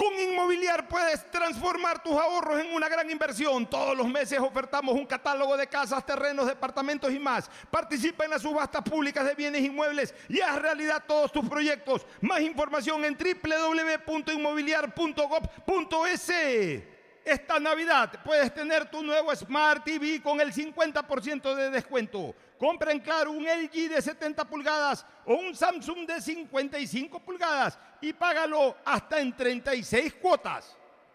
Con Inmobiliar puedes transformar tus ahorros en una gran inversión. Todos los meses ofertamos un catálogo de casas, terrenos, departamentos y más. Participa en las subastas públicas de bienes inmuebles y haz realidad todos tus proyectos. Más información en www.inmobiliar.gov.es. Esta Navidad puedes tener tu nuevo Smart TV con el 50% de descuento. Compra en Claro un LG de 70 pulgadas o un Samsung de 55 pulgadas y págalo hasta en 36 cuotas.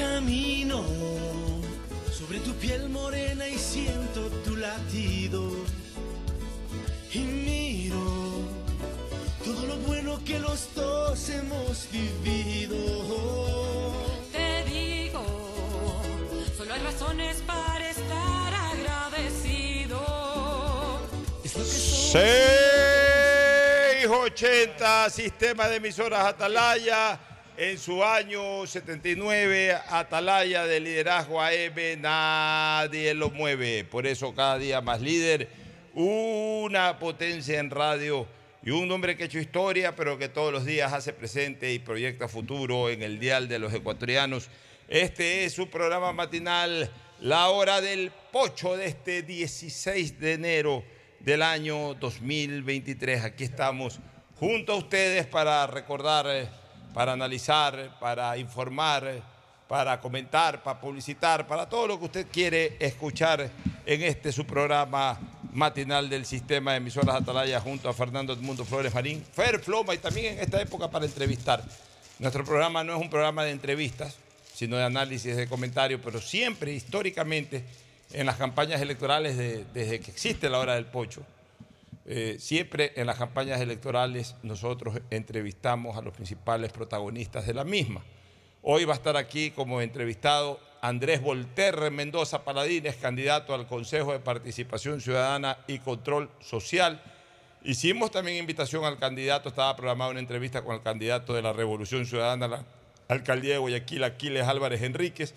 Camino sobre tu piel morena y siento tu latido. Y miro todo lo bueno que los dos hemos vivido. Te digo, solo hay razones para estar agradecido. Es lo que soy. 680, sistema de emisoras Atalaya. En su año 79, Atalaya de liderazgo AM, nadie lo mueve. Por eso cada día más líder. una potencia en radio y un hombre que ha hecho historia, pero que todos los días hace presente y proyecta futuro en el dial de los ecuatorianos. Este es su programa matinal, La Hora del Pocho, de este 16 de enero del año 2023. Aquí estamos junto a ustedes para recordar, eh, para analizar, para informar, para comentar, para publicitar, para todo lo que usted quiere escuchar en este su programa matinal del sistema de emisoras Atalaya junto a Fernando Edmundo Flores Marín, Fer Floma y también en esta época para entrevistar. Nuestro programa no es un programa de entrevistas, sino de análisis, de comentarios, pero siempre históricamente en las campañas electorales de- desde que existe la hora del pocho, eh, siempre en las campañas electorales nosotros entrevistamos a los principales protagonistas de la misma. Hoy va a estar aquí como entrevistado Andrés Volterre Mendoza Paladines, candidato al Consejo de Participación Ciudadana y Control Social. Hicimos también invitación al candidato, estaba programada una entrevista con el candidato de la Revolución Ciudadana la alcaldía de Guayaquil, Aquiles Álvarez Enríquez,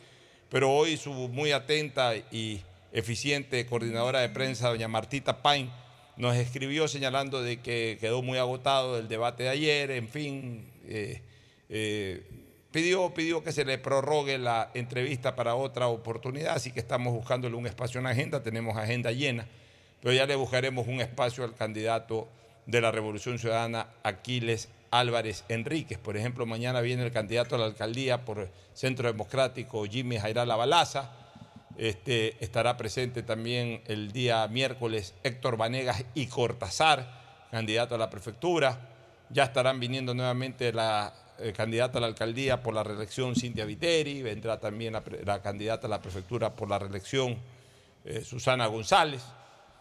pero hoy su muy atenta y eficiente coordinadora de prensa, doña Martita Pain, nos escribió señalando de que quedó muy agotado el debate de ayer, en fin, eh, eh, pidió, pidió que se le prorrogue la entrevista para otra oportunidad, así que estamos buscándole un espacio en la agenda, tenemos agenda llena, pero ya le buscaremos un espacio al candidato de la Revolución Ciudadana, Aquiles Álvarez Enríquez. Por ejemplo, mañana viene el candidato a la alcaldía por Centro Democrático, Jimmy Jairala Balaza. Este, estará presente también el día miércoles Héctor Vanegas y Cortázar, candidato a la prefectura. Ya estarán viniendo nuevamente la eh, candidata a la alcaldía por la reelección Cintia Viteri, vendrá también la, candidata a la prefectura por la reelección eh, Susana González,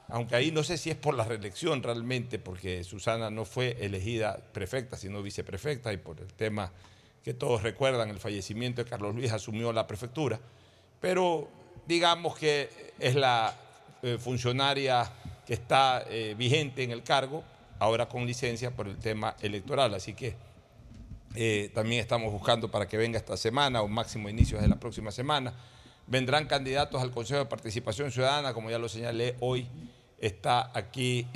aunque ahí no sé si es por la reelección realmente, porque Susana no fue elegida prefecta, sino viceprefecta, y por el tema que todos recuerdan, el fallecimiento de Carlos Luis asumió la prefectura, pero digamos que es la eh, funcionaria que está eh, vigente en el cargo, ahora con licencia por el tema electoral, así que eh, también estamos buscando para que venga esta semana o máximo inicios de la próxima semana. Vendrán candidatos al Consejo de Participación Ciudadana, como ya lo señalé hoy. Está aquí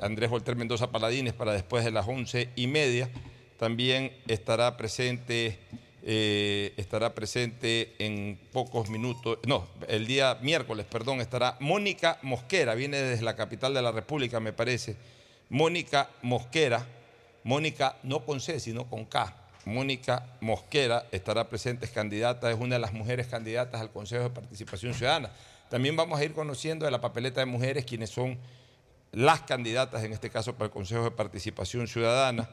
Andrés Volter Mendoza Paladines para después de las once y media. También estará presente, eh, estará presente en pocos minutos, no, el día miércoles, perdón, estará Mónica Mosquera, viene desde la capital de la República, me parece. Mónica Mosquera, Mónica no con C, sino con K. Mónica Mosquera estará presente, es candidata, es una de las mujeres candidatas al Consejo de Participación Ciudadana. También vamos a ir conociendo de la papeleta de mujeres quienes son las candidatas, en este caso para el Consejo de Participación Ciudadana.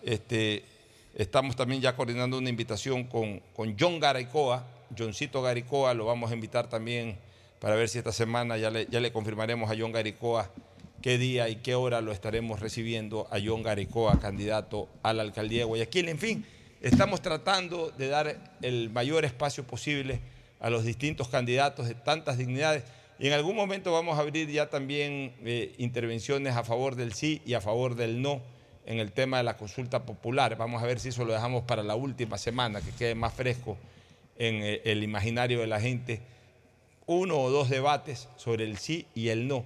Este, estamos también ya coordinando una invitación con, con John Garicoa, Johncito Garicoa, lo vamos a invitar también para ver si esta semana ya le, ya le confirmaremos a John Garicoa qué día y qué hora lo estaremos recibiendo a John Garicoa, candidato a la alcaldía de Guayaquil. En fin, estamos tratando de dar el mayor espacio posible a los distintos candidatos de tantas dignidades. Y en algún momento vamos a abrir ya también eh, intervenciones a favor del sí y a favor del no en el tema de la consulta popular. Vamos a ver si eso lo dejamos para la última semana, que quede más fresco en eh, el imaginario de la gente. Uno o dos debates sobre el sí y el no,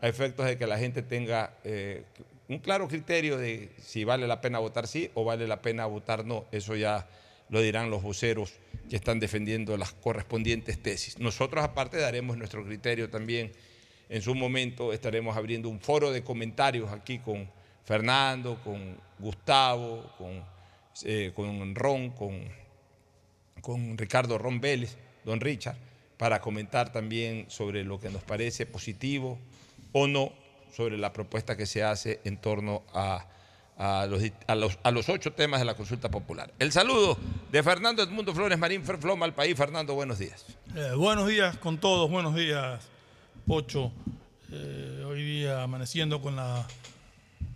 a efectos de que la gente tenga eh, un claro criterio de si vale la pena votar sí o vale la pena votar no. Eso ya lo dirán los voceros que están defendiendo las correspondientes tesis. Nosotros aparte daremos nuestro criterio también. En su momento estaremos abriendo un foro de comentarios aquí con Fernando, con Gustavo, con, eh, con Ron, con, con Ricardo Ron Vélez, don Richard, para comentar también sobre lo que nos parece positivo o no sobre la propuesta que se hace en torno a, a los, a los- a los ocho temas de la consulta popular. El saludo de Fernando Edmundo Flores Marín, Ferfloma al país. Fernando, buenos días. Eh, buenos días con todos, buenos días, Pocho. Eh, hoy día amaneciendo con la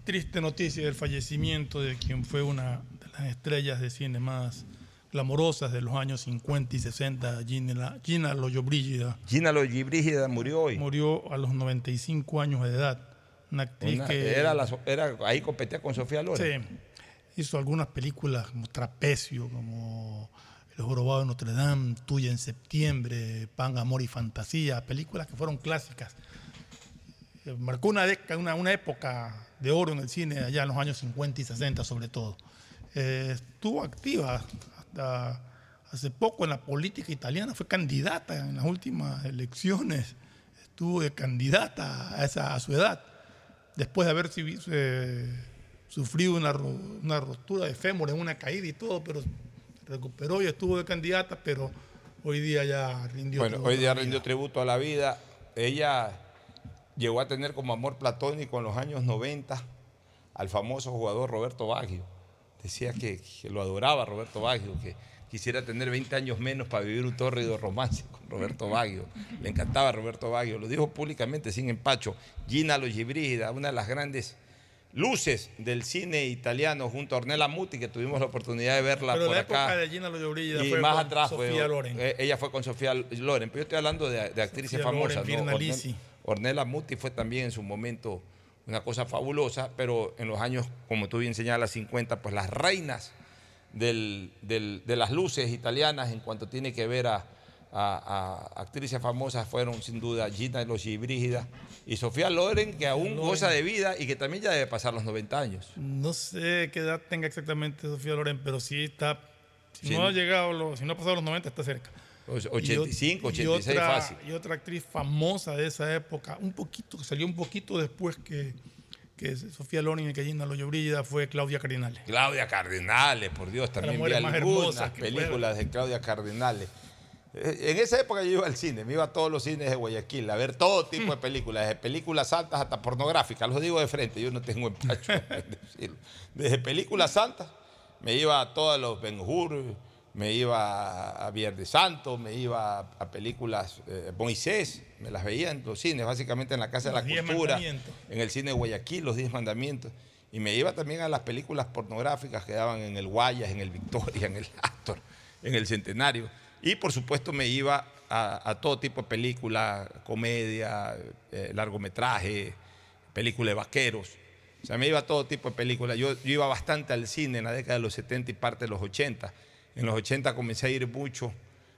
triste noticia del fallecimiento de quien fue una de las estrellas de cine más glamorosas de los años 50 y 60, Gina, Gina Lollobrigida. Gina Lollobrigida murió hoy. Murió a los 95 años de edad. Una actriz Una- que era la so- era, ahí competía con Sofía Loren. Sí. Hizo algunas películas como Trapecio, como El Jorobado de Notre Dame, Tuya en septiembre, Pan, Amor y Fantasía, películas que fueron clásicas. Que marcó una, década, una, una época de oro en el cine allá en los años 50 y 60 sobre todo. Eh, estuvo activa hasta hace poco en la política italiana, fue candidata en las últimas elecciones, estuvo de candidata a, esa, a su edad, después de haber eh, sufrido una, una rotura de fémur en una caída y todo, pero recuperó y estuvo de candidata, pero hoy día ya rindió. Bueno, hoy día rindió tributo a la vida. Ella llegó a tener como amor platónico en los años 90 al famoso jugador Roberto Baggio. Decía que, que lo adoraba Roberto Baggio, que quisiera tener 20 años menos para vivir un tórrido romance con Roberto Baggio. Le encantaba Roberto Baggio, lo dijo públicamente sin empacho. Gina Logibrígida, una de las grandes luces del cine italiano junto a Ornella Muti, que tuvimos la oportunidad de verla Pero por la acá. época de Gina Y fue más con atrás fue. Sofía Loren. eh, ella fue con Sofía Loren. Pero yo estoy hablando de, de actrices Sofía famosas. Loren, ¿no? Ornella Muti fue también en su momento una cosa fabulosa, pero en los años, como tú bien señalas, 50, pues las reinas del- del- de las luces italianas en cuanto tiene que ver a, a- a actrices famosas fueron sin duda Gina Brígida y Sofía Loren, que aún Loren. goza de vida y que también ya debe pasar los 90 años. No sé qué edad tenga exactamente Sofía Loren, pero sí está. Si Sí. no ha llegado, si no ha pasado los 90, está cerca. Pues, Y ot- 85, y 86 otra, fácil. Y otra actriz famosa de esa época, un poquito, que salió un poquito después que, que Sofía Loren y que Gina Lollobrigida fue Claudia Cardinale. Claudia Cardinale, por Dios, también vi algunas películas de Claudia Cardinale. Eh, En esa época yo iba al cine, me iba a todos los cines de Guayaquil a ver todo tipo de películas, desde películas santas hasta pornográficas, los digo de frente, yo no tengo empacho. Desde películas santas me iba a todos los Ben Hur, me iba a Viernes Santo, me iba a, películas eh, Moisés, me las veía en los cines, básicamente en la Casa Los de la Cultura, en el cine de Guayaquil, Los Diez Mandamientos. Y me iba también a las películas pornográficas que daban en el Guayas, en el Victoria, en el Astor, en el Centenario. Y por supuesto me iba a, a todo tipo de películas, comedia, eh, largometraje, películas de vaqueros. O sea, me iba a todo tipo de películas. Yo, yo iba bastante al cine en la década de los 70 y parte de los 80. En los 80 comencé a ir mucho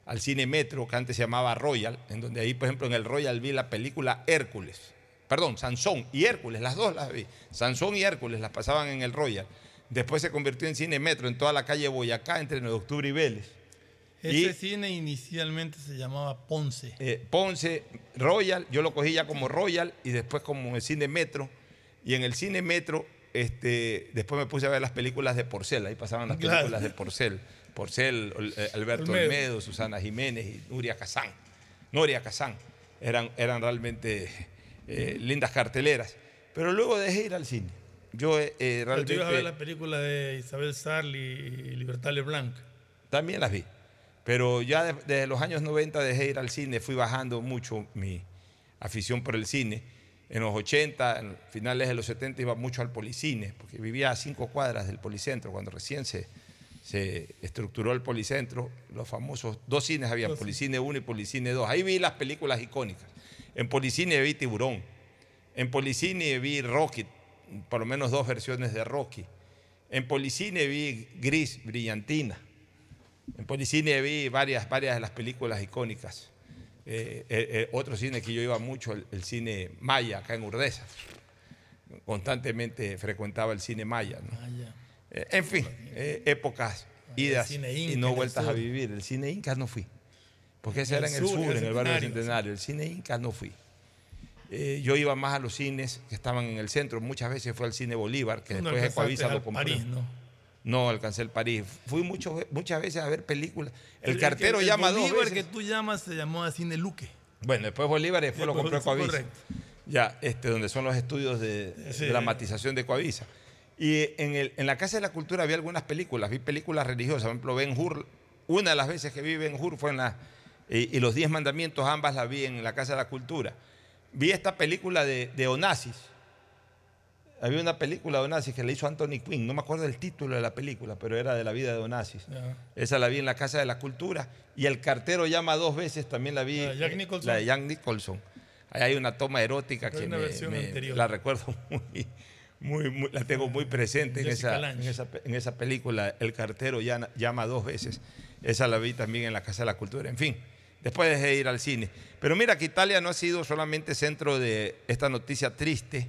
al cine Metro, que antes se llamaba Royal, en donde ahí, por ejemplo, en el Royal vi la película Hércules. Perdón, Sansón y Hércules, las dos las vi. Sansón y Hércules las pasaban en el Royal. Después se convirtió en cine Metro, en toda la calle Boyacá, entre 9 de octubre y Vélez. Ese Y- cine inicialmente se llamaba Ponce. Eh, Ponce, Royal, yo lo cogí ya como Royal y después como el cine Metro. Y en el cine Metro, este, después me puse a ver las películas de Porcel, ahí pasaban las Claro. películas de Porcel. Porcel, eh, Alberto Olmedo. Olmedo. Susana Jiménez y Nuria Kazán. Nuria Kazán. Eran, eran realmente eh, lindas carteleras. Pero luego dejé ir al cine. Yo eh, eh, Pero tú ibas a ver realmente la película de Isabel Sarli y Libertad Leblanc. también las vi. Pero ya de- desde los años 90 dejé ir al cine, fui bajando mucho mi afición por el cine. En los 80, en finales de los 70 iba mucho al policine, porque vivía a cinco cuadras del policentro, cuando recién se, se estructuró el policentro, los famosos dos cines había, Policine 1 y Policine 2. Ahí vi las películas icónicas. En Policine vi Tiburón. En Policine vi Rocky, por lo menos dos versiones de Rocky. En Policine vi Gris, Brillantina. En Policine vi varias, varias de las películas icónicas. Eh, eh, eh, otro cine que yo iba mucho, el, el cine Maya, acá en Urdesa. Constantemente frecuentaba el cine Maya. ¿no? Ya. Eh, en fin, eh, épocas idas y no el vueltas a vivir. El cine Inca no fui. Porque ese era en el sur, sur, en el barrio del Centenario. El cine Inca no fui. Eh, yo iba más a los cines que estaban en el centro. Muchas veces fue al cine Bolívar, que no después Ecuavisa lo compró. París, ¿no? No alcancé el París. Fui mucho, muchas veces a ver películas. El, cartero el llama dos Bolívar veces. que tú llamas se llamó Cine Luque. Bueno, después Bolívar y después lo compró Después- Ecuavisa. correcto. Ya, este, donde son los estudios de Sí. dramatización de Ecuavisa. Y en, el, en la Casa de la Cultura había algunas películas, vi películas religiosas, por ejemplo, Ben Hur, una de las veces que vi Ben Hur fue en la, y, y Los Diez Mandamientos, ambas las vi en la Casa de la Cultura. Vi esta película de, de Onassis. Había una película de Onassis que le hizo Anthony Quinn, no me acuerdo el título de la película, pero era de la vida de Onassis. Esa la vi en la Casa de la Cultura. Y El cartero llama dos veces, también la vi. La de Jack eh, Nicholson. La de Jack Nicholson. Ahí hay una toma erótica Hay que una me- me- la recuerdo muy, muy, muy- la tengo muy presente en esa, en, esa, en esa película. El cartero llama, llama dos veces. Esa la vi también en la Casa de la Cultura. En fin, Después dejé de ir al cine. Pero mira que Italia no ha sido solamente centro de esta noticia triste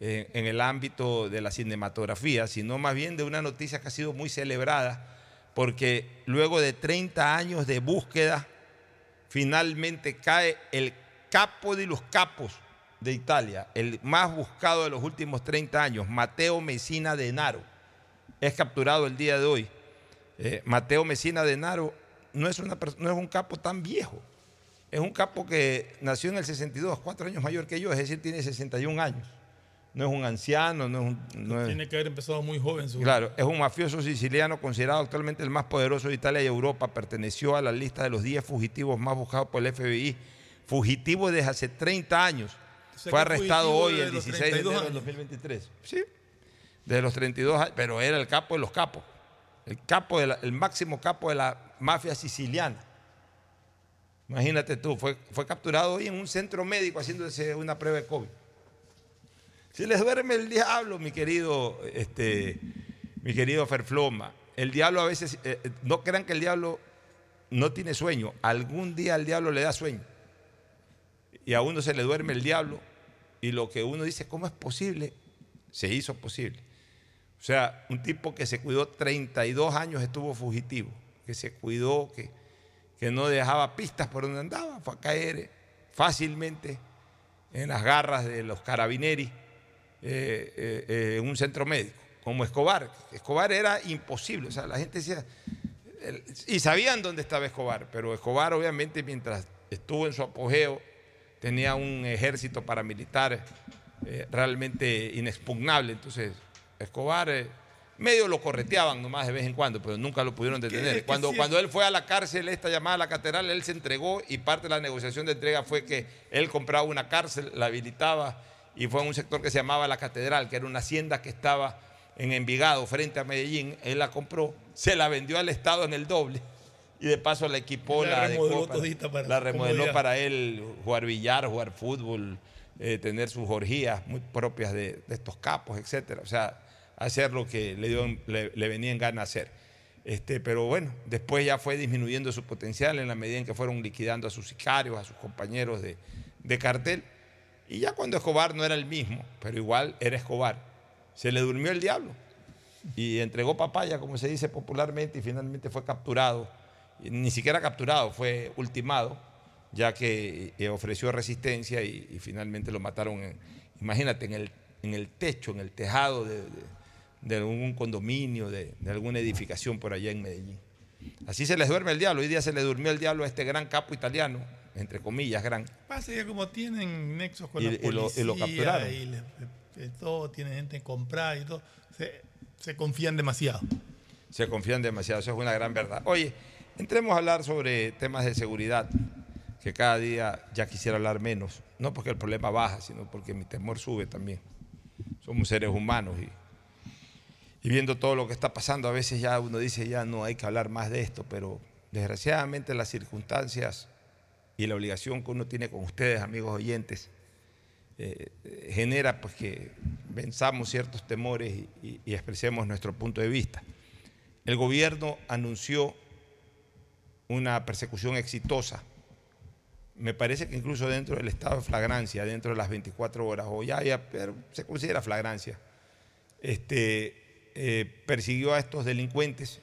eh, en el ámbito de la cinematografía, sino más bien de una noticia que ha sido muy celebrada, porque luego de 30 años de búsqueda, finalmente cae el capo de los capos de Italia, el más buscado de los últimos 30 años, Mateo Messina Denaro. Es capturado el día de hoy. Eh, Mateo Messina Denaro no es, una, no es un capo tan viejo. Es un capo que nació en el 62, cuatro años mayor que yo, es decir, tiene 61 años. No es un anciano, no es un... no es- Tiene que haber empezado muy joven. Su... Claro, es un mafioso siciliano considerado actualmente el más poderoso de Italia y Europa. Perteneció a la lista de los 10 fugitivos más buscados por el FBI. Fugitivo desde hace 30 años. Fue arrestado hoy, el los 16 de 32 enero del años. 2023. Sí, desde los 32 años, pero era el capo de los capos. El, capo de la- el máximo capo de la mafia siciliana. Imagínate tú, fue, fue capturado hoy en un centro médico haciéndose una prueba de COVID. Se les duerme el diablo, mi querido, este, mi querido Ferfloma. El diablo a veces, eh, eh, no crean que el diablo no tiene sueño. Algún día el diablo le da sueño. Y a uno se le duerme el diablo. Y lo que uno dice, ¿cómo es posible? Se hizo posible. O sea, un tipo que se cuidó 32 años estuvo fugitivo, que se cuidó, que, que no dejaba pistas por donde andaba, fue a caer fácilmente en las garras de los carabineros eh, eh, eh, en un centro médico, como Escobar. Escobar era imposible, o sea, la gente decía, y sabían dónde estaba Escobar, pero Escobar obviamente mientras estuvo en su apogeo tenía un ejército paramilitar eh, realmente inexpugnable, entonces Escobar eh, medio lo correteaban nomás de vez en cuando, pero nunca lo pudieron detener. es que Cuando, sí es- cuando él fue a la cárcel, esta llamada a la catedral, él se entregó y parte de la negociación de entrega fue que él compraba una cárcel, la habilitaba y fue en un sector que se llamaba la catedral, que era una hacienda que estaba en Envigado, frente a Medellín. Él la compró, se la vendió al Estado en el doble y de paso la equipó, La la, remodeló para- todita para la su remodeló comodidad. para él jugar billar, jugar fútbol, eh, tener sus orgías muy propias de, de estos capos, etcétera. O sea, hacer lo que le, dio, le, le venía en gana hacer. Este, pero bueno, después ya fue disminuyendo su potencial en la medida en que fueron liquidando a sus sicarios, a sus compañeros de, de cartel. Y ya cuando Escobar no era el mismo, pero igual era Escobar, se le durmió el diablo y entregó papaya, como se dice popularmente, y finalmente fue capturado. Ni siquiera capturado, fue ultimado, ya que eh, ofreció resistencia y, y finalmente lo mataron, en- imagínate, en el, en el techo, en el tejado de, de- de algún condominio, de, de alguna edificación por allá en Medellín. Así se les duerme el diablo. Hoy día se le durmió el diablo a este gran capo italiano, entre comillas, gran. Pasa que como tienen nexos con Y- la y lo- policía y lo capturaron. y le- todo, tienen gente en comprar y todo, se, se confían demasiado. se confían demasiado, eso es una gran verdad. Oye, entremos a hablar sobre temas de seguridad, que cada día ya quisiera hablar menos, no porque el problema baja, sino porque mi temor sube también. Somos seres humanos y, viendo todo lo que está pasando, a veces ya uno dice, ya no hay que hablar más de esto, pero desgraciadamente las circunstancias y la obligación que uno tiene con ustedes, amigos oyentes, eh, eh, genera pues que venzamos ciertos temores y- y- y expresemos nuestro punto de vista. El gobierno anunció una persecución exitosa. Me parece que incluso dentro del estado de flagrancia, dentro de las 24 horas, o ya, ya pero se considera flagrancia, este, eh, persiguió a estos delincuentes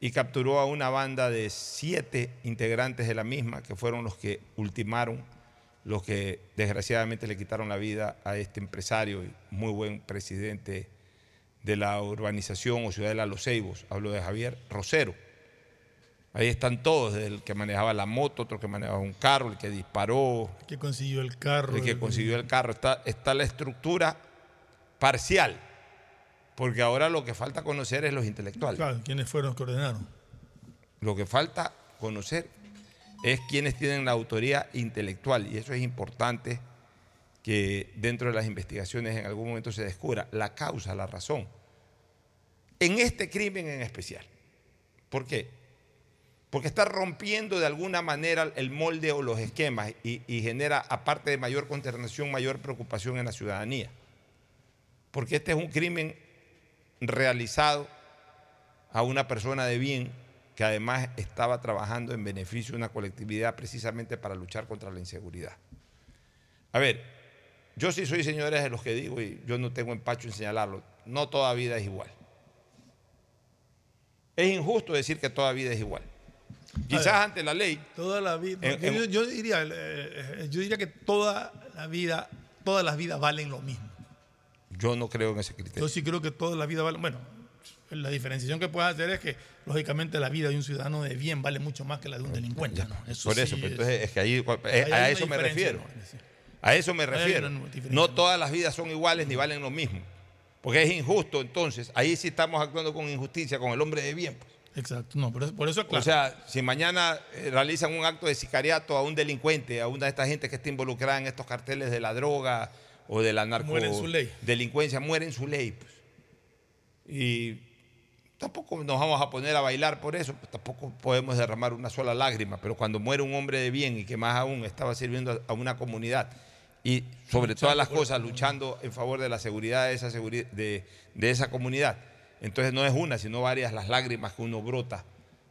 y capturó a una banda de siete integrantes de la misma, que fueron los que ultimaron, los que desgraciadamente le quitaron la vida a este empresario y muy buen presidente de la urbanización o ciudad de Los Ceibos. Hablo de Javier Rosero. Ahí están todos, el que manejaba la moto, otro que manejaba un carro, el que disparó, Que consiguió el carro. el que consiguió el carro. Está, está la estructura parcial, porque ahora lo que falta conocer es los intelectuales. Claro, ¿quiénes fueron los que ordenaron? Lo que falta conocer es quienes tienen la autoría intelectual y eso es importante que dentro de las investigaciones en algún momento se descubra la causa, la razón. En este crimen en especial. ¿Por qué? Porque está rompiendo de alguna manera el molde o los esquemas y, genera, aparte de mayor consternación, mayor preocupación en la ciudadanía. Porque este es un crimen realizado a una persona de bien que además estaba trabajando en beneficio de una colectividad precisamente para luchar contra la inseguridad. A ver, yo sí soy señores de los que digo y yo no tengo empacho en señalarlo, no toda vida es igual. Es injusto decir que toda vida es igual. Quizás ver, ante la ley, Toda la vida. En- yo, en- yo diría, eh, yo diría que toda la vida, todas las vidas valen lo mismo. yo no creo en ese Yo criterio. sí creo que todas las vidas valen. Bueno, la diferenciación que puedes hacer es que, lógicamente, la vida de un ciudadano de bien vale mucho más que la de un delincuente. ¿no? Por eso, sí pero es- entonces es que ahí, eh, hay a eso me refiero. A eso me refiero. No todas las vidas son iguales ni valen lo mismo. Porque es injusto, entonces, ahí sí estamos actuando con injusticia con el hombre de bien. pues. Exacto, no, por eso, eso claro. O sea, si mañana eh, realizan un acto de sicariato a un delincuente, a una de estas gente que está involucrada en estos carteles de la droga o de la narco Muere en su ley. delincuencia, muere en su ley. pues. Y tampoco nos vamos a poner a bailar por eso, pues tampoco podemos derramar una sola lágrima, pero cuando muere un hombre de bien y que más aún estaba sirviendo a una comunidad y sobre todas las cosas luchando en favor de la seguridad de esa, seguri- de, de esa comunidad, entonces no es una, sino varias las lágrimas que uno brota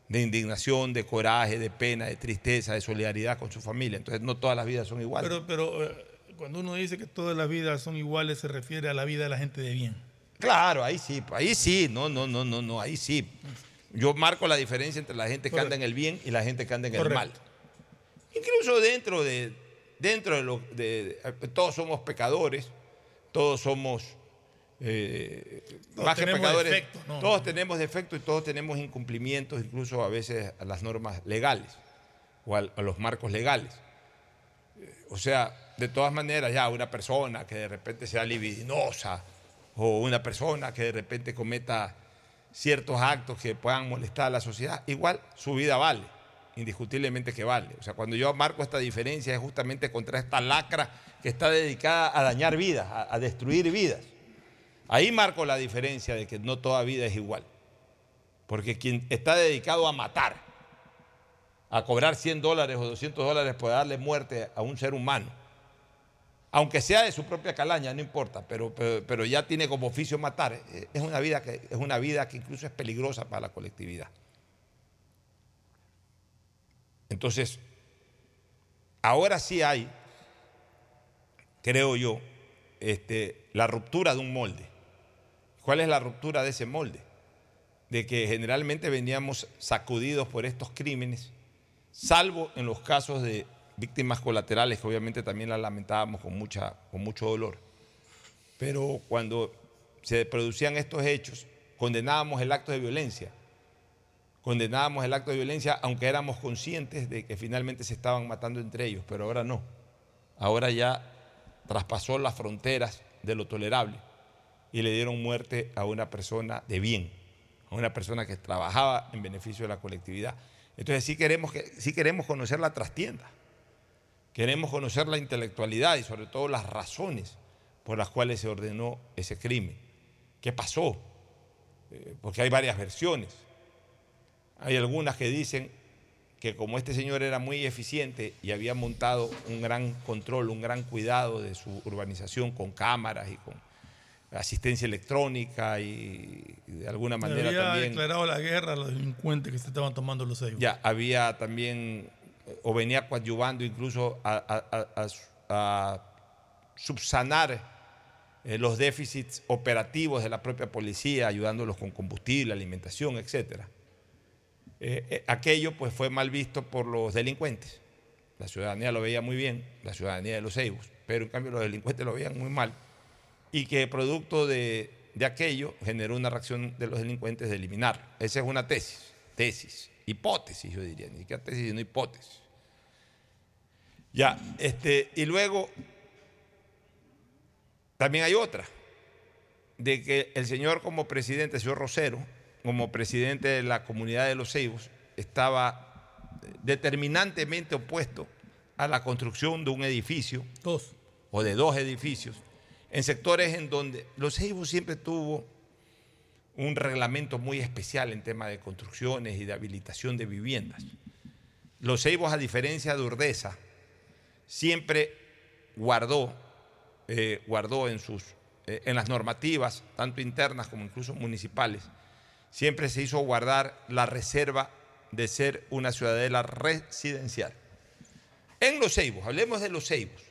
de indignación, de coraje, de pena, de tristeza, de solidaridad con su familia. Entonces no todas las vidas son iguales. Pero, pero eh, cuando uno dice que todas las vidas son iguales, se refiere a la vida de la gente de bien. Claro, ahí sí, ahí sí, no, no, no, no, no, ahí sí. Yo marco la diferencia entre la gente que Correcto. anda en el bien y la gente que anda en el mal. Incluso dentro de, dentro de lo de, de- todos somos pecadores, todos somos eh, Todos más que tenemos pecadores, defectos, ¿no? todos tenemos defectos y todos tenemos incumplimientos, incluso a veces a las normas legales o a, los marcos legales. Eh, O sea, de todas maneras, ya una persona que de repente sea libidinosa o una persona que de repente cometa ciertos actos que puedan molestar a la sociedad, igual su vida vale, indiscutiblemente que vale. O sea, cuando yo marco esta diferencia es justamente contra esta lacra que está dedicada a dañar vidas, a, a destruir vidas. Ahí marco la diferencia de que no toda vida es igual. Porque quien está dedicado a matar, a cobrar 100 dólares o 200 dólares por darle muerte a un ser humano, aunque sea de su propia calaña, no importa, pero, pero, ya tiene como oficio matar, eh, es una, vida que, es una vida que incluso es peligrosa para la colectividad. Entonces, ahora sí hay, creo yo, este, la ruptura de un molde. ¿Cuál es la ruptura de ese molde? De que generalmente veníamos sacudidos por estos crímenes, salvo en los casos de víctimas colaterales, que obviamente también las lamentábamos con, mucha, con mucho dolor. Pero cuando se producían estos hechos, condenábamos el acto de violencia. Condenábamos el acto de violencia, aunque éramos conscientes de que finalmente se estaban matando entre ellos, pero ahora no. Ahora ya traspasó las fronteras de lo tolerable y le dieron muerte a una persona de bien, a una persona que trabajaba en beneficio de la colectividad. Entonces sí queremos, que, sí queremos conocer la trastienda, queremos conocer la intelectualidad y sobre todo las razones por las cuales se ordenó ese crimen. ¿Qué pasó? Eh, porque hay varias versiones. Hay algunas que dicen que como este señor era muy eficiente y había montado un gran control, un gran cuidado de su urbanización con cámaras y con asistencia electrónica y, y de alguna manera había también declarado la guerra a los delincuentes que se estaban tomando los sellos. ya había también eh, o venía coadyuvando incluso a, a- a- a- a subsanar eh, los déficits operativos de la propia policía, ayudándolos con combustible, alimentación, etcétera. Eh, eh, aquello pues fue mal visto por los delincuentes. La ciudadanía lo veía muy bien, la ciudadanía de los Ceibos, pero en cambio los delincuentes lo veían muy mal. Y que producto de, de aquello generó una reacción de los delincuentes de eliminarlo. Esa es una tesis, tesis, hipótesis yo diría, ni siquiera tesis, sino hipótesis. Ya, este, y luego también hay otra, de que el señor como presidente, el señor Rosero, como presidente de la comunidad de los Ceibos, estaba determinantemente opuesto a la construcción de un edificio Dos. o de dos edificios en sectores en donde los Ceibos siempre tuvo un reglamento muy especial en tema de construcciones y de habilitación de viviendas. Los Ceibos, a diferencia de Urdesa, siempre guardó, eh, guardó en, sus, eh, en las normativas, tanto internas como incluso municipales, siempre se hizo guardar la reserva de ser una ciudadela residencial. En los Ceibos, hablemos de los Ceibos.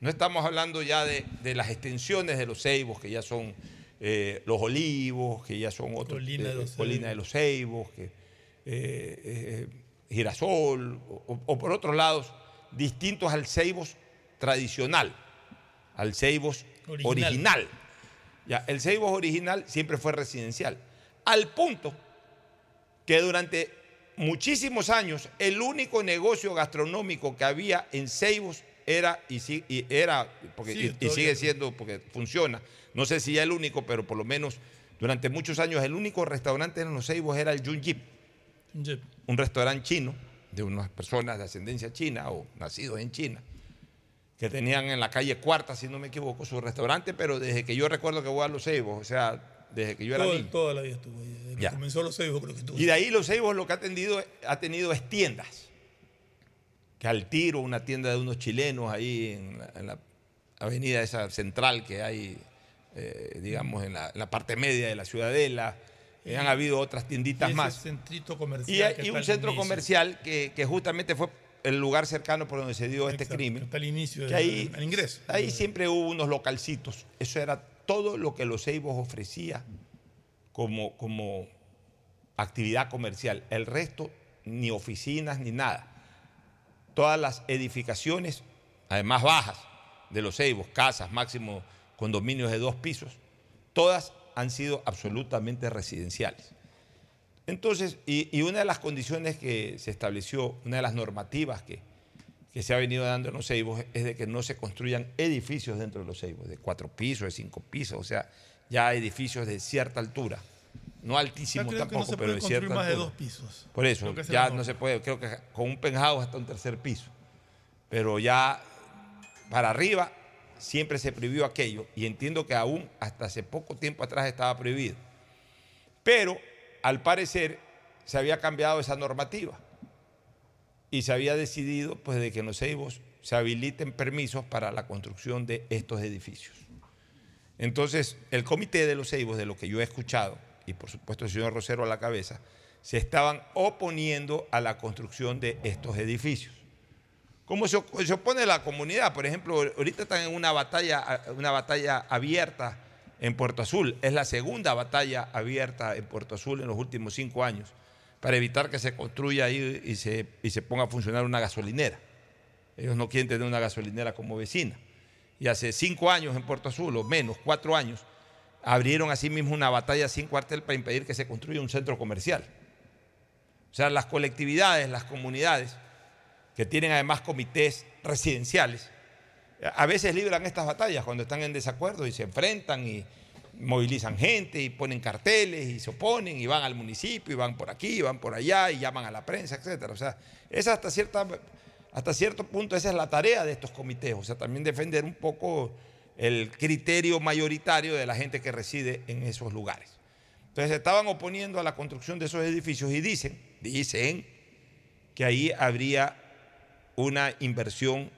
No estamos hablando ya de, de las extensiones de los Ceibos, que ya son eh, los olivos, que ya son otros. Colina de eh, los Colina de los Ceibos, que, eh, eh, Girasol, o, o por otros lados, distintos al Ceibos tradicional, al Ceibos Original. original. Ya, el Ceibos original siempre fue residencial. Al punto que durante muchísimos años el único negocio gastronómico que había en Ceibos era y, si- y era porque, Sí, y- sigue siendo porque funciona. No sé si ya el único, pero por lo menos durante muchos años el único restaurante en los Ceibos era el Yun Yip, Yep. un restaurante chino de unas personas de ascendencia china o nacidos en China que tenían en la calle Cuarta, si no me equivoco, su restaurante, pero desde que yo recuerdo que voy a los Ceibos, o sea, desde que yo era Todo- niño. toda la vida estuvo ahí. Desde que comenzó los Ceibos, creo que estuvo. Y de ahí los Ceibos lo que ha, tendido, ha tenido es tiendas. Que al tiro, una tienda de unos chilenos ahí en la, en la avenida esa central que hay, eh, digamos, en la, en la parte media de la ciudadela. Eh, han habido otras tienditas más. centrito Y, que un centro inicio. comercial que, que justamente fue el lugar cercano por donde se dio este crimen. Está al inicio Que del ahí, ingreso. ahí siempre hubo unos localcitos. Eso era todo lo que los Ceibos ofrecía como, como actividad comercial. El resto, ni oficinas ni nada. Todas las edificaciones, además bajas, de los Ceibos, casas, máximo condominios de dos pisos, todas han sido absolutamente residenciales. Entonces, y, una de las condiciones que se estableció, una de las normativas que, que se ha venido dando en los Ceibos es de que no se construyan edificios dentro de los Ceibos, de cuatro pisos, de cinco pisos, o sea, ya edificios de cierta altura. No creo que no tampoco, se pero puede de construir cierta más de dos pisos. Por eso, ya no se puede, creo que con un penthouse hasta un tercer piso. Pero ya para arriba siempre se prohibió aquello y entiendo que aún hasta hace poco tiempo atrás estaba prohibido. Pero al parecer se había cambiado esa normativa y se había decidido pues de que en los Ceibos se habiliten permisos para la construcción de estos edificios. Entonces, el comité de los Ceibos, de lo que yo he escuchado, y por supuesto el señor Rosero a la cabeza, se estaban oponiendo a la construcción de estos edificios. ¿Cómo se, op- se opone la comunidad? Por ejemplo, ahorita están en una batalla, una batalla abierta en Puerto Azul. Es la segunda batalla abierta en Puerto Azul en los últimos cinco años para evitar que se construya ahí y se, y se ponga a funcionar una gasolinera. Ellos no quieren tener una gasolinera como vecina. Y hace cinco años en Puerto Azul, o menos, cuatro años, abrieron así mismo una batalla sin cuartel para impedir que se construya un centro comercial. O sea, las colectividades, las comunidades, que tienen además comités residenciales, a veces libran estas batallas cuando están en desacuerdo y se enfrentan y movilizan gente y ponen carteles y se oponen y van al municipio y van por aquí y van por allá y llaman a la prensa, etcétera. O sea, esa hasta cierta hasta cierto punto esa es la tarea de estos comités, o sea, también defender un poco el criterio mayoritario de la gente que reside en esos lugares. Entonces se estaban oponiendo a la construcción de esos edificios y dicen, dicen que ahí habría una inversión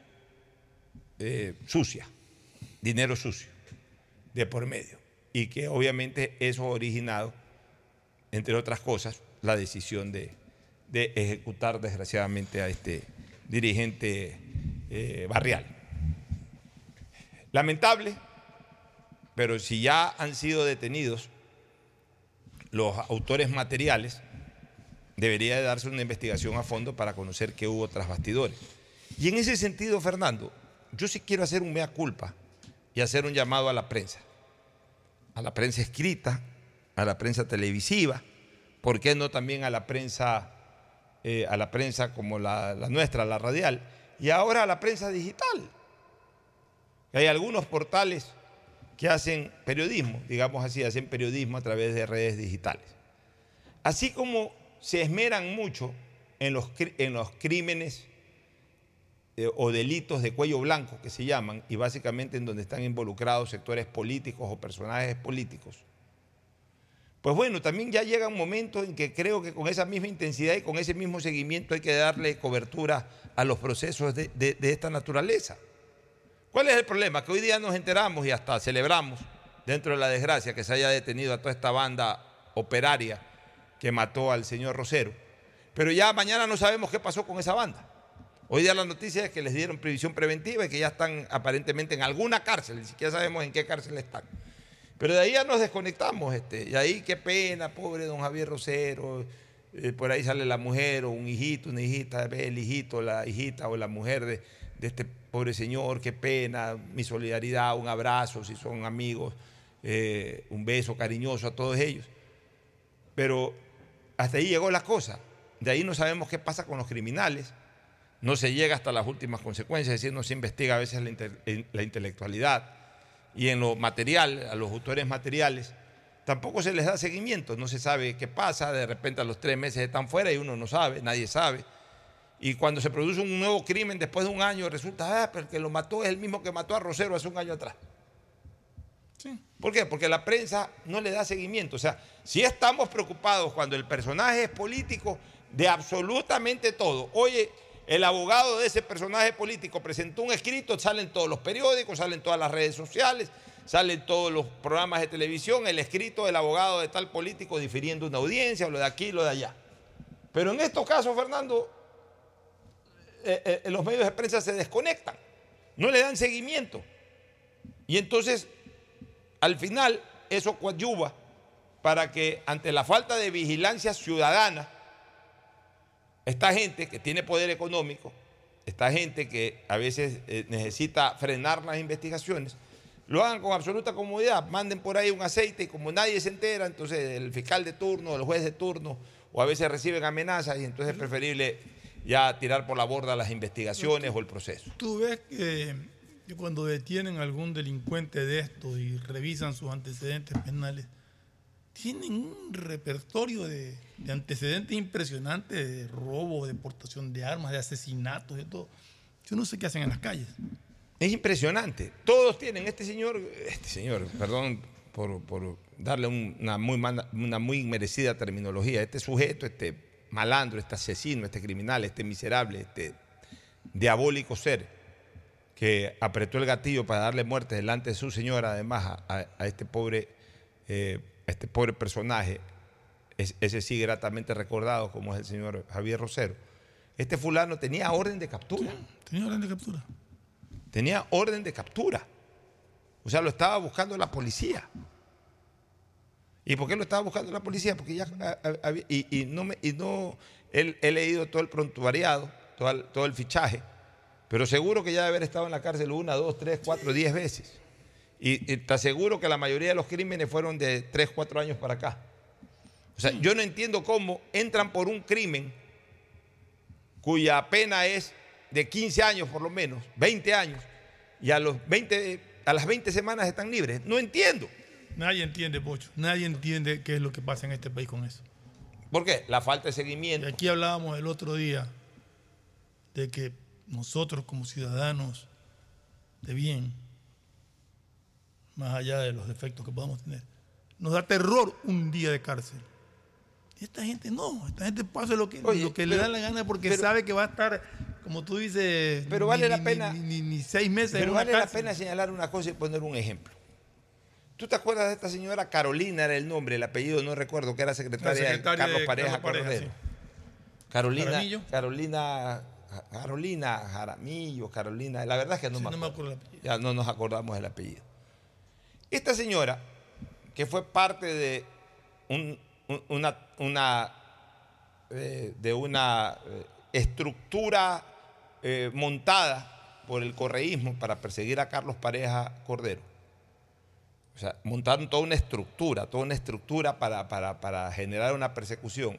eh, sucia, dinero sucio de por medio. Y que obviamente eso ha originado, entre otras cosas, la decisión de, de ejecutar desgraciadamente a este dirigente eh, barrial. Lamentable, pero si ya han sido detenidos los autores materiales, debería de darse una investigación a fondo para conocer qué hubo tras bastidores. Y en ese sentido, Fernando, yo sí quiero hacer un mea culpa y hacer un llamado a la prensa, a la prensa escrita, a la prensa televisiva, ¿por qué no también a la prensa, eh, a la prensa como la, la nuestra, la radial, y ahora a la prensa digital? Hay algunos portales que hacen periodismo, digamos así, hacen periodismo a través de redes digitales. Así como se esmeran mucho en los, en los crímenes eh, o delitos de cuello blanco que se llaman, y básicamente en donde están involucrados sectores políticos o personajes políticos. Pues bueno, también ya llega un momento en que creo que con esa misma intensidad y con ese mismo seguimiento hay que darle cobertura a los procesos de- de esta naturaleza. ¿Cuál es el problema? Que hoy día nos enteramos y hasta celebramos, dentro de la desgracia, que se haya detenido a toda esta banda operaria que mató al señor Rosero. pero ya mañana no sabemos qué pasó con esa banda. Hoy día la noticia es que les dieron previsión preventiva y que ya están aparentemente en alguna cárcel, ni siquiera sabemos en qué cárcel están. Pero de ahí ya nos desconectamos, este, y ahí qué pena, pobre don Javier Rosero, eh, por ahí sale la mujer o un hijito, una hijita, el hijito, la hijita o la mujer de, de este pobre señor, qué pena, mi solidaridad, un abrazo, si son amigos, eh, un beso cariñoso a todos ellos. Pero hasta ahí llegó la cosa. De ahí no sabemos qué pasa con los criminales. No se llega hasta las últimas consecuencias, es decir, no se investiga a veces la, la intelectualidad. Y en lo material, a los autores materiales, tampoco se les da seguimiento. No se sabe qué pasa, de repente a los tres meses están fuera y uno no sabe, nadie sabe. Y cuando se produce un nuevo crimen después de un año, resulta, ah, pero el que lo mató es el mismo que mató a Rosero hace un año atrás. ¿Por qué? Porque la prensa no le da seguimiento. O sea, si estamos preocupados cuando el personaje es político de absolutamente todo. Oye, el abogado de ese personaje político presentó un escrito, salen todos los periódicos, salen todas las redes sociales, salen todos los programas de televisión, el escrito del abogado de tal político difiriendo una audiencia, lo de aquí, lo de allá. Pero en estos casos, Fernando, eh, eh, los medios de prensa se desconectan, no le dan seguimiento. Y entonces, al final, eso coadyuva para que ante la falta de vigilancia ciudadana, esta gente que tiene poder económico, esta gente que a veces eh, necesita frenar las investigaciones, lo hagan con absoluta comodidad, manden por ahí un aceite y como nadie se entera, entonces el fiscal de turno, el juez de turno, o a veces reciben amenazas y entonces es preferible ya tirar por la borda las investigaciones o el proceso. Tú ves que, que cuando detienen a algún delincuente de estos y revisan sus antecedentes penales, tienen un repertorio de, de antecedentes impresionantes de robo, de portación de armas, de asesinatos, de todo. Yo no sé qué hacen en las calles. Es impresionante. Todos tienen, este señor, este señor, perdón por, por darle un- una, muy una muy merecida terminología, este sujeto, este malandro, este asesino, este criminal, este miserable, este diabólico ser que apretó el gatillo para darle muerte delante de su señora, además a, a- este pobre, eh, a este pobre personaje, es- ese sí gratamente recordado como es el señor Javier Rosero. Este fulano tenía orden de captura. Tenía orden de captura. Tenía orden de captura. O sea, lo estaba buscando la policía. ¿Y por qué lo estaba buscando la policía? Porque ya ah, ah, había- y, y no me, y no he, he leído todo el prontuariado, todo el, todo el fichaje, pero seguro que ya debe haber estado en la cárcel una, dos, tres, cuatro, diez veces. Y, y te aseguro que la mayoría de los crímenes fueron de tres, cuatro años para acá. O sea, yo no entiendo cómo entran por un crimen cuya pena es de 15 años por lo menos, 20 años, y a, los 20, a las 20 semanas están libres. No entiendo. Nadie entiende, Pocho. Nadie entiende qué es lo que pasa en este país con eso. ¿Por qué? La falta de seguimiento. Y aquí hablábamos el otro día de que nosotros como ciudadanos de bien, más allá de los defectos que podamos tener, nos da terror un día de cárcel. Y esta gente no, esta gente pasa lo que, Oye, lo que le da la gana porque pero- sabe que va a estar, como tú dices, Pero ni- vale la ni- pena- Ni, ni- ni seis meses en Pero vale la pena señalar una cosa y poner un ejemplo. ¿Tú te acuerdas de esta señora Carolina, era el nombre, el apellido no recuerdo, que era secretaria, de Carlos de Pareja Carlos Pareja, Cordero? sí. Carolina, Jaramillo. Carolina, Carolina Jaramillo, Carolina, la verdad es que no, Sí, me, no me acuerdo. acuerdo el apellido. Ya no nos acordamos del apellido. Esta señora, que fue parte de un- un- una, una, eh, de una eh, estructura eh, montada por el correísmo para perseguir a Carlos Pareja Cordero. O sea, montaron toda una estructura, toda una estructura para, para- para generar una persecución.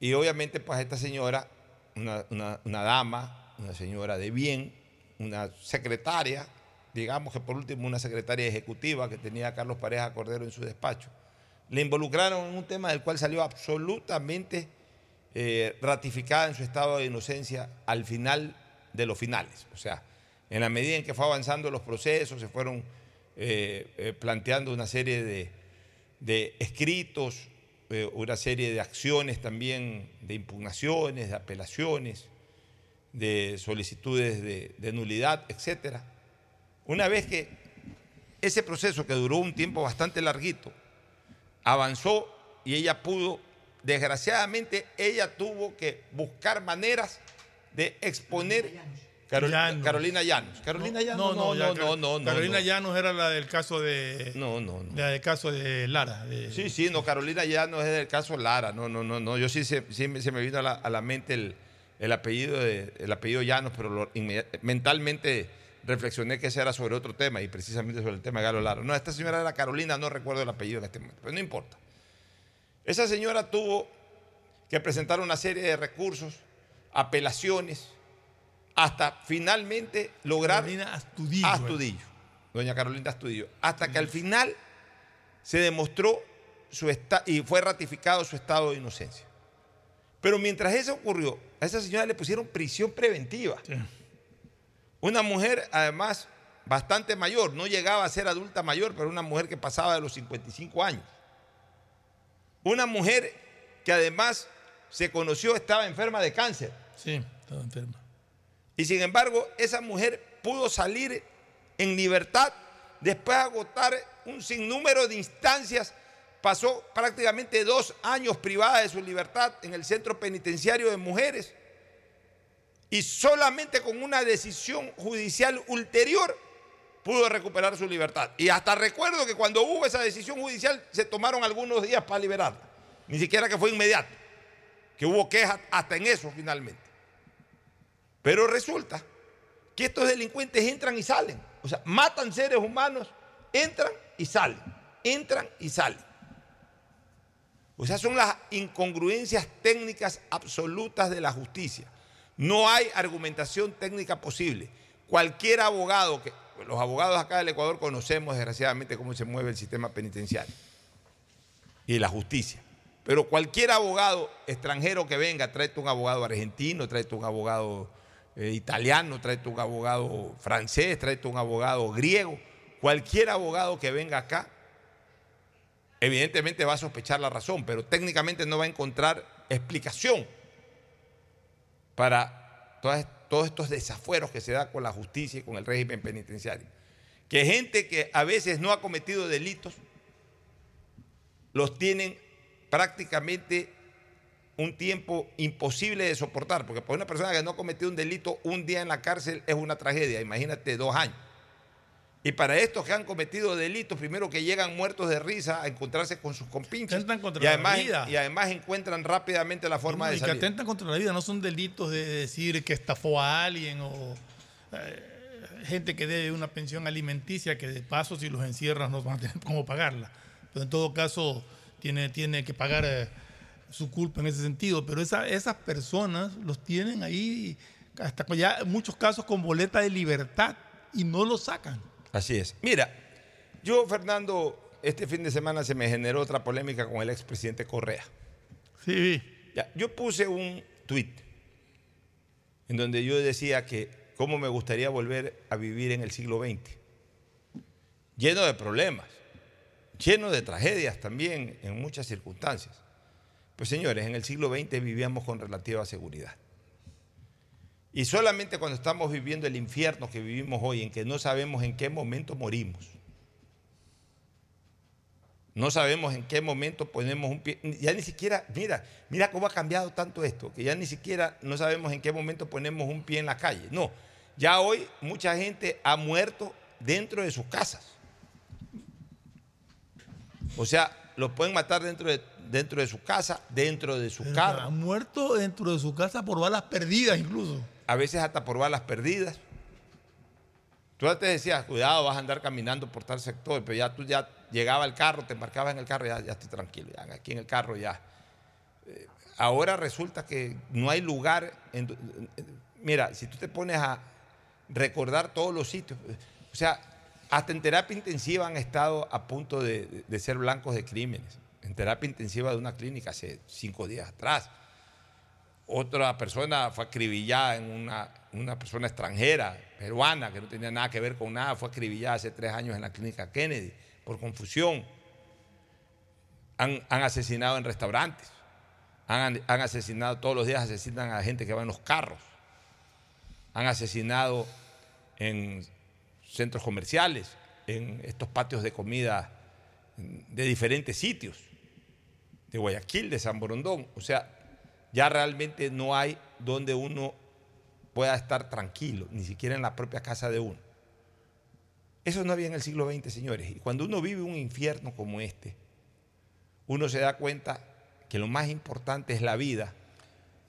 Y obviamente, pues esta señora, una, una- dama, una señora de bien, una secretaria, digamos que por último una secretaria ejecutiva que tenía a Carlos Pareja Cordero en su despacho, le involucraron en un tema del cual salió absolutamente eh, ratificada en su estado de inocencia al final de los finales. O sea, en la medida en que fue avanzando los procesos, se fueron eh, eh, planteando una serie de, escritos, eh, una serie de acciones también, de impugnaciones, de apelaciones, de solicitudes de, de nulidad, etc. Una vez que ese proceso que duró un tiempo bastante larguito, avanzó y ella pudo desgraciadamente, ella tuvo que buscar maneras de exponer Carol- Llanos. Carolina Llanos. Carolina Llanos, no, no, ya, no, no, no, Carolina no. Llanos era la del caso de. No, no, no. La del caso de Lara. de- Sí, sí, no, Carolina Llanos es del caso Lara. No, no, no, no. Yo sí, se, sí me- se me vino a la, a la mente el, el apellido de, el apellido Llanos, pero lo- mentalmente reflexioné que ese era sobre otro tema y precisamente sobre el tema de Galo Lara. No, esta señora era Carolina, no recuerdo el apellido en este momento, pero no importa. Esa señora tuvo que presentar una serie de recursos, apelaciones, hasta finalmente lograr Carolina Astudillo. Astudillo, doña Carolina Astudillo, hasta que al final se demostró su y fue ratificado su estado de inocencia. Pero mientras eso ocurrió, a esa señora le pusieron prisión preventiva. Sí. Una mujer, además, bastante mayor, no llegaba a ser adulta mayor, pero una mujer que pasaba de los 55 años. Una mujer que además se conoció estaba enferma de cáncer. Sí, estaba enferma. Y sin embargo, esa mujer pudo salir en libertad después de agotar un sinnúmero de instancias. Pasó prácticamente dos años privada de su libertad en el centro penitenciario de mujeres. Y solamente con una decisión judicial ulterior pudo recuperar su libertad. Y hasta recuerdo que cuando hubo esa decisión judicial se tomaron algunos días para liberarla. Ni siquiera que fue inmediato. Que hubo quejas hasta en eso finalmente. Pero resulta que estos delincuentes entran y salen. O sea, matan seres humanos, entran y salen. Entran y salen. O sea, son las incongruencias técnicas absolutas de la justicia. No hay argumentación técnica posible. Cualquier abogado que, los abogados acá del Ecuador conocemos desgraciadamente cómo se mueve el sistema penitenciario y la justicia. Pero cualquier abogado extranjero que venga, tráete un abogado argentino, tráete un abogado eh, italiano, tráete un abogado francés, tráete un abogado griego, cualquier abogado que venga acá, evidentemente va a sospechar la razón, pero técnicamente no va a encontrar explicación para todas- todos estos desafueros que se da con la justicia y con el régimen penitenciario. Que gente que a veces no ha cometido delitos, los tienen prácticamente un tiempo imposible de soportar, porque para una persona que no ha cometido un delito, un día en la cárcel es una tragedia, imagínate dos años. Y para estos que han cometido delitos, primero que llegan muertos de risa a encontrarse con sus compinches Atentan contra y la vida. y además encuentran rápidamente la forma de que salir. atentan contra la vida, no son delitos de decir que estafó a alguien o eh, gente que debe una pensión alimenticia que de paso si los encierras no van a tener cómo pagarla. Pero en todo caso tiene, tiene que pagar eh, su culpa en ese sentido. Pero esa- esas personas los tienen ahí hasta ya en muchos casos con boleta de libertad y no lo sacan. Así es. Mira, yo, Fernando, este fin de semana se me generó otra polémica con el expresidente Correa. Sí, Ya, yo puse un tuit en donde yo decía que cómo me gustaría volver a vivir en el siglo XX, lleno de problemas, lleno de tragedias también en muchas circunstancias. Pues señores, en el siglo XX vivíamos con relativa seguridad. Y solamente cuando estamos viviendo el infierno que vivimos hoy, en que no sabemos en qué momento morimos, no sabemos en qué momento ponemos un pie. Ya ni siquiera, mira, mira cómo ha cambiado tanto esto, que ya ni siquiera no sabemos en qué momento ponemos un pie en la calle. No, ya hoy mucha gente ha muerto dentro de sus casas. O sea, los pueden matar dentro de, dentro de su casa, dentro de su Ha carro, muerto dentro de su casa por balas perdidas incluso. a veces hasta por balas perdidas. Tú antes decías, cuidado, vas a andar caminando por tal sector, pero ya tú ya llegaba al carro, te embarcabas en el carro, ya, ya estoy tranquilo, ya aquí en el carro ya. Eh, ahora resulta que no hay lugar. en mira, si tú te pones a recordar todos los sitios, o sea, hasta en terapia intensiva han estado a punto de, ser blancos de crímenes. En terapia intensiva de una clínica hace cinco días atrás. Otra persona fue acribillada en una, persona extranjera, peruana, que no tenía nada que ver con nada, fue acribillada hace tres años en la clínica Kennedy por confusión. Han, han asesinado en restaurantes, han, han asesinado, todos los días asesinan a gente que va en los carros, han asesinado en centros comerciales, en estos patios de comida de diferentes sitios, de Guayaquil, de San Borondón. O sea, ya realmente no hay donde uno pueda estar tranquilo, ni siquiera en la propia casa de uno. Eso no había en el siglo XX, señores. Y cuando uno vive un infierno como este, uno se da cuenta que lo más importante es la vida.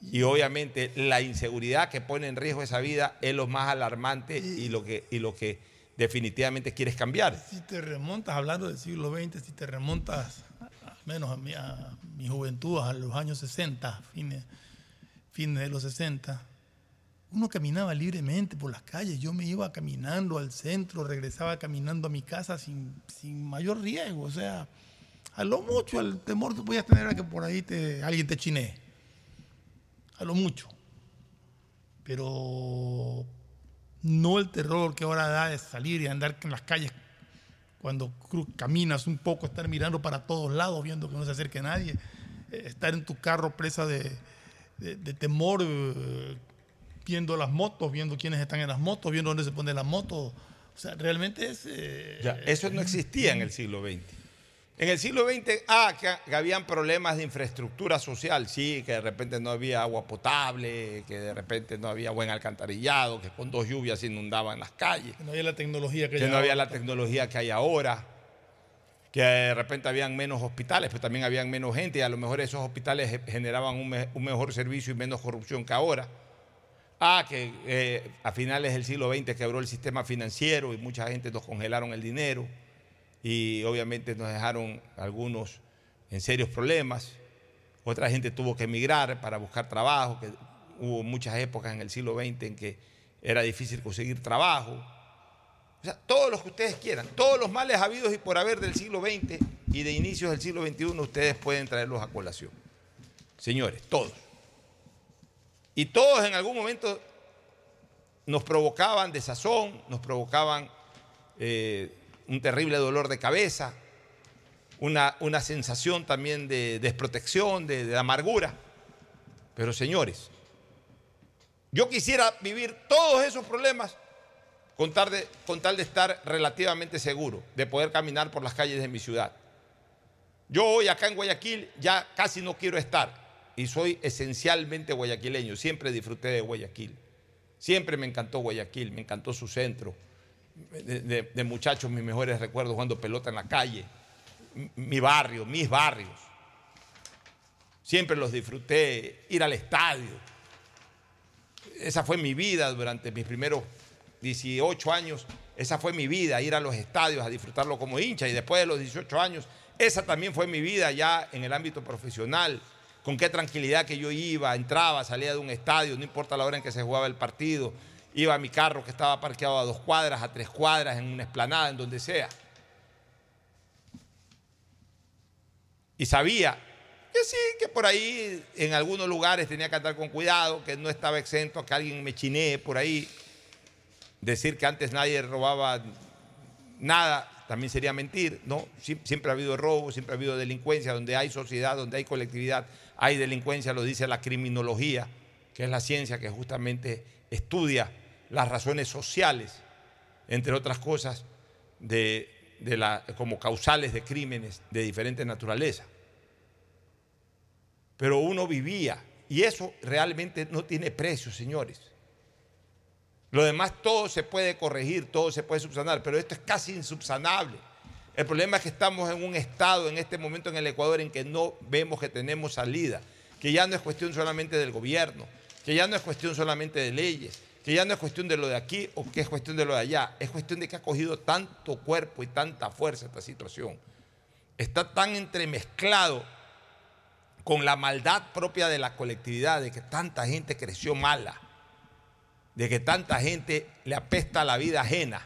Y obviamente la inseguridad que pone en riesgo esa vida es lo más alarmante y lo que, y lo que definitivamente quieres cambiar. Si te remontas, hablando del siglo XX, si te remontas menos a mi, a mi juventud, a los años 60, fines, fines de los 60, uno caminaba libremente por las calles. Yo me iba caminando al centro, regresaba caminando a mi casa sin, sin mayor riesgo. O sea, a lo mucho el temor que podías tener a que por ahí te, alguien te chinee. A lo mucho. Pero no el terror que ahora da de salir y andar en las calles cuando caminas un poco, estar mirando para todos lados, viendo que no se acerque nadie, eh, estar en tu carro presa de, de- de temor, eh, viendo las motos, viendo quiénes están en las motos, viendo dónde se pone la moto. O sea, realmente es... eh, Ya, eso no existía en el siglo XX. En el siglo XX, ah, que, que habían problemas de infraestructura social, sí, que de repente no había agua potable, que de repente no había buen alcantarillado, que con dos lluvias se inundaban las calles, que no había la tecnología que, que hay no había ahora. la tecnología que hay ahora, que de repente habían menos hospitales, pero también habían menos gente y a lo mejor esos hospitales ge- generaban un, me- un mejor servicio y menos corrupción que ahora. Ah, que eh, a finales del siglo XX quebró el sistema financiero y mucha gente nos congelaron el dinero y obviamente nos dejaron algunos en serios problemas. Otra gente tuvo que emigrar para buscar trabajo, hubo muchas épocas en el siglo XX en que era difícil conseguir trabajo. O sea, todos los que ustedes quieran, todos los males habidos y por haber del siglo XX y de inicios del siglo XXI, ustedes pueden traerlos a colación. Señores, todos. Y todos en algún momento nos provocaban desazón, nos provocaban eh, un terrible dolor de cabeza, una, una sensación también de desprotección, de, amargura. Pero señores, yo quisiera vivir todos esos problemas con tal, de, con tal de estar relativamente seguro, de poder caminar por las calles de mi ciudad. Yo hoy acá en Guayaquil ya casi no quiero estar y soy esencialmente guayaquileño, siempre disfruté de Guayaquil, siempre me encantó Guayaquil, me encantó su centro, de, muchachos mis mejores recuerdos jugando pelota en la calle, mi barrio, mis barrios, siempre los disfruté, ir al estadio, esa fue mi vida durante mis primeros 18 años, esa fue mi vida, ir a los estadios a disfrutarlo como hincha. Y después de los 18 años, esa también fue mi vida ya en el ámbito profesional, con qué tranquilidad que yo iba, entraba, salía de un estadio, no importa la hora en que se jugaba el partido, iba a mi carro que estaba parqueado a dos cuadras, a tres cuadras, en una esplanada, en donde sea. Y sabía que sí, que por ahí en algunos lugares tenía que andar con cuidado, que no estaba exento a que alguien me chinee por ahí. Decir que antes nadie robaba nada también sería mentir, ¿no? Sie- Siempre ha habido robo, siempre ha habido delincuencia, donde hay sociedad, donde hay colectividad, hay delincuencia, lo dice la criminología, que es la ciencia que justamente estudia las razones sociales, entre otras cosas, de, de la, como causales de crímenes de diferente naturaleza. Pero uno vivía, y eso realmente no tiene precio, señores. Lo demás todo se puede corregir, todo se puede subsanar, pero esto es casi insubsanable. El problema es que estamos en un estado en este momento en el Ecuador en que no vemos que tenemos salida, que ya no es cuestión solamente del gobierno, que ya no es cuestión solamente de leyes, que ya no es cuestión de lo de aquí o que es cuestión de lo de allá, es cuestión de que ha cogido tanto cuerpo y tanta fuerza esta situación. Está tan entremezclado con la maldad propia de la colectividad, de que tanta gente creció mala, de que tanta gente le apesta la vida ajena.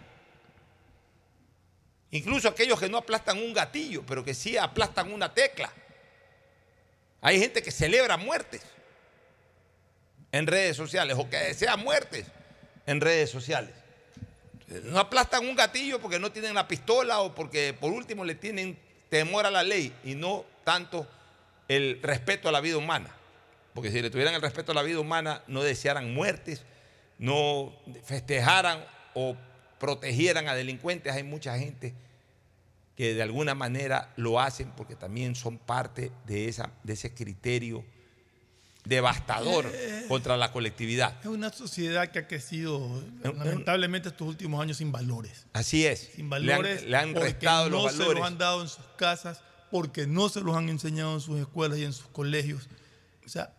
Incluso aquellos que no aplastan un gatillo, pero que sí aplastan una tecla. Hay gente que celebra muertes en redes sociales o que desea muertes en redes sociales. No aplastan un gatillo porque no tienen la pistola o porque por último le tienen temor a la ley y no tanto el respeto a la vida humana. Porque si le tuvieran el respeto a la vida humana, no desearan muertes, no festejaran o protegieran a delincuentes. Hay mucha gente que de alguna manera lo hacen porque también son parte de, esa, de ese criterio devastador contra la colectividad. Es una sociedad que ha crecido lamentablemente estos últimos años sin valores. Así es. Sin valores. Le han, le han porque restado no los se valores. los han dado en sus casas, porque no se los han enseñado en sus escuelas y en sus colegios. O sea,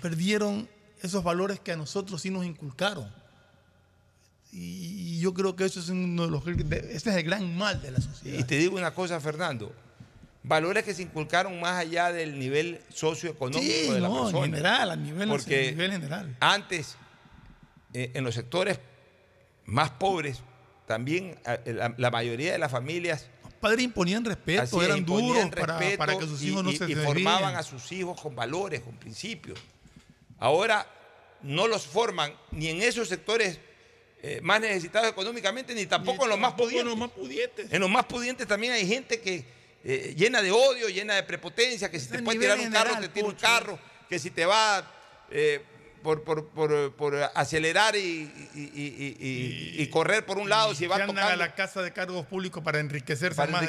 perdieron esos valores que a nosotros sí nos inculcaron. Y y yo creo que eso es uno de los ese es el gran mal de la sociedad. Y te digo una cosa, Fernando. Valores que se inculcaron más allá del nivel socioeconómico Sí, de la no, en persona. general, a nivel, Porque a nivel general. Antes, eh, en los sectores más pobres, también eh, la, la mayoría de las familias Los padres imponían respeto, eran imponían duros respeto para que sus hijos y, no se y formaban a sus hijos con valores, con principios. Ahora no los forman ni en esos sectores eh, más necesitados económicamente, ni tampoco en los más Tampoco en los más pudientes. En los más pudientes también hay gente que eh, llena de odio, llena de prepotencia, que si te a puede tirar un carro, te tira un carro, que si te va eh, por, por- por- por acelerar y, y- y- y- y- y correr por un lado, si va a la casa de cargos públicos para enriquecerse. para más de-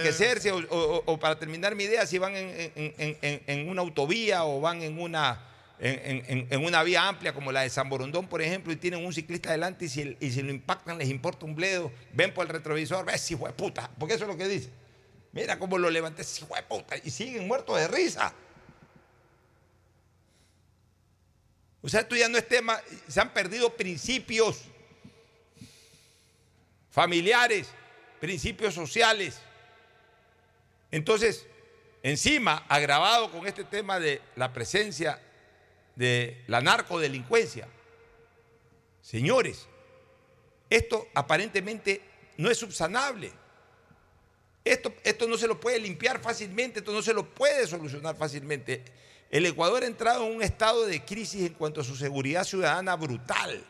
o, o- o para terminar mi idea, si van en, en- en- en- en una autovía o van en una, en, en- en una vía amplia como la de San Borondón, por ejemplo, y tienen un ciclista adelante y si, y si lo impactan les importa un bledo, ven por el retrovisor, ves, hijo de puta, porque eso es lo que dice. Mira cómo lo levanté, puta, y siguen muertos de risa. O sea, esto ya no es tema, se han perdido principios familiares, principios sociales. Entonces, encima, agravado con este tema de la presencia de la narcodelincuencia, señores, esto aparentemente no es subsanable. Esto, esto no se lo puede limpiar fácilmente, esto no se lo puede solucionar fácilmente. El Ecuador ha entrado en un estado de crisis en cuanto a su seguridad ciudadana brutal.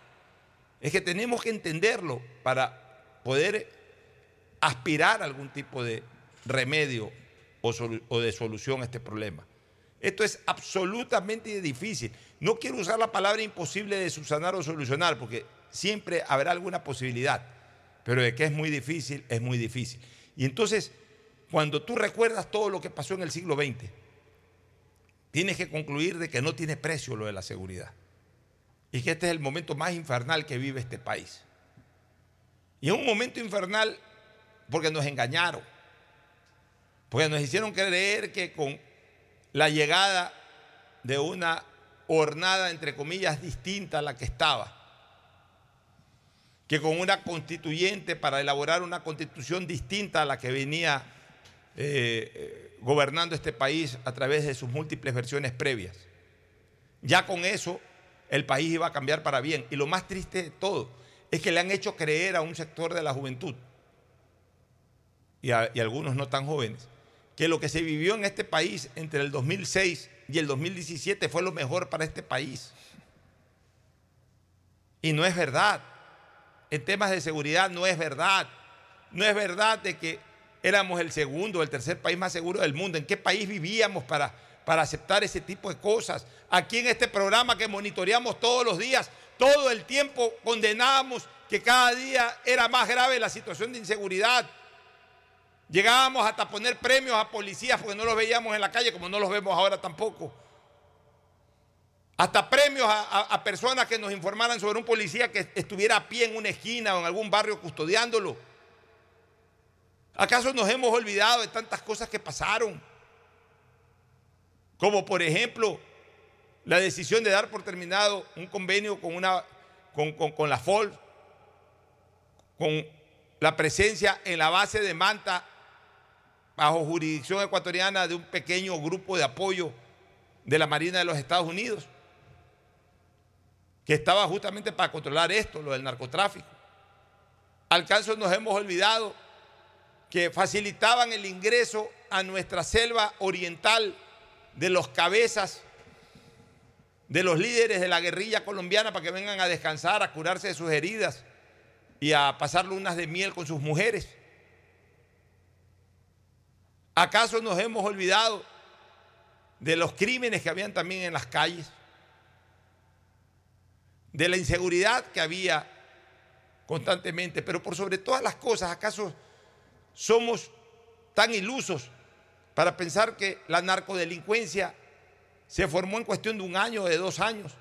Es que tenemos que entenderlo para poder aspirar a algún tipo de remedio o, o de solución a este problema. Esto es absolutamente difícil. No quiero usar la palabra imposible de subsanar o solucionar, porque siempre habrá alguna posibilidad, pero de que es muy difícil, es muy difícil. Y entonces, cuando tú recuerdas todo lo que pasó en el siglo XX, tienes que concluir de que no tiene precio lo de la seguridad. Y que este es el momento más infernal que vive este país. Y es un momento infernal porque nos engañaron. Porque nos hicieron creer que con la llegada de una hornada, entre comillas, distinta a la que estaba, que con una constituyente para elaborar una constitución distinta a la que venía eh, eh, gobernando este país a través de sus múltiples versiones previas. Ya con eso el país iba a cambiar para bien. Y lo más triste de todo es que le han hecho creer a un sector de la juventud y y algunos no tan jóvenes que lo que se vivió en este país entre el 2006 y el 2017 fue lo mejor para este país. Y no es verdad. En temas de seguridad no es verdad. No es verdad de que éramos el segundo o el tercer país más seguro del mundo. ¿En qué país vivíamos para, para aceptar ese tipo de cosas? Aquí en este programa que monitoreamos todos los días, todo el tiempo condenábamos que cada día era más grave la situación de inseguridad. Llegábamos hasta poner premios a policías porque no los veíamos en la calle como no los vemos ahora tampoco. Hasta premios a, personas que nos informaran sobre un policía que estuviera a pie en una esquina o en algún barrio custodiándolo. ¿Acaso nos hemos olvidado de tantas cosas que pasaron? Como por ejemplo la decisión de dar por terminado un convenio con, una, con, con- con la FOL, con la presencia en la base de Manta, bajo jurisdicción ecuatoriana, de un pequeño grupo de apoyo de la Marina de los Estados Unidos, que estaba justamente para controlar esto, lo del narcotráfico. Al caso nos hemos olvidado que facilitaban el ingreso a nuestra selva oriental de los cabezas de los líderes de la guerrilla colombiana para que vengan a descansar, a curarse de sus heridas y a pasar lunas de miel con sus mujeres. ¿Acaso nos hemos olvidado de los crímenes que habían también en las calles? De la inseguridad que había constantemente, pero por sobre todas las cosas, ¿acaso somos tan ilusos para pensar que la narcodelincuencia se formó en cuestión de un año o de dos años,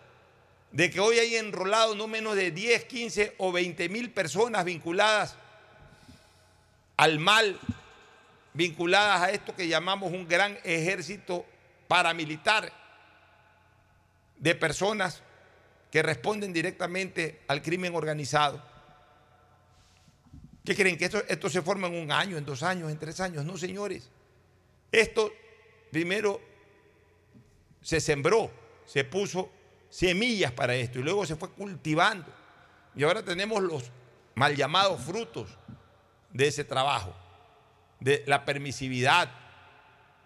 de que hoy hay enrolado no menos de 10, 15 o 20 mil personas vinculadas al mal, vinculadas a esto que llamamos un gran ejército paramilitar de personas que responden directamente al crimen organizado. ¿Qué creen? ¿Que esto, se forma en un año, en dos años, en tres años? No, señores. Esto primero se sembró, se puso semillas para esto y luego se fue cultivando. Y ahora tenemos los mal llamados frutos de ese trabajo, de la permisividad,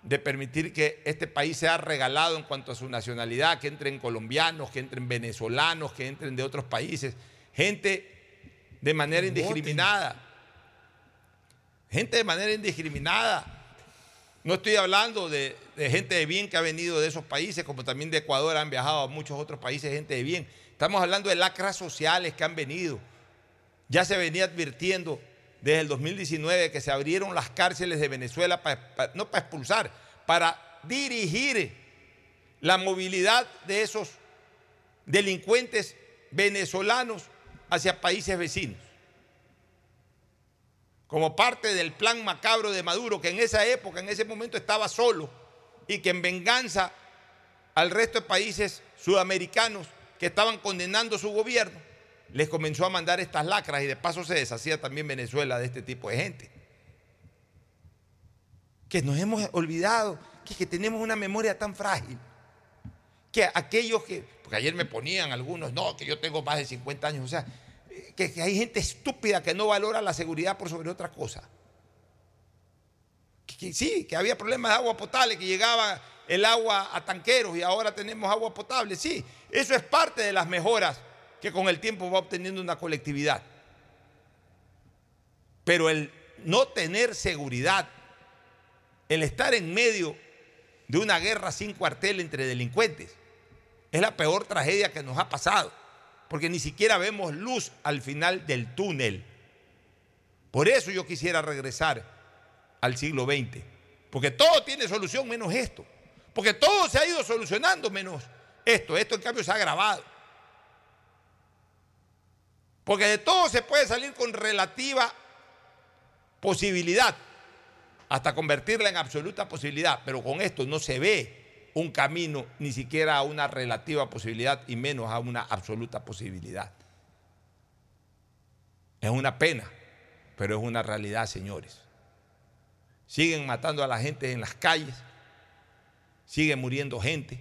de permitir que este país sea regalado en cuanto a su nacionalidad, que entren colombianos, que entren venezolanos, que entren de otros países, gente de manera indiscriminada, gente de manera indiscriminada. No estoy hablando de, de, gente de bien que ha venido de esos países, como también de Ecuador han viajado a muchos otros países, gente de bien. Estamos hablando de lacras sociales que han venido. Ya se venía advirtiendo desde el 2019 que se abrieron las cárceles de Venezuela, para, no para expulsar, para dirigir la movilidad de esos delincuentes venezolanos hacia países vecinos. Como parte del plan macabro de Maduro, que en esa época, en ese momento estaba solo y que en venganza al resto de países sudamericanos que estaban condenando su gobierno, les comenzó a mandar estas lacras y de paso se deshacía también Venezuela de este tipo de gente. Que nos hemos olvidado que, tenemos una memoria tan frágil. Que aquellos que, porque ayer me ponían algunos, no, que yo tengo más de 50 años, o sea, que, hay gente estúpida que no valora la seguridad por sobre otra cosa. Sí, que había problemas de agua potable, que llegaba el agua a tanqueros y ahora tenemos agua potable. Sí, eso es parte de las mejoras que con el tiempo va obteniendo una colectividad. Pero el no tener seguridad, el estar en medio de una guerra sin cuartel entre delincuentes, es la peor tragedia que nos ha pasado, porque ni siquiera vemos luz al final del túnel. Por eso yo quisiera regresar al siglo XX, porque todo tiene solución menos esto, porque todo se ha ido solucionando menos esto, esto en cambio se ha agravado. Porque de todo se puede salir con relativa posibilidad, hasta convertirla en absoluta posibilidad, pero con esto no se ve un camino ni siquiera a una relativa posibilidad y menos a una absoluta posibilidad. Es una pena, pero es una realidad, señores. Siguen matando a la gente en las calles, sigue muriendo gente.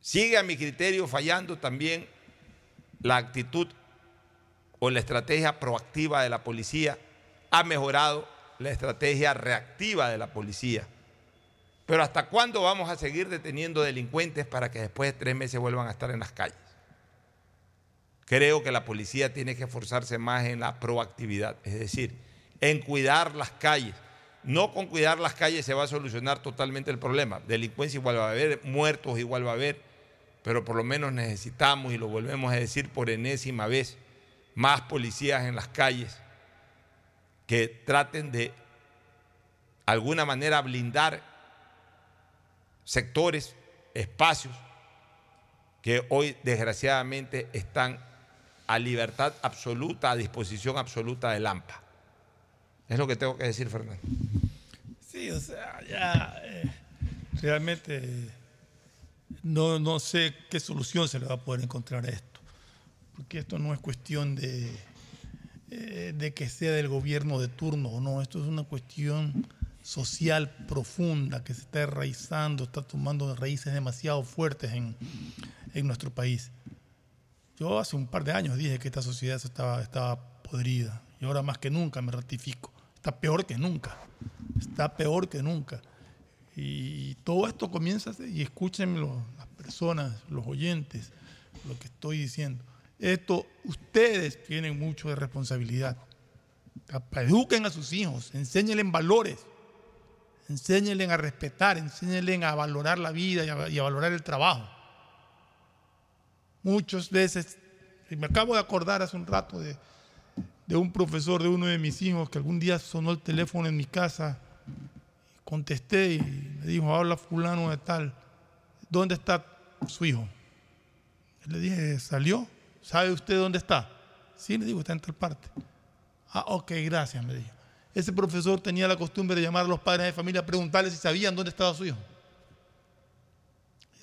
Sigue a mi criterio fallando también la actitud o la estrategia proactiva de la policía ha mejorado la estrategia reactiva de la policía. Pero ¿hasta cuándo vamos a seguir deteniendo delincuentes para que después de tres meses vuelvan a estar en las calles? Creo que la policía tiene que esforzarse más en la proactividad, es decir, en cuidar las calles. No con cuidar las calles se va a solucionar totalmente el problema. Delincuencia igual va a haber, muertos igual va a haber, pero por lo menos necesitamos, y lo volvemos a decir por enésima vez, más policías en las calles que traten de alguna manera blindar sectores, espacios que hoy desgraciadamente están a libertad absoluta, a disposición absoluta del AMPA. Es lo que tengo que decir, Fernando. Sí, o sea, ya eh, realmente no, no sé qué solución se le va a poder encontrar a esto, porque esto no es cuestión de, eh, de que sea del gobierno de turno o no, esto es una cuestión social profunda que se está enraizando, está tomando raíces demasiado fuertes en, en nuestro país. Yo hace un par de años dije que esta sociedad estaba, estaba podrida y ahora más que nunca me ratifico. Está peor que nunca. Está peor que nunca. Y todo esto comienza, y escúchenlo las personas, los oyentes, lo que estoy diciendo. Esto, ustedes tienen mucho de responsabilidad. Eduquen a sus hijos, enséñenles valores, enséñenles a respetar, enséñenles a valorar la vida y a, y a valorar el trabajo. Muchas veces, y me acabo de acordar hace un rato de, de un profesor de uno de mis hijos que algún día sonó el teléfono en mi casa. Contesté y me dijo, habla fulano de tal. ¿Dónde está su hijo? Le dije, ¿salió? ¿Sabe usted dónde está? Sí, le digo, está en tal parte. Ah, ok, gracias, me dijo. Ese profesor tenía la costumbre de llamar a los padres de familia a preguntarles si sabían dónde estaba su hijo.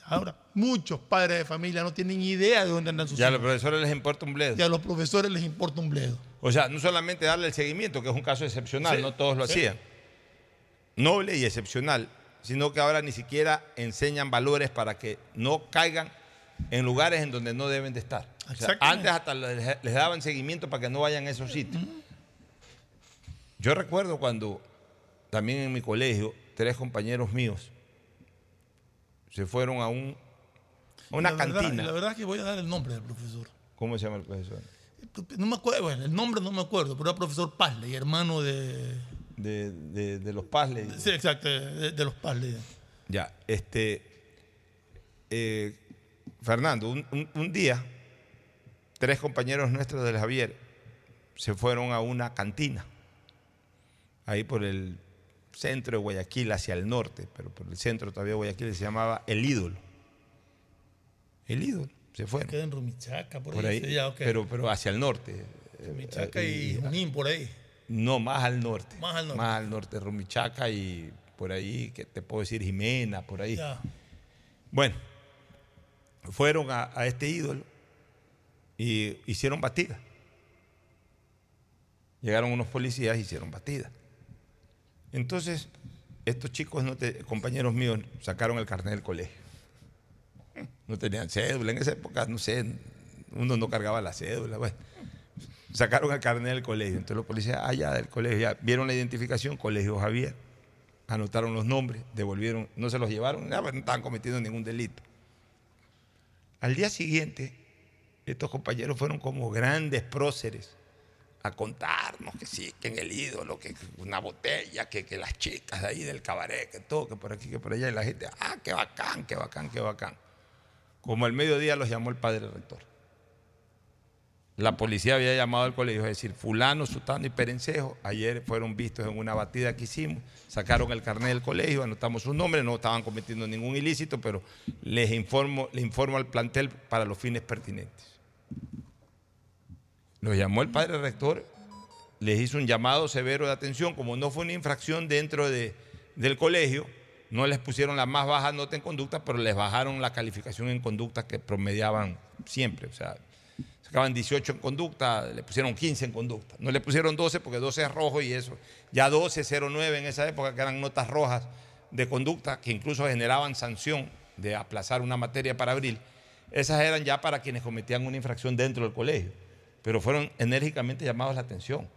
Ahora, muchos padres de familia no tienen idea de dónde andan sus Ya a hijos. los profesores les importa un bledo. Y a los profesores les importa un bledo. O sea, no solamente darle el seguimiento, que es un caso excepcional, Sí, no todos lo sí. hacían. Noble y excepcional, sino que ahora ni siquiera enseñan valores para que no caigan en lugares en donde no deben de estar. O sea, Exactamente. antes hasta les, les daban seguimiento para que no vayan a esos sitios. Yo recuerdo cuando también en mi colegio, tres compañeros míos se fueron a, un, a una La verdad- cantina. la verdad es que voy a dar el nombre del profesor. ¿Cómo se llama el profesor? No me acuerdo, bueno, el nombre no me acuerdo, pero era profesor Pazley, hermano de. De, de- de los Pazley. Sí, exacto, de, de los Pazley. Ya, este. eh, Fernando, un, un- un día, tres compañeros nuestros del Javier se fueron a una cantina, ahí por el centro de Guayaquil hacia el norte, pero por el centro todavía de Guayaquil se llamaba El Ídolo. El Ídolo, se fueron. Queda en Rumichaca, por, Por ahí, ya, pero, pero hacia el norte. Rumichaca Eh, y Junín, por ahí. No, más al norte. Más al norte. Más al norte, Rumichaca y por ahí, que te puedo decir, Jimena, por ahí. Ya. Bueno, fueron a, a este ídolo y hicieron batida. Llegaron unos policías y hicieron batida. Entonces, estos chicos, no te- compañeros míos, sacaron el carnet del colegio. No tenían cédula. En esa época, no sé, uno no cargaba la cédula. Bueno, sacaron el carnet del colegio. Entonces los policías allá del colegio ya vieron la identificación, Colegio Javier, anotaron los nombres, devolvieron, no se los llevaron, nada, no estaban cometiendo ningún delito. Al día siguiente, estos compañeros fueron como grandes próceres a contarnos que sí, que en el ídolo, que una botella, que, que las chicas de ahí del cabaret, que todo, que por aquí, que por allá, y la gente, ah, qué bacán, qué bacán, qué bacán. Como al mediodía los llamó el padre rector. La policía había llamado al colegio, es decir, fulano, sutano y perencejo, ayer fueron vistos en una batida que hicimos, sacaron el carnet del colegio, anotamos su nombre, no estaban cometiendo ningún ilícito, pero les informo, le informo al plantel para los fines pertinentes. Los llamó el padre rector, les hizo un llamado severo de atención, como no fue una infracción dentro de- del colegio, no les pusieron la más baja nota en conducta, pero les bajaron la calificación en conducta que promediaban siempre, o sea, sacaban 18 en conducta, le pusieron 15 en conducta. No le pusieron 12 porque 12 es rojo y eso. Ya 12, 09 en esa época, que eran notas rojas de conducta, que incluso generaban sanción de aplazar una materia para abril. Esas eran ya para quienes cometían una infracción dentro del colegio, pero fueron enérgicamente llamados la atención.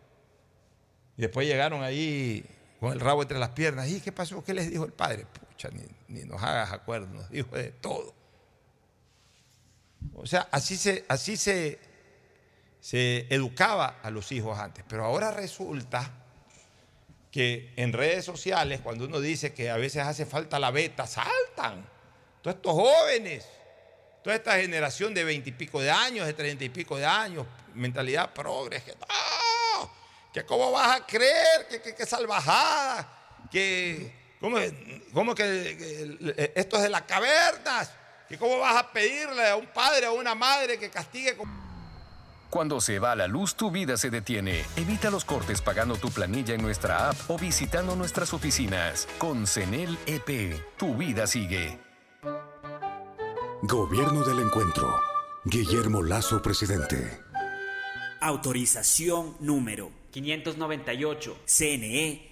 Y después llegaron ahí con el rabo entre las piernas. ¿Y qué pasó? ¿Qué les dijo el padre? Pucha, ni, ni nos hagas acuerdo, nos dijo de todo. O sea, así se, así se, se educaba a los hijos antes. Pero ahora resulta que en redes sociales, cuando uno dice que a veces hace falta la beta, saltan. Todos estos jóvenes, toda esta generación de veintipico de años, de treinta y pico de años, mentalidad progres, que no, que cómo vas a creer, que, que, salvajada, que cómo, cómo que, que esto es de las cavernas, que cómo vas a pedirle a un padre o a una madre que castigue con... Cuando se va la luz, tu vida se detiene. Evita los cortes pagando tu planilla en nuestra app o visitando nuestras oficinas. Con CENEL EP, tu vida sigue. Gobierno del Encuentro. Guillermo Lazo, presidente. Autorización número 598. CNE,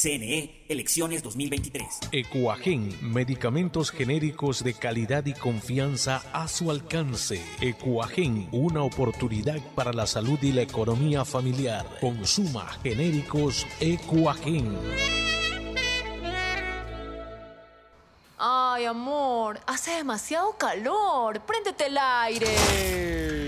CNE, elecciones 2023. Ecuagen, medicamentos genéricos de calidad y confianza a su alcance. Ecuagen, una oportunidad para la salud y la economía familiar. Consuma genéricos Ecuagen. Ay, amor, hace demasiado calor. Préndete el aire.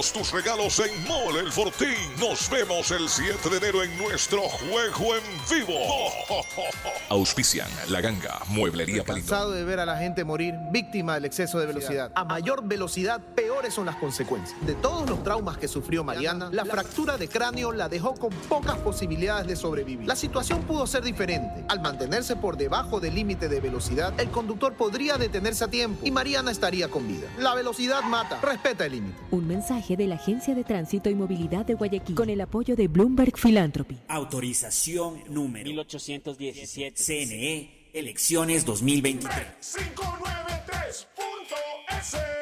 tus regalos en Mole El Fortín. Nos vemos el 7 de enero en nuestro juego en vivo. Auspician La Ganga, Mueblería Palito. Cansado de ver a la gente morir víctima del exceso de velocidad. A mayor velocidad, peores son las consecuencias. De todos los traumas que sufrió Mariana, la fractura de cráneo la dejó con pocas posibilidades de sobrevivir. La situación pudo ser diferente. Al mantenerse por debajo del límite de velocidad, el conductor podría detenerse a tiempo y Mariana estaría con vida. La velocidad mata. Respeta el límite. Un mensaje de la Agencia de Tránsito y Movilidad de Guayaquil con el apoyo de Bloomberg Philanthropy. Autorización número 1817 CNE Elecciones 2023. 593.es tu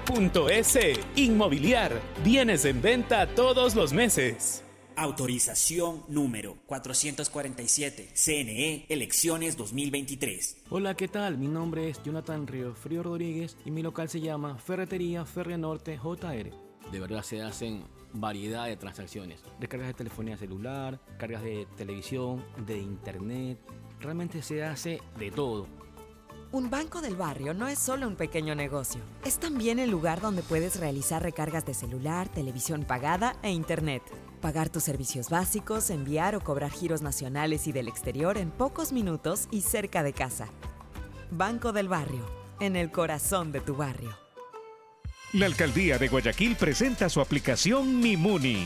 Inmobiliar. Bienes en venta todos los meses. Autorización número 447. CNE, elecciones 2023. Hola, ¿qué tal? Mi nombre es Jonathan Río Frío Rodríguez y mi local se llama Ferretería Ferre Norte JR. De verdad se hacen variedad de transacciones. Descargas de telefonía celular, cargas de televisión, de internet. Realmente se hace de todo. Un banco del barrio no es solo un pequeño negocio, es también el lugar donde puedes realizar recargas de celular, televisión pagada e internet. Pagar tus servicios básicos, enviar o cobrar giros nacionales y del exterior en pocos minutos y cerca de casa. Banco del Barrio, en el corazón de tu barrio. La alcaldía de Guayaquil presenta su aplicación Mi Muni.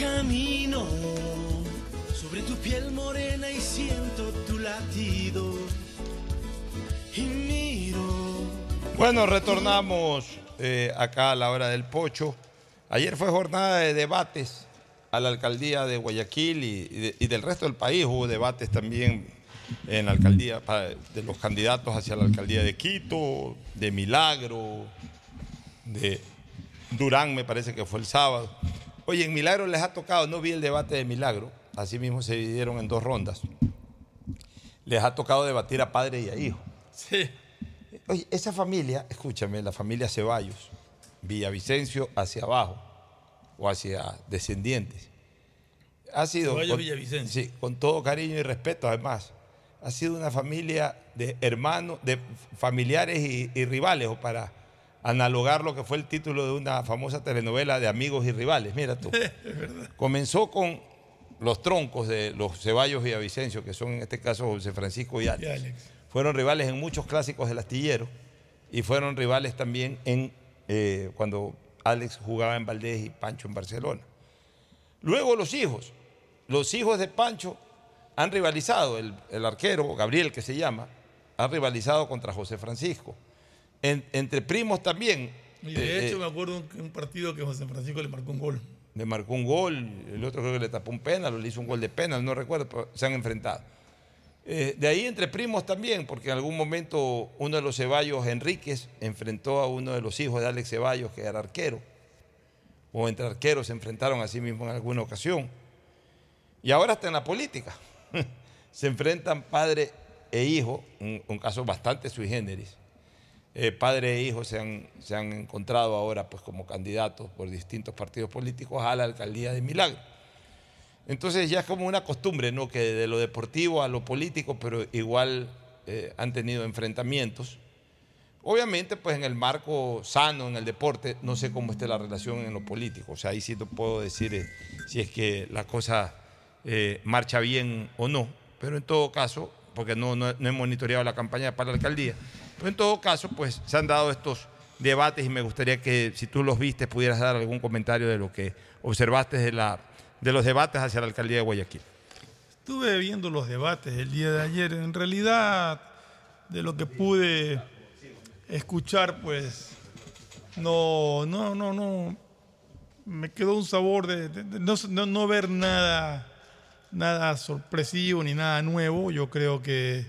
Camino sobre tu piel morena y siento tu latido. Y miro. Bueno, retornamos eh, acá a la hora del pocho. Ayer fue jornada de debates a la alcaldía de Guayaquil y, y de- y del resto del país. Hubo debates también en la alcaldía de los candidatos hacia la alcaldía de Quito, de Milagro, de Durán, me parece que fue el sábado. Oye, en Milagro les ha tocado, no vi el debate de Milagro, así mismo se dividieron en dos rondas. Les ha tocado debatir a padre y a hijo. Sí. Oye, esa familia, escúchame, la familia Ceballos, Villavicencio hacia abajo o hacia descendientes, ha sido, Ceballos, con, Villavicencio. sí, con todo cariño y respeto además, ha sido una familia de hermanos, de familiares y, y rivales, o para analogar lo que fue el título de una famosa telenovela de amigos y rivales, mira tú. Comenzó con los troncos de los Ceballos Villavicencio, que son en este caso José Francisco y Alex. Y Alex. Fueron rivales en muchos clásicos del astillero y fueron rivales también en eh, cuando Alex jugaba en Valdés y Pancho en Barcelona. Luego los hijos. Los hijos de Pancho han rivalizado, el, el arquero, Gabriel que se llama, ha rivalizado contra José Francisco. En- entre primos también. Y de eh, hecho eh, me acuerdo que un partido que José Francisco le marcó un gol. le marcó un gol, el otro creo que le tapó un penal, o le hizo un gol de penal, no recuerdo, pero se han enfrentado. Eh, de ahí entre primos también, porque en algún momento uno de los Ceballos, Enríquez, enfrentó a uno de los hijos de Alex Ceballos, que era arquero, o entre arqueros se enfrentaron a sí mismos en alguna ocasión. Y ahora está en la política. se enfrentan padre e hijo, un, un caso bastante sui generis. Eh, padre e hijo se han, se han encontrado ahora pues, como candidatos por distintos partidos políticos a la alcaldía de Milagro. Entonces ya es como una costumbre, ¿no? Que de lo deportivo a lo político, pero igual eh, han tenido enfrentamientos. Obviamente, pues en el marco sano, en el deporte, no sé cómo esté la relación en lo político. O sea, ahí sí no puedo decir eh, si es que la cosa eh, marcha bien o no. Pero en todo caso, porque no, no he monitoreado la campaña para la alcaldía, pero en todo caso, pues se han dado estos debates y me gustaría que si tú los viste pudieras dar algún comentario de lo que observaste de la de los debates hacia la alcaldía de Guayaquil. Estuve viendo los debates el día de ayer. En realidad, de lo que pude escuchar, pues no, no, no, no. Me quedó un sabor de, de- no- no ver nada, nada sorpresivo ni nada nuevo. Yo creo que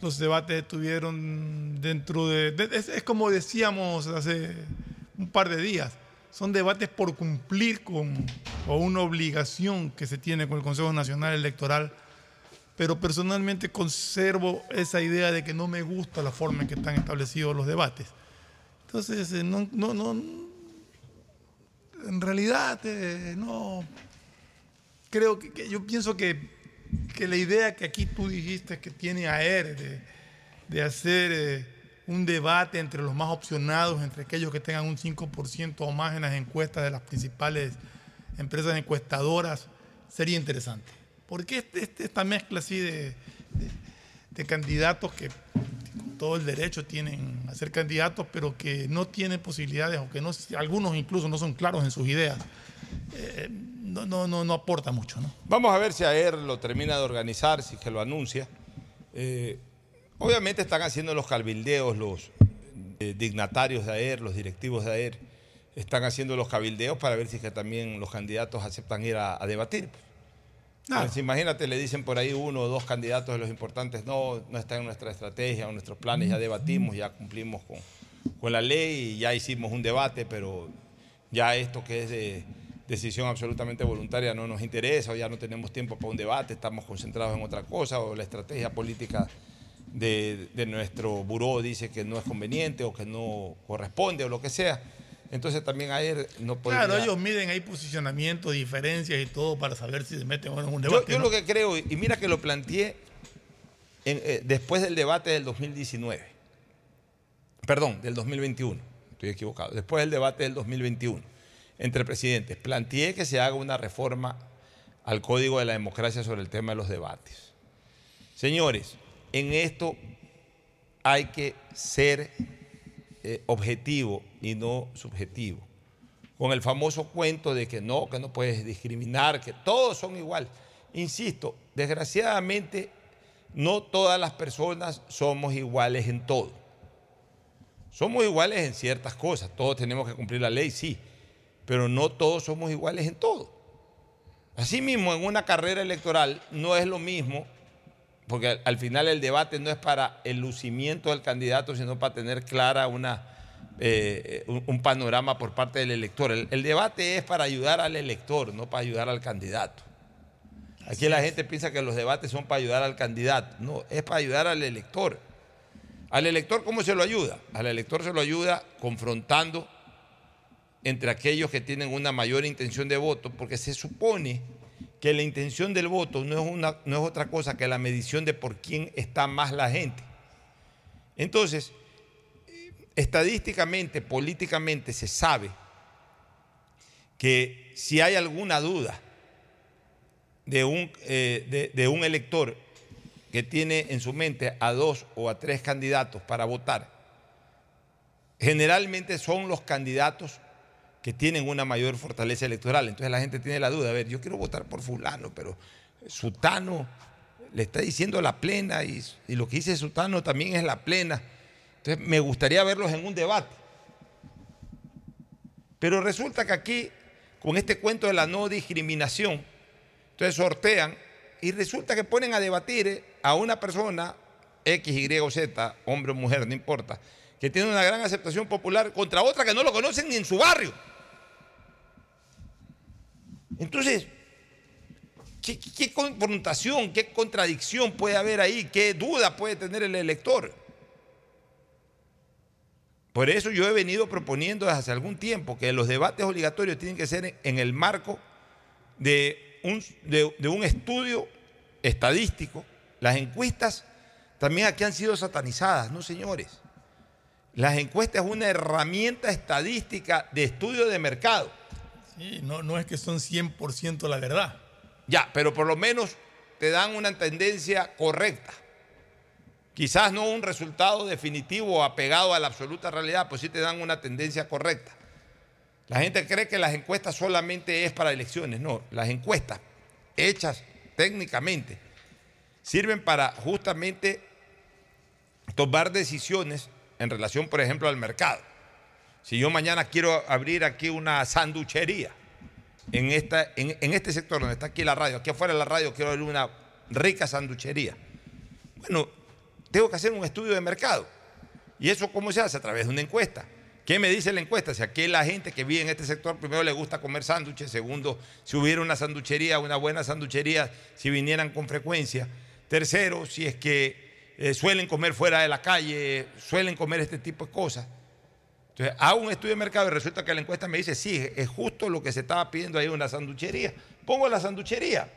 los debates estuvieron dentro de... es, como decíamos hace un par de días. Son debates por cumplir con, una obligación que se tiene con el Consejo Nacional Electoral pero personalmente conservo esa idea de que no me gusta la forma en que están establecidos los debates. Entonces, eh, no, no, no, en realidad, eh, no, creo que yo pienso que, que la idea que aquí tú dijiste que tiene AER de, de hacer eh, un debate entre los más opcionados, entre aquellos que tengan un 5% o más en las encuestas de las principales empresas encuestadoras, sería interesante. Porque este- este- esta mezcla así de, de- de candidatos que con todo el derecho tienen a ser candidatos, pero que no tienen posibilidades, o que no, algunos incluso no son claros en sus ideas, eh, no, no, no, no aporta mucho. ¿no? Vamos a ver si AER lo termina de organizar, si es que lo anuncia. Eh, obviamente están haciendo los cabildeos los eh, dignatarios de AER, los directivos de AER, están haciendo los cabildeos para ver si es que también los candidatos aceptan ir a, a debatir. Pues imagínate, le dicen por ahí uno o dos candidatos de los importantes, no, no está en nuestra estrategia o nuestros planes, ya debatimos, ya cumplimos con, con la ley y ya hicimos un debate, pero ya esto que es de decisión absolutamente voluntaria no nos interesa o ya no tenemos tiempo para un debate, estamos concentrados en otra cosa o la estrategia política de, de nuestro buró dice que no es conveniente o que no corresponde o lo que sea. Entonces también ayer no podría... Claro, ellos miden ahí posicionamiento, diferencias y todo para saber si se meten o no en un Yo, debate. yo ¿no? lo que creo, y mira que lo planteé en, eh, después del debate del 2019, perdón, del 2021, estoy equivocado, después del debate del 2021 entre presidentes, planteé que se haga una reforma al Código de la Democracia sobre el tema de los debates. Señores, en esto hay que ser eh, objetivo y no subjetivo. Con el famoso cuento de que no, que no puedes discriminar, que todos son iguales. Insisto, desgraciadamente no todas las personas somos iguales en todo. Somos iguales en ciertas cosas, todos tenemos que cumplir la ley, sí, pero no todos somos iguales en todo. Asimismo, en una carrera electoral no es lo mismo, porque al, al final el debate no es para el lucimiento del candidato, sino para tener clara una, eh, un, un panorama por parte del elector. El, el debate es para ayudar al elector, no para ayudar al candidato. Aquí la gente piensa que los debates son para ayudar al candidato. No, es para ayudar al elector. ¿Al elector cómo se lo ayuda? Al elector se lo ayuda confrontando entre aquellos que tienen una mayor intención de voto, porque se supone que la intención del voto no es, una, no es otra cosa que la medición de por quién está más la gente. Entonces, estadísticamente, políticamente se sabe que si hay alguna duda de un, eh, de, de un elector que tiene en su mente a dos o a tres candidatos para votar, generalmente son los candidatos tienen una mayor fortaleza electoral. Entonces la gente tiene la duda, a ver, yo quiero votar por fulano, pero Sutano le está diciendo la plena y, y lo que dice Sutano también es la plena. Entonces me gustaría verlos en un debate. Pero resulta que aquí, con este cuento de la no discriminación, entonces sortean y resulta que ponen a debatir eh, a una persona, X, Y o Z, hombre o mujer, no importa, que tiene una gran aceptación popular contra otra que no lo conocen ni en su barrio. Entonces, ¿qué, confrontación, qué contradicción puede haber ahí? ¿Qué duda puede tener el elector? Por eso yo he venido proponiendo desde hace algún tiempo que los debates obligatorios tienen que ser en, el marco de un, de un estudio estadístico. Las encuestas también aquí han sido satanizadas, no señores. Las encuestas es una herramienta estadística de estudio de mercado. No, no es que son 100% la verdad. Ya, pero por lo menos te dan una tendencia correcta. Quizás no un resultado definitivo apegado a la absoluta realidad, pues sí te dan una tendencia correcta. La gente cree que las encuestas solamente es para elecciones. No, las encuestas hechas técnicamente sirven para justamente tomar decisiones en relación, por ejemplo, al mercado. Si yo mañana quiero abrir aquí una sanduchería en, esta, en, este sector donde está aquí la radio, aquí afuera de la radio quiero abrir una rica sanduchería. Bueno, tengo que hacer un estudio de mercado. ¿Y eso cómo se hace? A través de una encuesta. ¿Qué me dice la encuesta? Si aquí la gente que vive en este sector primero le gusta comer sándwiches, segundo, si hubiera una sanduchería, una buena sanduchería, si vinieran con frecuencia. Tercero, si es que eh, suelen comer fuera de la calle, suelen comer este tipo de cosas. Entonces, hago un estudio de mercado y resulta que la encuesta me dice, sí, es justo lo que se estaba pidiendo ahí una sanduchería. Pongo la sanduchería.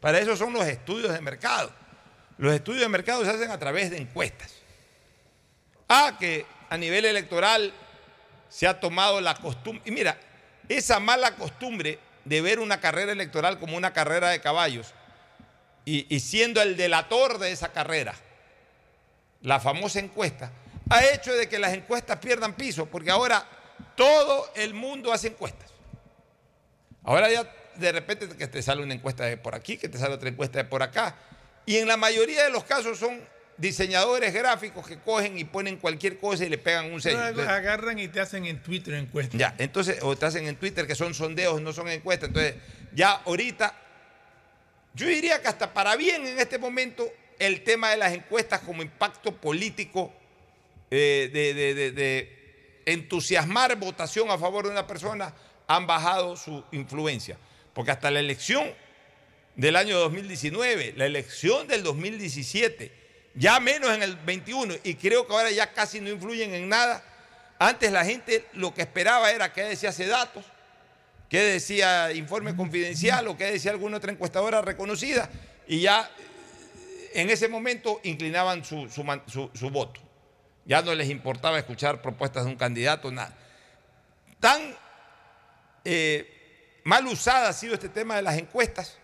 Para eso son los estudios de mercado. Los estudios de mercado se hacen a través de encuestas. Ah, que a nivel electoral se ha tomado la costumbre. Y mira, esa mala costumbre de ver una carrera electoral como una carrera de caballos y, y siendo el delator de esa carrera, la famosa encuesta, ha hecho de que las encuestas pierdan piso, porque ahora todo el mundo hace encuestas. Ahora ya de repente que te sale una encuesta de por aquí, que te sale otra encuesta de por acá. Y en la mayoría de los casos son diseñadores gráficos que cogen y ponen cualquier cosa y le pegan un sello. Entonces, agarran y te hacen en Twitter encuestas. ya, entonces, o te hacen en Twitter que son sondeos, no son encuestas. Entonces, ya ahorita, yo diría que hasta para bien en este momento, el tema de las encuestas como impacto político, de, de- de- de entusiasmar votación a favor de una persona, han bajado su influencia. Porque hasta la elección del año 2019, la elección del 2017, ya menos en el 21, y creo que ahora ya casi no influyen en nada. Antes la gente lo que esperaba era que decía hace datos, que decía informe confidencial o que decía alguna otra encuestadora reconocida, y ya eh, en ese momento inclinaban su- su voto. Ya no les importaba escuchar propuestas de un candidato, nada. Tan eh, mal usada ha sido este tema de las encuestas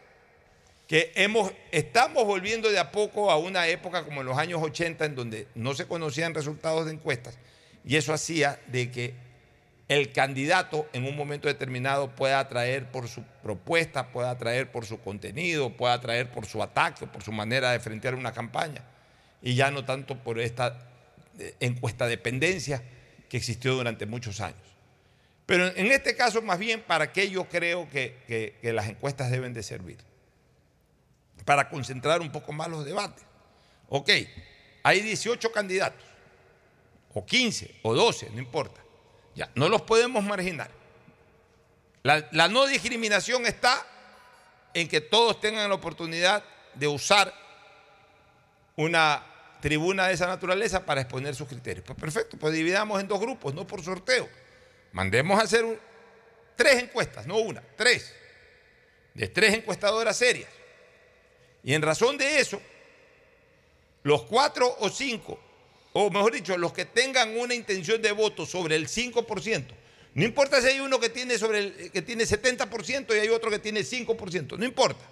que hemos, estamos volviendo de a poco a una época como en los años 80 en donde no se conocían resultados de encuestas y eso hacía de que el candidato en un momento determinado pueda atraer por su propuesta, pueda atraer por su contenido, pueda atraer por su ataque, por su manera de frentear una campaña y ya no tanto por esta encuesta dependencia que existió durante muchos años. Pero en este caso, más bien, ¿para qué yo creo que, las encuestas deben de servir? Para concentrar un poco más los debates. Ok, hay 18 candidatos, o 15, o 12, no importa. Ya, no los podemos marginar. La no discriminación está en que todos tengan la oportunidad de usar una tribuna de esa naturaleza para exponer sus criterios. Pues perfecto, pues dividamos en dos grupos, no por sorteo. Mandemos a hacer tres encuestas, no una, tres, de tres encuestadoras serias. Y en razón de eso, los cuatro o cinco, o mejor dicho, los que tengan una intención de voto sobre el 5%, no importa si hay uno que tiene, sobre el, que tiene 70% y hay otro que tiene 5%, no importa.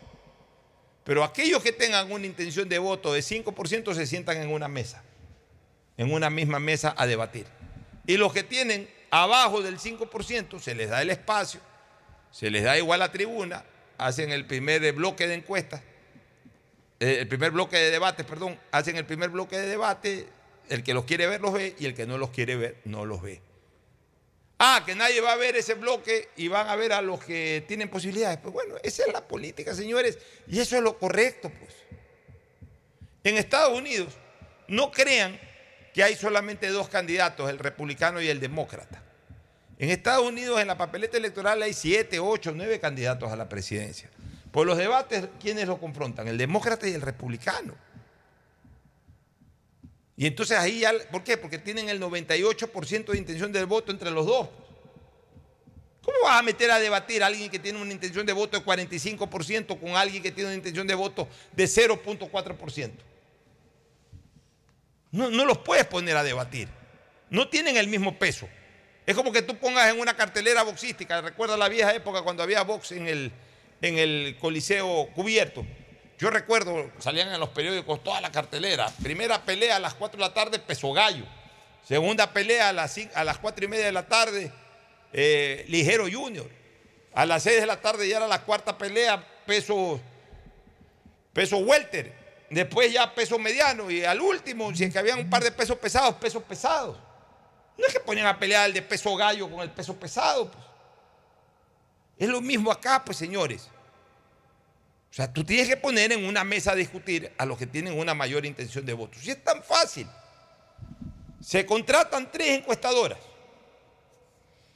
Pero aquellos que tengan una intención de voto de 5% se sientan en una mesa, en una misma mesa a debatir. Y los que tienen abajo del 5% se les da el espacio, se les da igual la tribuna, hacen el primer bloque de encuestas, eh, el primer bloque de debate, perdón, hacen el primer bloque de debate, el que los quiere ver los ve y el que no los quiere ver no los ve. Ah, que nadie va a ver ese bloque y van a ver a los que tienen posibilidades. Pues bueno, esa es la política, señores, y eso es lo correcto, pues. En Estados Unidos, no crean que hay solamente dos candidatos, el republicano y el demócrata. En Estados Unidos, en la papeleta electoral hay siete, ocho, nueve candidatos a la presidencia. Por los debates, ¿quiénes lo confrontan? El demócrata y el republicano. Y entonces ahí ya, ¿por qué? Porque tienen el 98% de intención del voto entre los dos. ¿Cómo vas a meter a debatir a alguien que tiene una intención de voto de 45% con alguien que tiene una intención de voto de 0.4%? No, no los puedes poner a debatir. No tienen el mismo peso. Es como que tú pongas en una cartelera boxística. Recuerda la vieja época cuando había box en el, en el Coliseo cubierto. Yo recuerdo, salían en los periódicos toda la cartelera. Primera pelea a las 4 de la tarde, peso gallo. Segunda pelea a las, a las 4 y media de la tarde, eh, ligero junior. A las 6 de la tarde ya era la cuarta pelea, peso, peso welter. Después ya peso mediano. Y al último, si es que había un par de pesos pesados, pesos pesados. No es que ponían a pelear el de peso gallo con el peso pesado. Pues. Es lo mismo acá, pues señores. O sea, tú tienes que poner en una mesa a discutir a los que tienen una mayor intención de voto. Si es tan fácil. Se contratan tres encuestadoras.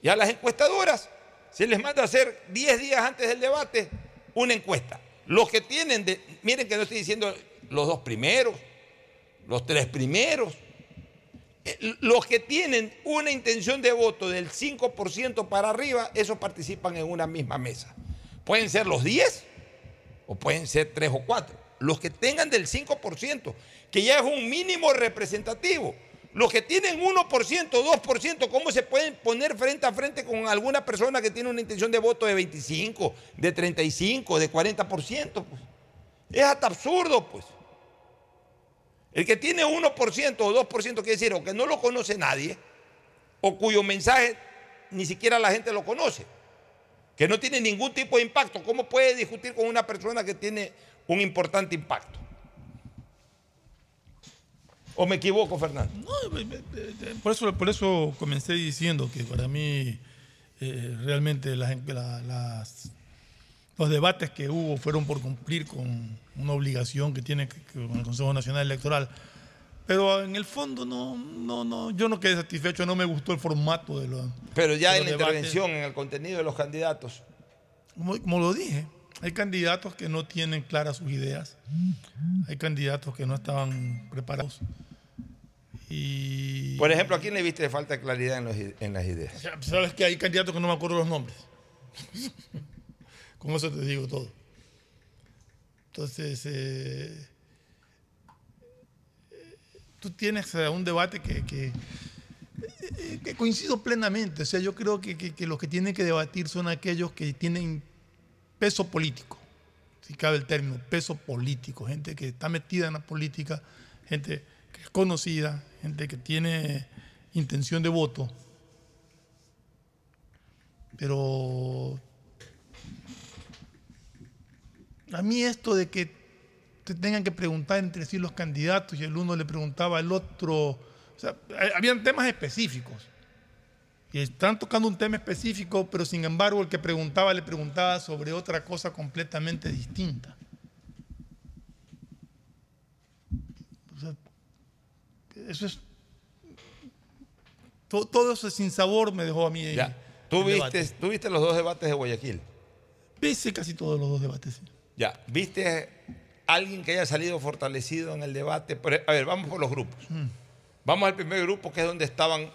Y a las encuestadoras se les manda a hacer 10 días antes del debate una encuesta. Los que tienen, miren que no estoy diciendo los dos primeros, los tres primeros, eh, los que tienen una intención de voto del 5% para arriba, esos participan en una misma mesa. Pueden ser los 10 o pueden ser 3 o 4. Los que tengan del 5%, que ya es un mínimo representativo. Los que tienen 1%, 2%, ¿cómo se pueden poner frente a frente con alguna persona que tiene una intención de voto de 25, de 35, de 40%? Pues? Es hasta absurdo, pues. El que tiene 1% o 2% quiere decir o que no lo conoce nadie, o cuyo mensaje ni siquiera la gente lo conoce, que no tiene ningún tipo de impacto. ¿Cómo puede discutir con una persona que tiene un importante impacto? ¿O me equivoco, Fernando? No, por eso, por eso comencé diciendo que para mí eh, realmente los debates que hubo fueron por cumplir con una obligación que tiene con el Consejo Nacional Electoral. Pero en el fondo no, no, no, yo no quedé satisfecho, no me gustó el formato de los. Pero ya de en la intervención, en el contenido de los candidatos. Como, como, lo dije, hay candidatos que no tienen claras sus ideas, hay candidatos que no estaban preparados. Y... Por ejemplo, ¿a quién le viste falta de claridad en, los, en las ideas? Sabes que hay candidatos que no me acuerdo los nombres. Con eso te digo todo. Entonces, eh, tú tienes eh, un debate que, que, eh, que, coincido plenamente. O sea, yo creo que, que, los que tienen que debatir son aquellos que tienen peso político, si cabe el término, peso político, gente que está metida en la política, gente que es conocida, gente que tiene intención de voto. Pero a mí esto de que tengan que preguntar entre sí los candidatos y el uno le preguntaba al otro, o sea, habían temas específicos. Y están tocando un tema específico, pero sin embargo el que preguntaba le preguntaba sobre otra cosa completamente distinta. O sea, eso es... Todo, todo eso sin sabor me dejó a mí. Ya. ¿Tú viste, ¿Tú viste los dos debates de Guayaquil? Viste casi todos los dos debates. Ya, ¿viste alguien que haya salido fortalecido en el debate? A ver, vamos por los grupos. Mm. Vamos al primer grupo, que es donde estaban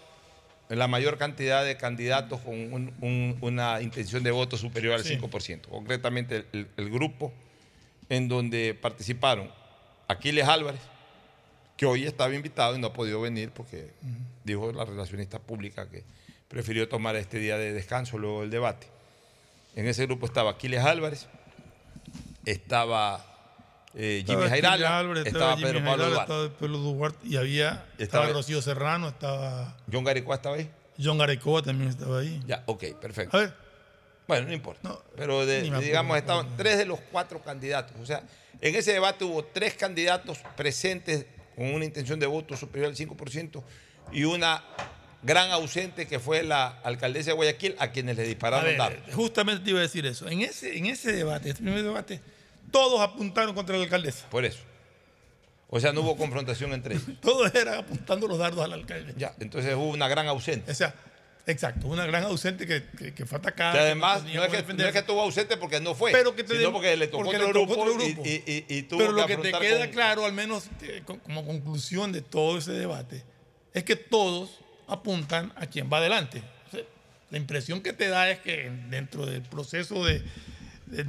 la mayor cantidad de candidatos con una intención de voto superior al 5%. Concretamente, el, grupo en donde participaron Aquiles Álvarez, que hoy estaba invitado y no ha podido venir porque dijo la relacionista pública que prefirió tomar este día de descanso luego del debate. En ese grupo estaba Aquiles Álvarez, estaba eh, Jimmy Jairala, estaba, Pedro Pablo Duarte. y había, estaba, Rocío Serrano, estaba... ¿John Garicoa estaba ahí? John Garicoa también estaba ahí. Ya, ok, perfecto. A ver. Bueno, no importa. Pero digamos, estaban tres de los cuatro candidatos. O sea, en ese debate hubo tres candidatos presentes con una intención de voto superior al 5% y una gran ausente que fue la alcaldesa de Guayaquil a quienes le dispararon ver, Justamente te iba a decir eso. En ese, en ese debate, este primer debate, todos apuntaron contra la alcaldesa. Por eso. O sea, no hubo confrontación entre ellos. todos eran apuntando los dardos al alcalde. Ya, entonces hubo una gran ausente. O sea, exacto, una gran ausente que, que, fue atacada. Que además, no, es que, no, es que, estuvo ausente porque no fue, pero que te sino porque le tocó, otro, grupo, otro grupo. Y, y, y, tuvo Pero lo que, te queda claro, al menos como conclusión de todo ese debate, es que todos apuntan a quien va adelante. la impresión que te da es que dentro del proceso de,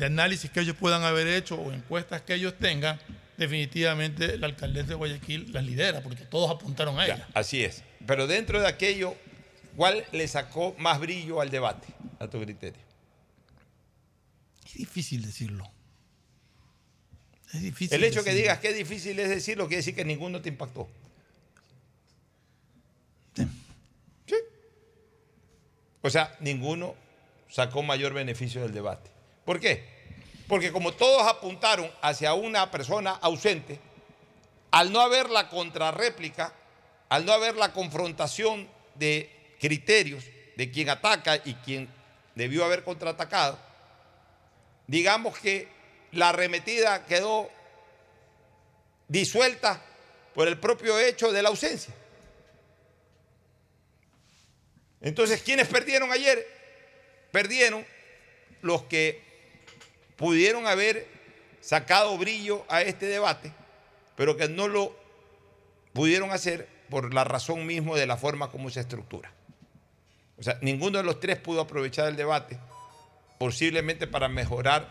análisis que ellos puedan haber hecho o encuestas que ellos tengan, definitivamente la alcaldesa de Guayaquil las lidera, porque todos apuntaron a ella. Así es. Pero dentro de aquello, ¿cuál le sacó más brillo al debate, a tu criterio? Es difícil decirlo. Es difícil. El hecho que digas que es difícil es decirlo, quiere decir que ninguno te impactó. O sea, ninguno sacó mayor beneficio del debate. ¿Por qué? Porque como todos apuntaron hacia una persona ausente, al no haber la contrarréplica, al no haber la confrontación de criterios de quien ataca y quien debió haber contraatacado, digamos que la arremetida quedó disuelta por el propio hecho de la ausencia. Entonces, ¿quiénes perdieron ayer? Perdieron los que pudieron haber sacado brillo a este debate, pero que no lo pudieron hacer por la razón mismo de la forma como se estructura. O sea, ninguno de los tres pudo aprovechar el debate, posiblemente para mejorar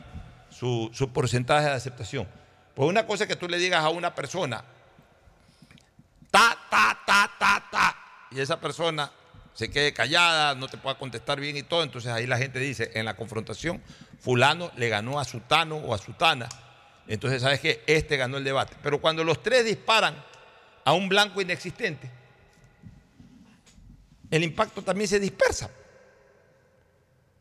su, su porcentaje de aceptación. Pues una cosa es que tú le digas a una persona, ta, ta, ta, ta, ta, y esa persona se quede callada, no te pueda contestar bien y todo, entonces ahí la gente dice, en la confrontación, fulano le ganó a Sutano o a Sutana, entonces sabes que este ganó el debate. Pero cuando los tres disparan a un blanco inexistente, el impacto también se dispersa.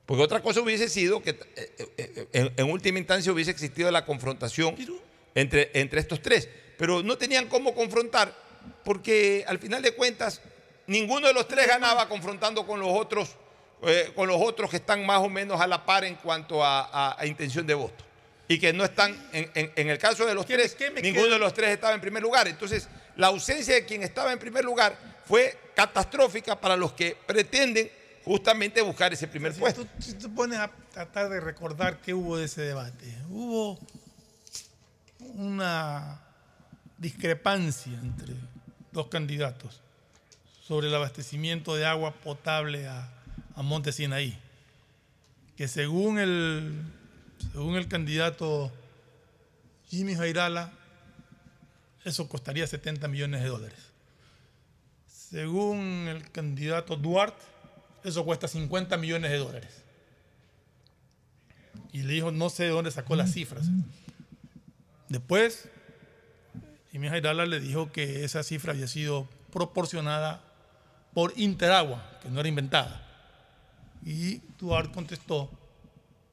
Porque otra cosa hubiese sido que eh, eh, eh, en, última instancia hubiese existido la confrontación entre, entre estos tres. Pero no tenían cómo confrontar porque al final de cuentas ninguno de los tres ganaba confrontando con los otros, con los otros que están más o menos a la par en cuanto a, intención de voto. Y que no están, en, el caso de los tres, ninguno de los tres estaba en primer lugar. Entonces, la ausencia de quien estaba en primer lugar fue catastrófica para los que pretenden justamente buscar ese primer puesto. si tú pones a tratar de recordar qué hubo de ese debate, hubo una discrepancia entre dos candidatos sobre el abastecimiento de agua potable a, a Monte Sinaí, que según el, según el candidato Jimmy Jairala, eso costaría 70 millones de dólares. Según el candidato Duarte, eso cuesta 50 millones de dólares. Y le dijo, no sé de dónde sacó las cifras. Después, Jimmy Jairala le dijo que esa cifra había sido proporcionada por Interagua, que no era inventada. Y Duarte contestó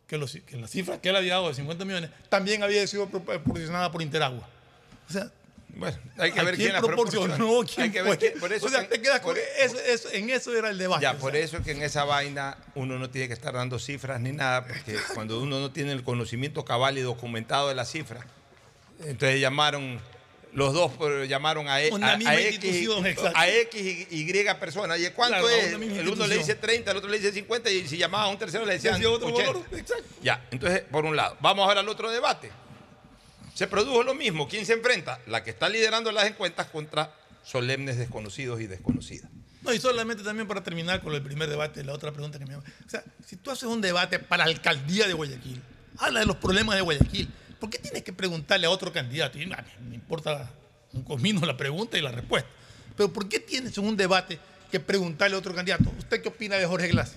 que, que la cifra que él había dado de 50 millones también había sido proporcionada por Interagua. O sea, bueno, hay que ver quién, la proporcionó. Quién por eso o sea, te quedas con eso, en eso era el debate. Ya, por eso que en esa vaina uno no tiene que estar dando cifras ni nada, porque cuando uno no tiene el conocimiento cabal y documentado de las cifras, entonces llamaron los dos llamaron a, e, a, X, a X y Y personas. ¿Y cuánto es? El uno le dice 30, el otro le dice 50 y si llamaba a un tercero le decían 80. Ya, entonces, por un lado. Vamos ahora al otro debate se produjo lo mismo. ¿Quién se enfrenta? La que está liderando las encuestas contra solemnes desconocidos y desconocidas. No, y solamente también para terminar con el primer debate, la otra pregunta que me O sea, si tú haces un debate para la alcaldía de Guayaquil, habla de los problemas de Guayaquil, ¿por qué tienes que preguntarle a otro candidato? Y, me importa un comino la pregunta y la respuesta. Pero ¿por qué tienes en un debate que preguntarle a otro candidato? ¿Usted qué opina de Jorge Glass?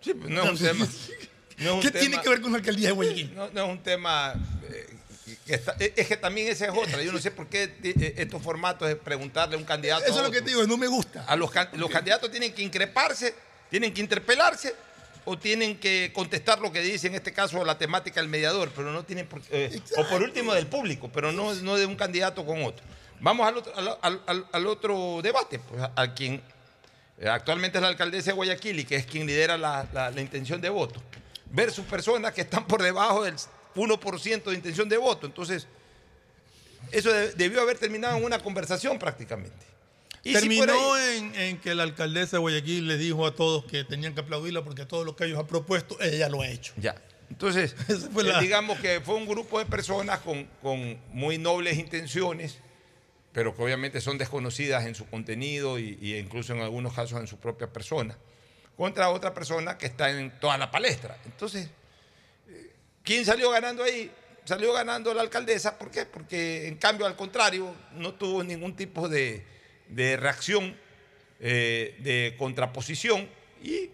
Sí, pues no es un tema. ¿Qué tiene que ver con la alcaldía de Guayaquil? No, es un tema eh, es que también esa es otra. Yo no sé por qué eh, estos formatos de preguntarle a un candidato. Eso es lo que te digo, no me gusta. A los, los candidatos tienen que increparse, tienen que interpelarse o tienen que contestar lo que dice en este caso la temática del mediador, pero no tienen eh, o por último del público, pero no, no de un candidato con otro. Vamos al otro, al, otro debate, pues, a, quien eh, actualmente es la alcaldesa de Guayaquil y que es quien lidera la, la intención de voto, versus personas que están por debajo del 1% de intención de voto. Entonces, eso debió haber terminado en una conversación prácticamente. Terminó en, que la alcaldesa de Guayaquil le dijo a todos que tenían que aplaudirla porque todo lo que ellos ha propuesto, ella lo ha hecho. Ya. Entonces, eh, digamos que fue un grupo de personas con, muy nobles intenciones, pero que obviamente son desconocidas en su contenido y, y, incluso en algunos casos en su propia persona, contra otra persona que está en toda la palestra. Entonces, ¿Quién salió ganando ahí? Salió ganando la alcaldesa. ¿Por qué? Porque en cambio, al contrario, no tuvo ningún tipo de, reacción, eh, de contraposición y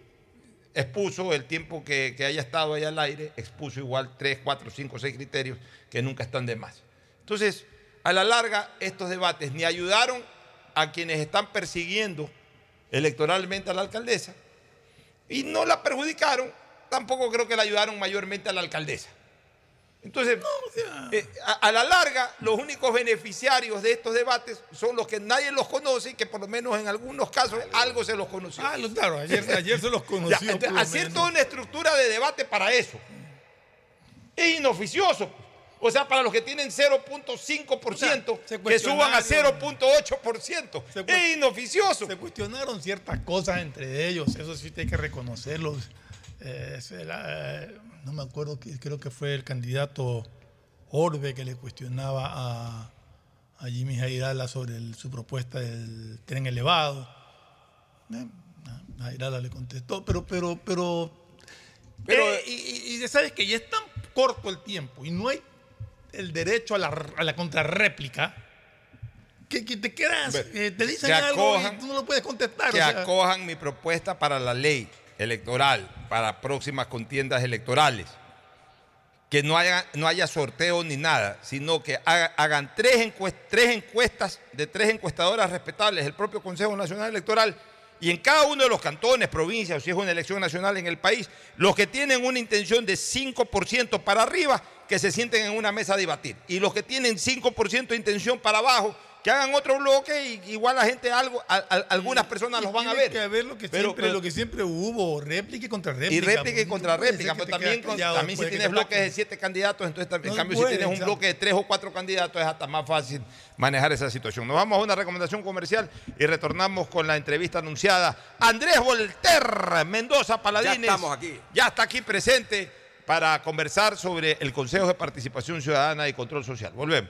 expuso el tiempo que, haya estado ahí al aire, expuso igual 3, 4, 5, 6 criterios que nunca están de más. Entonces, a la larga, estos debates ni ayudaron a quienes están persiguiendo electoralmente a la alcaldesa, y no la perjudicaron, tampoco creo que la ayudaron mayormente a la alcaldesa. Entonces, eh, a, a la larga, los únicos beneficiarios de estos debates son los que nadie los conoce y que por lo menos en algunos casos algo se los conoció. Ah, claro, ayer, ayer se los conoció. Ya, entonces, hacer toda una estructura de debate para eso es inoficioso. O sea, para los que tienen 0.5%, se que suban a cuestionaron. 0.8%. Es inoficioso. Se cuestionaron ciertas cosas entre ellos, eso sí hay que reconocerlos. Eh, la- eh, no me acuerdo, que- creo que fue el candidato Orbe que le cuestionaba a, a Jimmy Jairala sobre el- su propuesta del tren elevado. Eh, Jairala le contestó, pero, pero, pero, pero eh, y, y- sabes que ya es tan corto el tiempo y no hay el derecho a la, a la contrarréplica que, que te quedas, te dicen que algo acojan- y tú no lo puedes contestar. que o sea. acojan mi propuesta para la ley electoral, para próximas contiendas electorales. Que no haya, no haya sorteo ni nada, sino que haga- hagan tres, tres encuestas de tres encuestadoras respetables, el propio Consejo Nacional Electoral, y en cada uno de los cantones, provincias, o si es una elección nacional en el país, los que tienen una intención de 5% para arriba, que se sienten en una mesa a debatir. Y los que tienen 5% de intención para abajo, que hagan otro bloque y igual la gente algo, a- a- algunas personas los van a ver. que haber lo que, Pero- siempre, pero- lo que siempre hubo, réplica y contrarréplica. y réplica y pues, contra réplica, pero también, con- también si tienes bloques de siete candidatos, entonces en No cambio puede, si tienes un exacto. bloque de tres o cuatro candidatos es hasta más fácil manejar esa situación. Nos vamos a una recomendación comercial y retornamos con la entrevista anunciada. Andrés Volter, Mendoza Paladines. Ya estamos aquí. Ya está aquí presente para conversar sobre el Consejo de Participación Ciudadana y Control Social. Volvemos.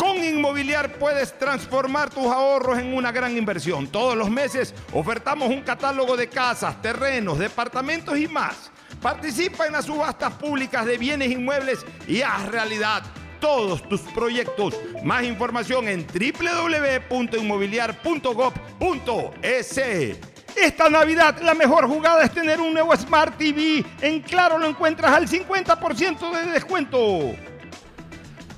Con Inmobiliar puedes transformar tus ahorros en una gran inversión. Todos los meses ofertamos un catálogo de casas, terrenos, departamentos y más. Participa en las subastas públicas de bienes inmuebles y haz realidad todos tus proyectos. Más información en www.inmobiliar.gov.es. Esta Navidad la mejor jugada es tener un nuevo Smart TV. En Claro lo encuentras al 50% de descuento.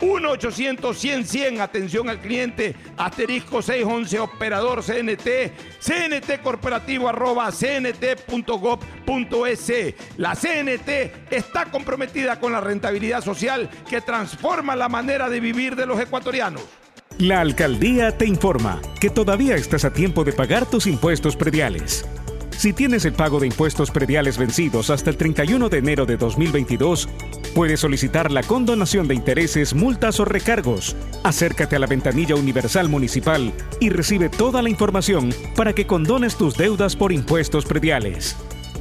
1-800-100-100, atención al cliente, asterisco 611, operador CNT, CNT corporativo arroba cnt.gov.es. La CNT está comprometida con la rentabilidad social que transforma la manera de vivir de los ecuatorianos. La alcaldía te informa que todavía estás a tiempo de pagar tus impuestos prediales. Si tienes el pago de impuestos prediales vencidos hasta el 31 de enero de 2022, puedes solicitar la condonación de intereses, multas o recargos. Acércate a la ventanilla universal municipal y recibe toda la información para que condones tus deudas por impuestos prediales.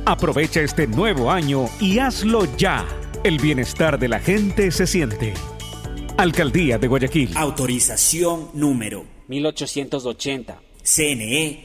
Aprovecha este nuevo año y hazlo ya. El bienestar de la gente se siente. Alcaldía de Guayaquil. Autorización número 1880. CNE,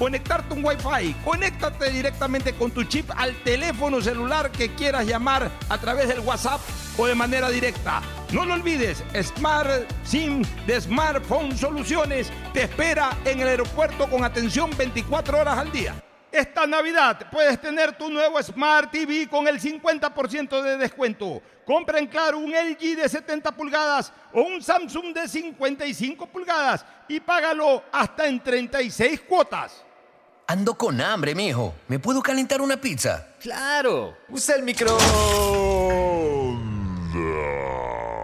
conectarte un Wi-Fi. Conéctate directamente con tu chip al teléfono celular que quieras llamar a través del WhatsApp o de manera directa. No lo olvides, Smart SIM de Smartphone Soluciones te espera en el aeropuerto con atención 24 horas al día. Esta Navidad puedes tener tu nuevo Smart TV con el 50% de descuento. Compra en Claro un LG de 70 pulgadas o un Samsung de 55 pulgadas y págalo hasta en 36 cuotas. Ando con hambre, mijo. ¿Me puedo calentar una pizza? Claro. Usa el micro.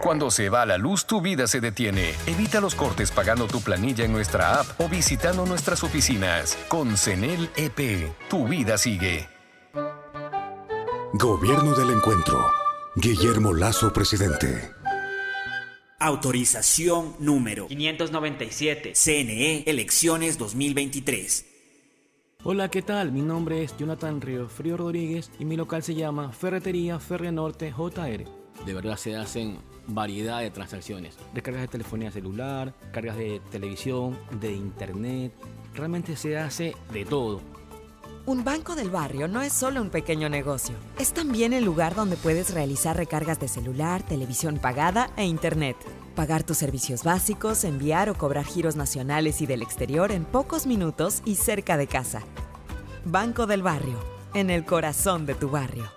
Cuando se va la luz, tu vida se detiene. Evita los cortes pagando tu planilla en nuestra app o visitando nuestras oficinas. Con CENEL EP, tu vida sigue. Gobierno del Encuentro. Guillermo Lazo, presidente. Autorización número 597. CNE, elecciones 2023. Hola, ¿qué tal? Mi nombre es Jonathan Río Frío Rodríguez y mi local se llama Ferretería Ferrenorte JR. De verdad se hacen variedad de transacciones. Descargas de telefonía celular, cargas de televisión, de internet. Realmente se hace de todo. Un banco del barrio no es solo un pequeño negocio. Es también el lugar donde puedes realizar recargas de celular, televisión pagada e internet. Pagar tus servicios básicos, enviar o cobrar giros nacionales y del exterior en pocos minutos y cerca de casa. Banco del barrio, en el corazón de tu barrio.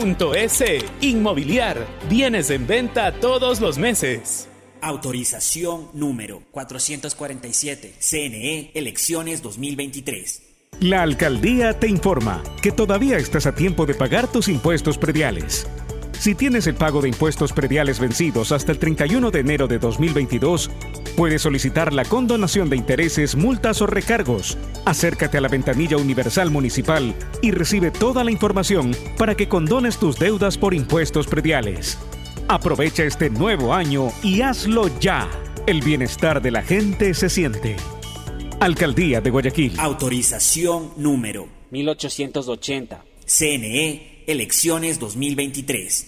.es. Inmobiliar. Bienes en venta todos los meses. Autorización número 447. CNE, elecciones 2023. La alcaldía te informa que todavía estás a tiempo de pagar tus impuestos prediales. Si tienes el pago de impuestos prediales vencidos hasta el 31 de enero de 2022, puedes solicitar la condonación de intereses, multas o recargos. Acércate a la ventanilla universal municipal y recibe toda la información para que condones tus deudas por impuestos prediales. Aprovecha este nuevo año y hazlo ya. El bienestar de la gente se siente. Alcaldía de Guayaquil. Autorización número 1880. CNE, elecciones 2023.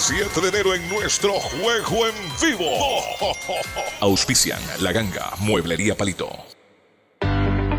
7 de enero en nuestro juego en vivo. Auspician La Ganga, Mueblería Palito.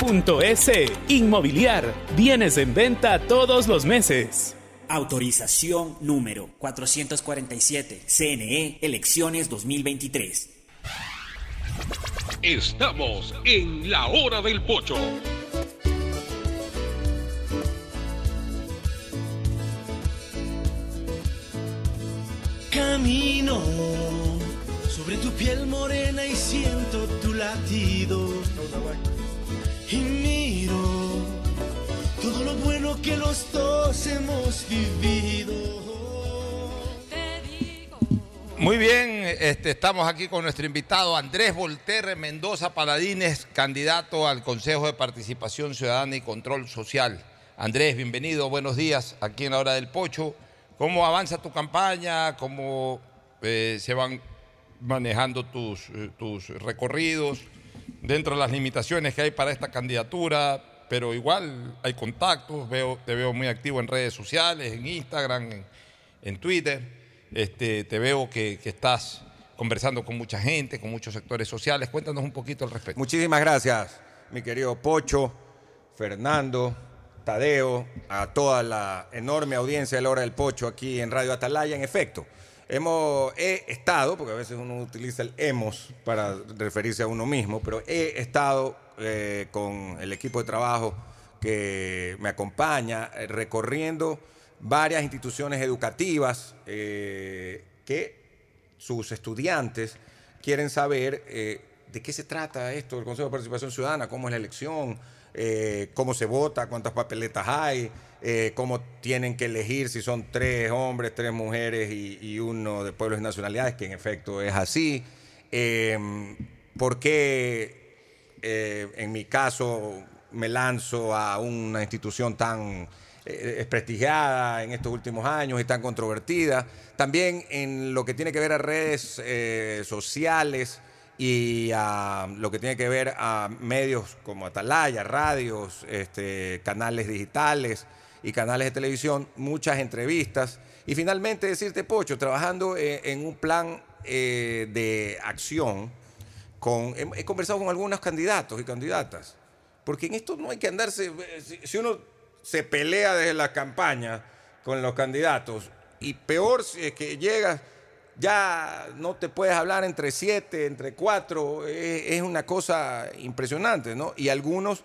www.inmobiliariapublica.es. Inmobiliar, bienes en venta todos los meses. Autorización número 447. CNE, elecciones 2023. Estamos en la hora del pocho. Camino sobre tu piel morena y siento tu latido. Y miro todo lo bueno que los dos hemos vivido. Muy bien, este, estamos aquí con nuestro invitado Andrés Volterre Mendoza Paladines, candidato al Consejo de Participación Ciudadana y Control Social. Andrés, bienvenido, buenos días aquí en la hora del pocho. ¿Cómo avanza tu campaña? ¿Cómo eh, se van manejando tus, eh, tus recorridos dentro de las limitaciones que hay para esta candidatura? Pero igual hay contactos, veo, te veo muy activo en redes sociales, en Instagram, en, Twitter. Este, te veo que, que estás conversando con mucha gente, con muchos sectores sociales. Cuéntanos un poquito al respecto. Muchísimas gracias, mi querido Pocho, Fernando, Tadeo, a toda la enorme audiencia de la hora del Pocho aquí en Radio Atalaya. En efecto, hemos, he estado, porque a veces uno utiliza el hemos para referirse a uno mismo, pero he estado eh, con el equipo de trabajo que me acompaña eh, recorriendo varias instituciones educativas eh, que sus estudiantes quieren saber de qué se trata esto del Consejo de Participación Ciudadana, cómo es la elección, cómo se vota, cuántas papeletas hay, eh, cómo tienen que elegir si son tres hombres, tres mujeres y, uno de pueblos y nacionalidades, que en efecto es así. Eh, ¿Por qué eh, en mi caso me lanzo a una institución tan eh, desprestigiada en estos últimos años y tan controvertida. También en lo que tiene que ver a redes sociales y a lo que tiene que ver a medios como Atalaya, radios, este, canales digitales y canales de televisión, muchas entrevistas. Y finalmente decirte, Pocho, trabajando eh, en un plan eh, de acción, con, he, conversado con algunos candidatos y candidatas, porque en esto no hay que andarse, eh, si, uno se pelea desde la campaña con los candidatos y peor si es que llegas, ya no te puedes hablar entre siete, entre cuatro, es, una cosa impresionante, ¿no? Y algunos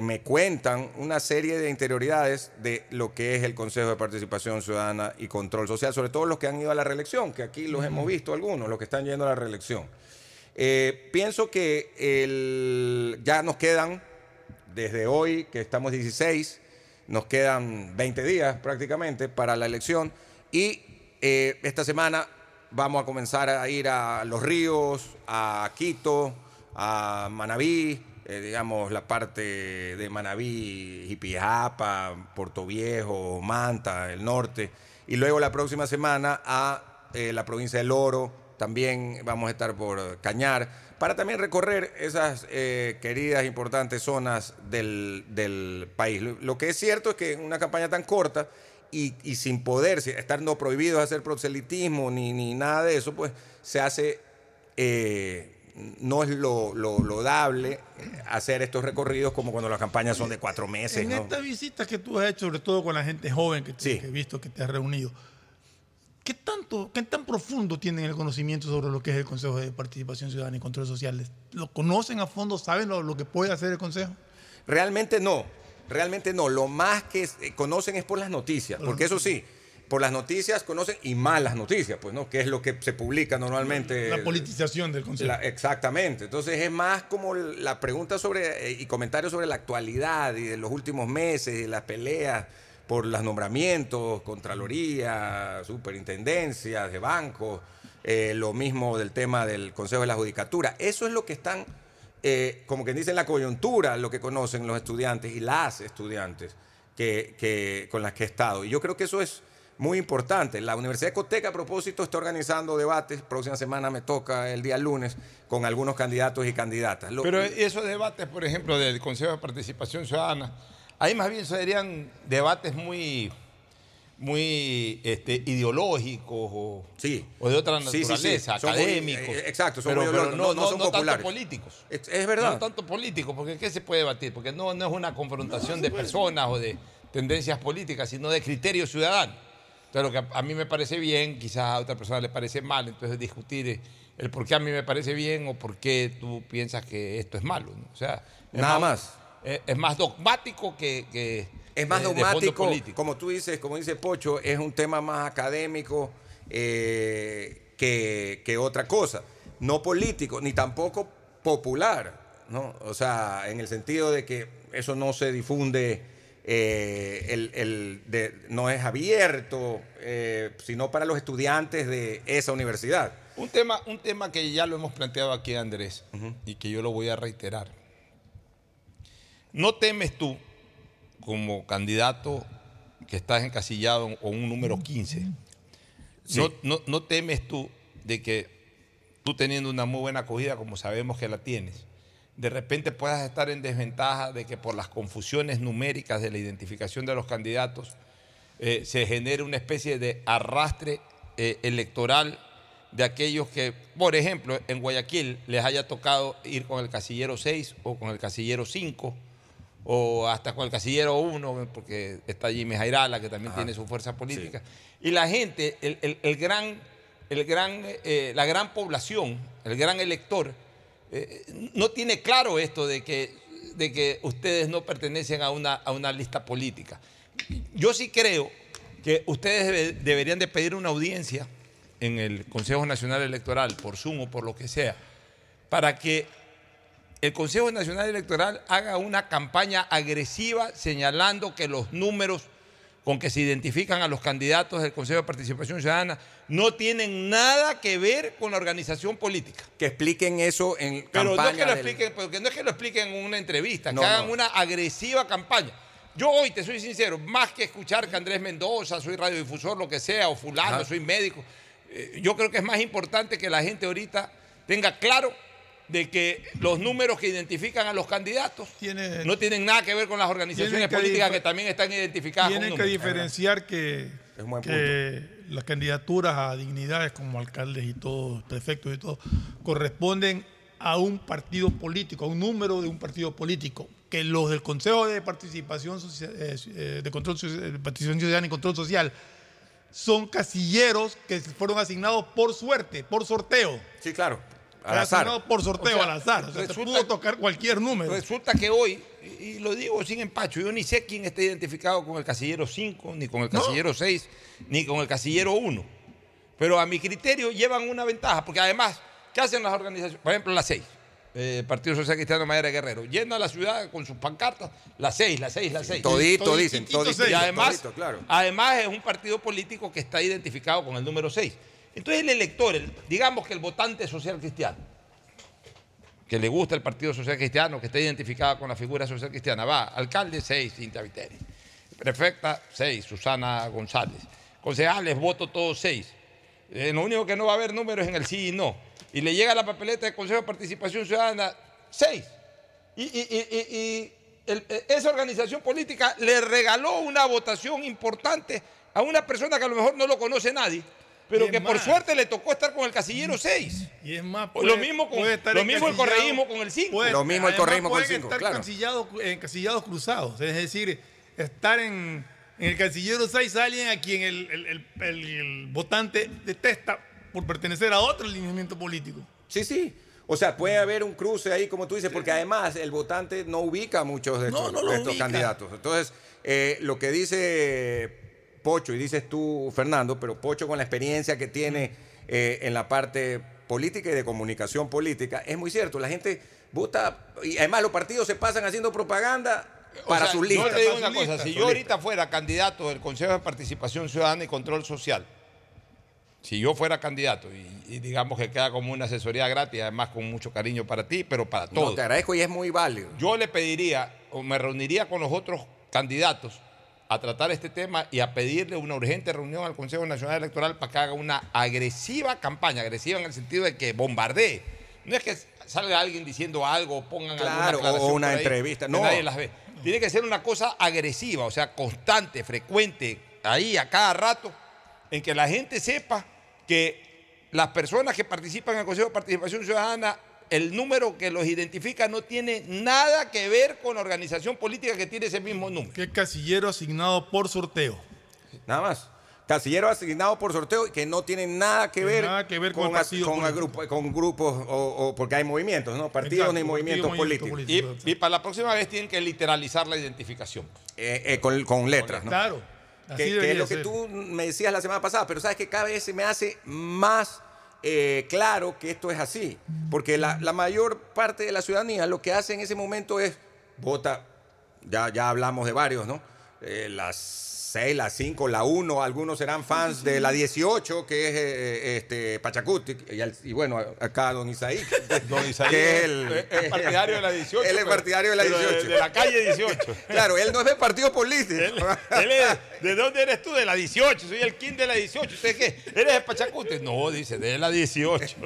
me cuentan una serie de interioridades de lo que es el Consejo de Participación Ciudadana y Control Social, sobre todo los que han ido a la reelección, que aquí los hemos visto algunos, los que están yendo a la reelección. Eh, pienso que el- ya nos quedan, desde hoy, que estamos 16, nos quedan 20 días prácticamente para la elección y eh, esta semana vamos a comenzar a ir a Los Ríos, a Quito, a Manabí, eh, digamos la parte de Manabí, Jipijapa, Puerto Viejo, Manta, el norte, y luego la próxima semana a eh, la provincia del Oro, también vamos a estar por Cañar, para también recorrer esas eh, queridas, importantes zonas del, del país. Lo, que es cierto es que en una campaña tan corta y, sin poder, estar no prohibido hacer proselitismo ni, ni nada de eso, pues se hace, eh, no es lo, lo, lo dable eh, hacer estos recorridos como cuando las campañas son de cuatro meses. En ¿no? esta visita que tú has hecho, sobre todo con la gente joven que, que he visto que te has reunido, ¿qué tanto, qué tan profundo tienen el conocimiento sobre lo que es el Consejo de Participación Ciudadana y Control Social? ¿Lo conocen a fondo? ¿Saben lo, lo que puede hacer el Consejo? Realmente no, realmente no. Lo más que eh, conocen es por las noticias, porque eso sí, por las noticias conocen y malas noticias, pues, ¿no? Que es lo que se publica normalmente. La politización del Consejo. La- exactamente. Entonces es más como la pregunta sobre eh, y comentarios sobre la actualidad y de los últimos meses y las peleas por los nombramientos, Contraloría, superintendencias de bancos, eh, lo mismo del tema del Consejo de la Judicatura. Eso es lo que están eh, como que dicen la coyuntura, lo que conocen los estudiantes y las estudiantes que, que- con las que he estado. Y yo creo que eso es muy importante. La Universidad de Coteca, a propósito, está organizando debates. Próxima semana me toca el día lunes con algunos candidatos y candidatas. Lo- Pero esos debates, por ejemplo, del Consejo de Participación Ciudadana, ahí más bien serían debates muy, muy este, ideológicos o, o de otra Sí, sí, sí. naturaleza, muy- académicos. eh, exacto, son pero, muy pero ideológicos, no- no son tanto populares. políticos. Es, es verdad. No tanto políticos, porque ¿qué se puede debatir? Porque no, no es una confrontación de personas o de tendencias políticas, sino de criterios ciudadanos. Entonces, lo que a- mí me parece bien, quizás a otra persona le parece mal, entonces discutir eh, el por qué a mí me parece bien o por qué tú piensas que esto es malo. ¿no? O sea, Nada más. Es, es más dogmático que, que Es más eh, de dogmático, político. como tú dices, como dice Pocho, es un tema más académico eh, que, que otra cosa. No político, ni tampoco popular, ¿no? O sea, en el sentido de que eso no se difunde, eh, el, el de- no es abierto, eh, sino para los estudiantes de esa universidad. Un tema, un tema que ya lo hemos planteado aquí, Andrés, y que yo lo voy a reiterar. ¿No temes tú, como candidato que estás encasillado con un número 15, Sí. no, no- no temes tú de que tú teniendo una muy buena acogida, como sabemos que la tienes, de repente puedas estar en desventaja de que por las confusiones numéricas de la identificación de los candidatos eh, se genere una especie de arrastre eh, electoral de aquellos que, por ejemplo, en Guayaquil les haya tocado ir con el casillero 6 o con el casillero 5 o hasta con el casillero 1, porque está Jimmy Jairala, que también tiene su fuerza política. Y la gente, el, el- el gran, el gran, eh, la gran población, el gran elector, eh, no tiene claro esto de que, de que ustedes no pertenecen a una, a una lista política. Yo sí creo que ustedes debe- deberían de pedir una audiencia en el Consejo Nacional Electoral, por Zoom o por lo que sea, para que el Consejo Nacional Electoral haga una campaña agresiva señalando que los números con que se identifican a los candidatos del Consejo de Participación Ciudadana no tienen nada que ver con la organización política. Que expliquen eso en Pero no es que lo del- expliquen, porque no es que lo expliquen en una entrevista, No, que hagan no. una agresiva campaña. Yo hoy, te soy sincero, más que escuchar que Andrés Mendoza, soy radiodifusor, lo que sea, o fulano, Ajá. soy médico, eh, yo creo que es más importante que la gente ahorita tenga claro de que los números que identifican a los candidatos no tienen nada que ver con las organizaciones que políticas que también están identificadas Tienen con que diferenciar que, un buen que las candidaturas a dignidades como alcaldes y todos, prefectos y todo, corresponden a un partido político, a un número de un partido político. Que los del Consejo de Participación Socia- eh, eh, de Control de Participación Ciudadana y Control Social son casilleros que fueron asignados por suerte, por sorteo. Sí, claro. Al azar. por sorteo O sea, al azar. O sea, te resulta- pudo tocar cualquier número. Resulta que hoy, y lo digo sin empacho, yo ni sé quién está identificado con el casillero 5, ni con el casillero 6, ni con el casillero 1. Pero a mi criterio llevan una ventaja, porque además, ¿qué hacen las organizaciones? Por ejemplo, la 6, eh, Partido Social Cristiano Madera Guerrero, llena la ciudad con sus pancartas, la 6, la 6, la 6. Todito dicen, todito, Y además, todito, claro. además es un partido político que está identificado con el número 6. Entonces el elector, el- digamos que el votante social cristiano, que le gusta el Partido Social Cristiano, que está identificada con la figura social cristiana, va, alcalde 6, Cintia Viteri, prefecta 6, Susana González, concejales, voto todos 6. Eh, lo único que no va a haber números en el sí y no. Y le llega la papeleta del Consejo de Participación Ciudadana 6. Y, eh, esa organización política le regaló una votación importante a una persona que a lo mejor no lo conoce nadie, pero que por suerte le tocó estar con el casillero 6. Y es más, lo mismo con- puede estar lo mismo el correísmo con el cinco. puede- Lo mismo el correísmo con el pueden cinco, estar claro. encasillados, encasillados cruzados. Es decir, estar en, en el cancillero 6 alguien a quien el, el- el- el- el votante detesta por pertenecer a otro alineamiento político. Sí, sí. O sea, puede haber un cruce ahí, como tú dices, porque además el votante no ubica a muchos de estos, no lo de estos ubica. candidatos. Entonces, eh, lo que dice Pocho y dices tú, Fernando, pero Pocho con la experiencia que tiene eh, en la parte política y de comunicación política, es muy cierto. La gente vota, y además los partidos se pasan haciendo propaganda O para sea, sus listas. Yo te digo una cosa, si yo ahorita fuera candidato del Consejo de Participación Ciudadana y Control Social, si yo fuera candidato y, y digamos que queda como una asesoría gratis, además con mucho cariño para ti, pero para todos. No, te agradezco y es muy válido. Yo le pediría o me reuniría con los otros candidatos a tratar este tema y a pedirle una urgente reunión al Consejo Nacional Electoral para que haga una agresiva campaña, agresiva en el sentido de que bombardee. No es que salga alguien diciendo algo, pongan Claro, alguna o una ahí, entrevista, no. nadie las ve. Tiene que ser una cosa agresiva, o sea, constante, frecuente, ahí a cada rato, en que la gente sepa que las personas que participan en el Consejo de Participación Ciudadana, el número que los identifica no tiene nada que ver con la organización política que tiene ese mismo número. Que casillero asignado por sorteo. Nada más. Casillero asignado por sorteo y que no tiene nada que Que ver, nada que ver con con, grupo- con grupos, o, o porque hay movimientos, ¿no? Partidos Exacto, ni movimientos políticos. Y, y para la próxima vez tienen que literalizar la identificación. Eh, eh, con, con letras, ¿no? Claro. Así Que, es lo que ser. tú me decías la semana pasada, pero sabes que cada vez se me hace más eh, claro que esto es así. Porque la, la mayor parte de la ciudadanía lo que hace en ese momento es vota, ya, ya hablamos de varios, ¿no? Eh, las 6, la 5, la 1, algunos serán fans de la 18, que es eh, este, Pachacuti, y, y bueno, acá don Isaí. Don Isaí que es- el, es partidario de la 18, Él es pero- partidario de la pero de- 18. de la calle 18. Claro, él no es del partido político. Él es- ¿De dónde eres tú? De la 18. Soy el king de la 18. ¿Usted qué? ¿Eres de Pachacute? No, dice, de la 18.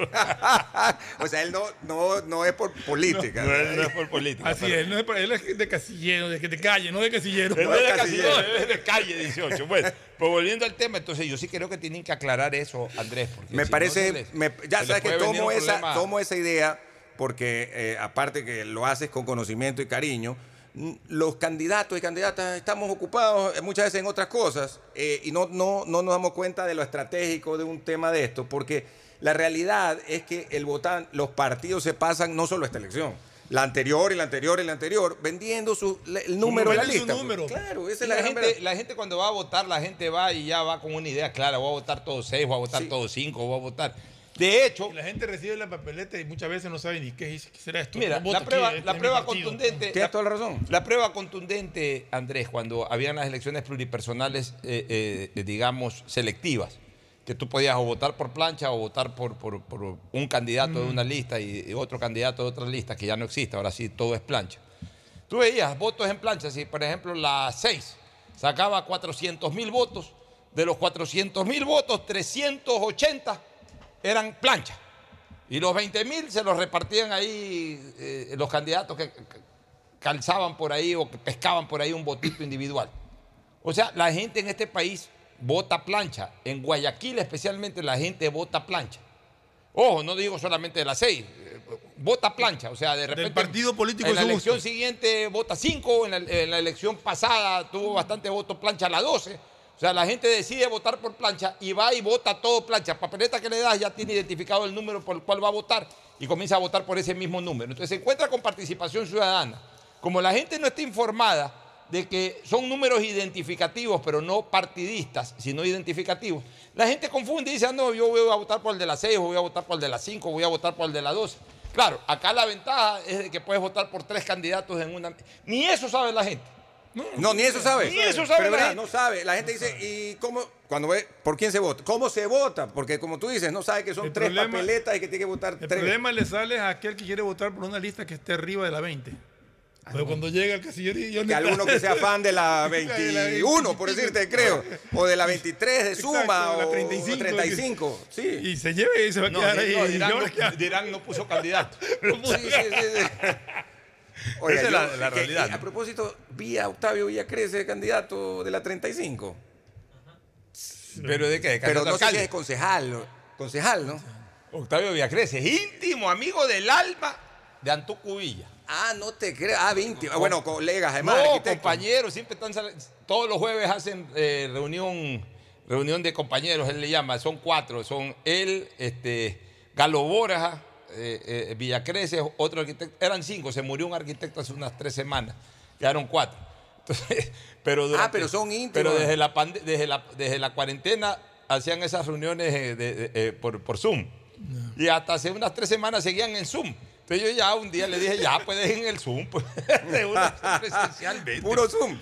o sea, él no, no, no es por política. No, él no es por política. Así pero- es, no es, por- él es de casillero, de que te calle, no de casillero. Él no es de casillero, él es de calle 18. Bueno, pues volviendo al tema, entonces yo sí creo que tienen que aclarar eso, Andrés. Me si parece, se les- me- ya sabes que tomo esa, problema. tomo esa idea porque eh, aparte que lo haces con conocimiento y cariño, los candidatos y candidatas estamos ocupados eh, muchas veces en otras cosas eh, y no, no, no nos damos cuenta de lo estratégico de un tema de esto, porque la realidad es que el votan, los partidos se pasan no solo esta elección, la anterior y la anterior y la anterior, vendiendo su, el número de la lista. número. Claro, esa Y es la, la, gente, verdad. la gente cuando va a votar, la gente va y ya va con una idea clara, voy a votar todos seis, voy a votar todos cinco, voy a votar. De hecho, Y la gente recibe la papeleta y muchas veces no sabe ni qué, es- qué será esto. Mira, No la aquí, prueba, este la es mi prueba contundente. Tienes toda la razón. La prueba contundente, Andrés, cuando habían las elecciones pluripersonales, eh, eh, digamos, selectivas, que tú podías o votar por plancha o votar por, por- por un candidato de Mm. una lista y, y otro candidato de otra lista, que ya no existe, ahora sí todo es plancha. Tú veías votos en plancha, si por ejemplo la 6 sacaba 400 mil votos, de los 400 mil votos, 380 eran plancha. Y los 20 mil se los repartían ahí eh, los candidatos que que calzaban por ahí o que pescaban por ahí un votito individual. O sea, la gente en este país vota plancha. En Guayaquil especialmente la gente vota plancha. Ojo, no digo solamente de las seis, eh, vota plancha. O sea, de repente... partido político En la elección gusto. siguiente vota cinco, en la, en la elección pasada tuvo bastante voto plancha a la 12. O sea, la gente decide votar por plancha y va y vota todo plancha. Papeleta que le das ya tiene identificado el número por el cual va a votar y comienza a votar por ese mismo número. Entonces se encuentra con participación ciudadana. Como la gente no está informada de que son números identificativos, pero no partidistas, sino identificativos, la gente confunde y dice, ah, no, yo voy a votar por el de las 6, voy a votar por el de las 5, voy a votar por el de las 12. Claro, acá la ventaja es de que puedes votar por tres candidatos en una... Ni eso sabe la gente. No, ni eso sabe. Ni eso sabe Pero la no sabe. La gente dice, ¿y cómo? Cuando ve, ¿por quién se vota? ¿Cómo se vota? Porque como tú dices, no sabe que son El tres problema- papeletas y que tiene que votar El tres. problema le sale a aquel que quiere votar por una lista que esté arriba de la 20. Pero cuando llega el casillerillo... Ah, Que alguno que sea fan de la 21, por decirte, creo. O de la 23 de Suma Exacto, de la o 35, 35. Sí. Y se lleve y se va a No, quedar ahí. no, ¿Y dirán, no, dirán no puso candidato. Sí, sí, sí, sí. Oiga, Esa es la- yo- realidad, ¿no? A propósito, vi a Octavio Villacrece, candidato de la 35. ¿Pero de qué? Pero ¿Candidato no sé si es concejal. Concejal, ¿no? Octavio Villacrece, íntimo amigo del alma de Antuco Villa. Ah, no te creo. Ah, 20. Ah, bueno, colegas, además. no, compañeros, siempre están todos los jueves hacen eh, reunión, reunión de compañeros, él le llama, son cuatro, son él, este, Galo Borja, eh, eh, Villacrece, otro arquitecto, eran cinco, se murió un arquitecto hace unas tres semanas, quedaron cuatro. Entonces, pero durante- Ah, pero son íntimos. Pero desde la, pande- desde la, desde la cuarentena hacían esas reuniones eh, de- de- eh, por, por Zoom. Y hasta hace unas tres semanas seguían en Zoom. Entonces yo ya un día le dije, ya puedes en el Zoom, pues, de una presencialmente. Puro Zoom.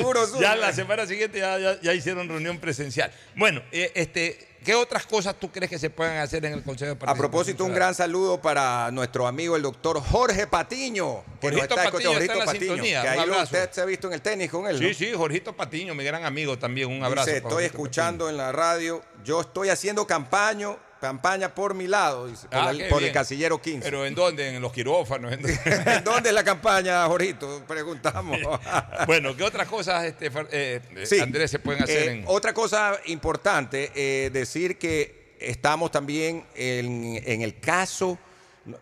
Puro Zoom. Ya la semana siguiente ya, ya- ya hicieron reunión presencial. Bueno, eh, este, ¿Qué otras cosas tú crees que se pueden hacer en el Consejo de A propósito, un gran saludo para nuestro amigo el doctor Jorge Patiño. Que nos Jorgito está Patiño escuchando, está en Patiño, sintonía, que ahí lo- usted se ha visto en el tenis con él. ¿no? Sí, sí, Jorgito Patiño, mi gran amigo también. Un abrazo. Dice, estoy Jorgito escuchando en la radio, yo estoy haciendo campaña, campaña por mi lado, dice, por, Ah, el, por el bien. casillero 15. Pero ¿en dónde? En los quirófanos. ¿En dónde? ¿En dónde es la campaña, Jorgito? Preguntamos. bueno, ¿qué otras cosas, este, eh, eh, Sí. Andrés, se pueden hacer Eh, en... Otra cosa importante, eh, decir que estamos también en, en el caso. no-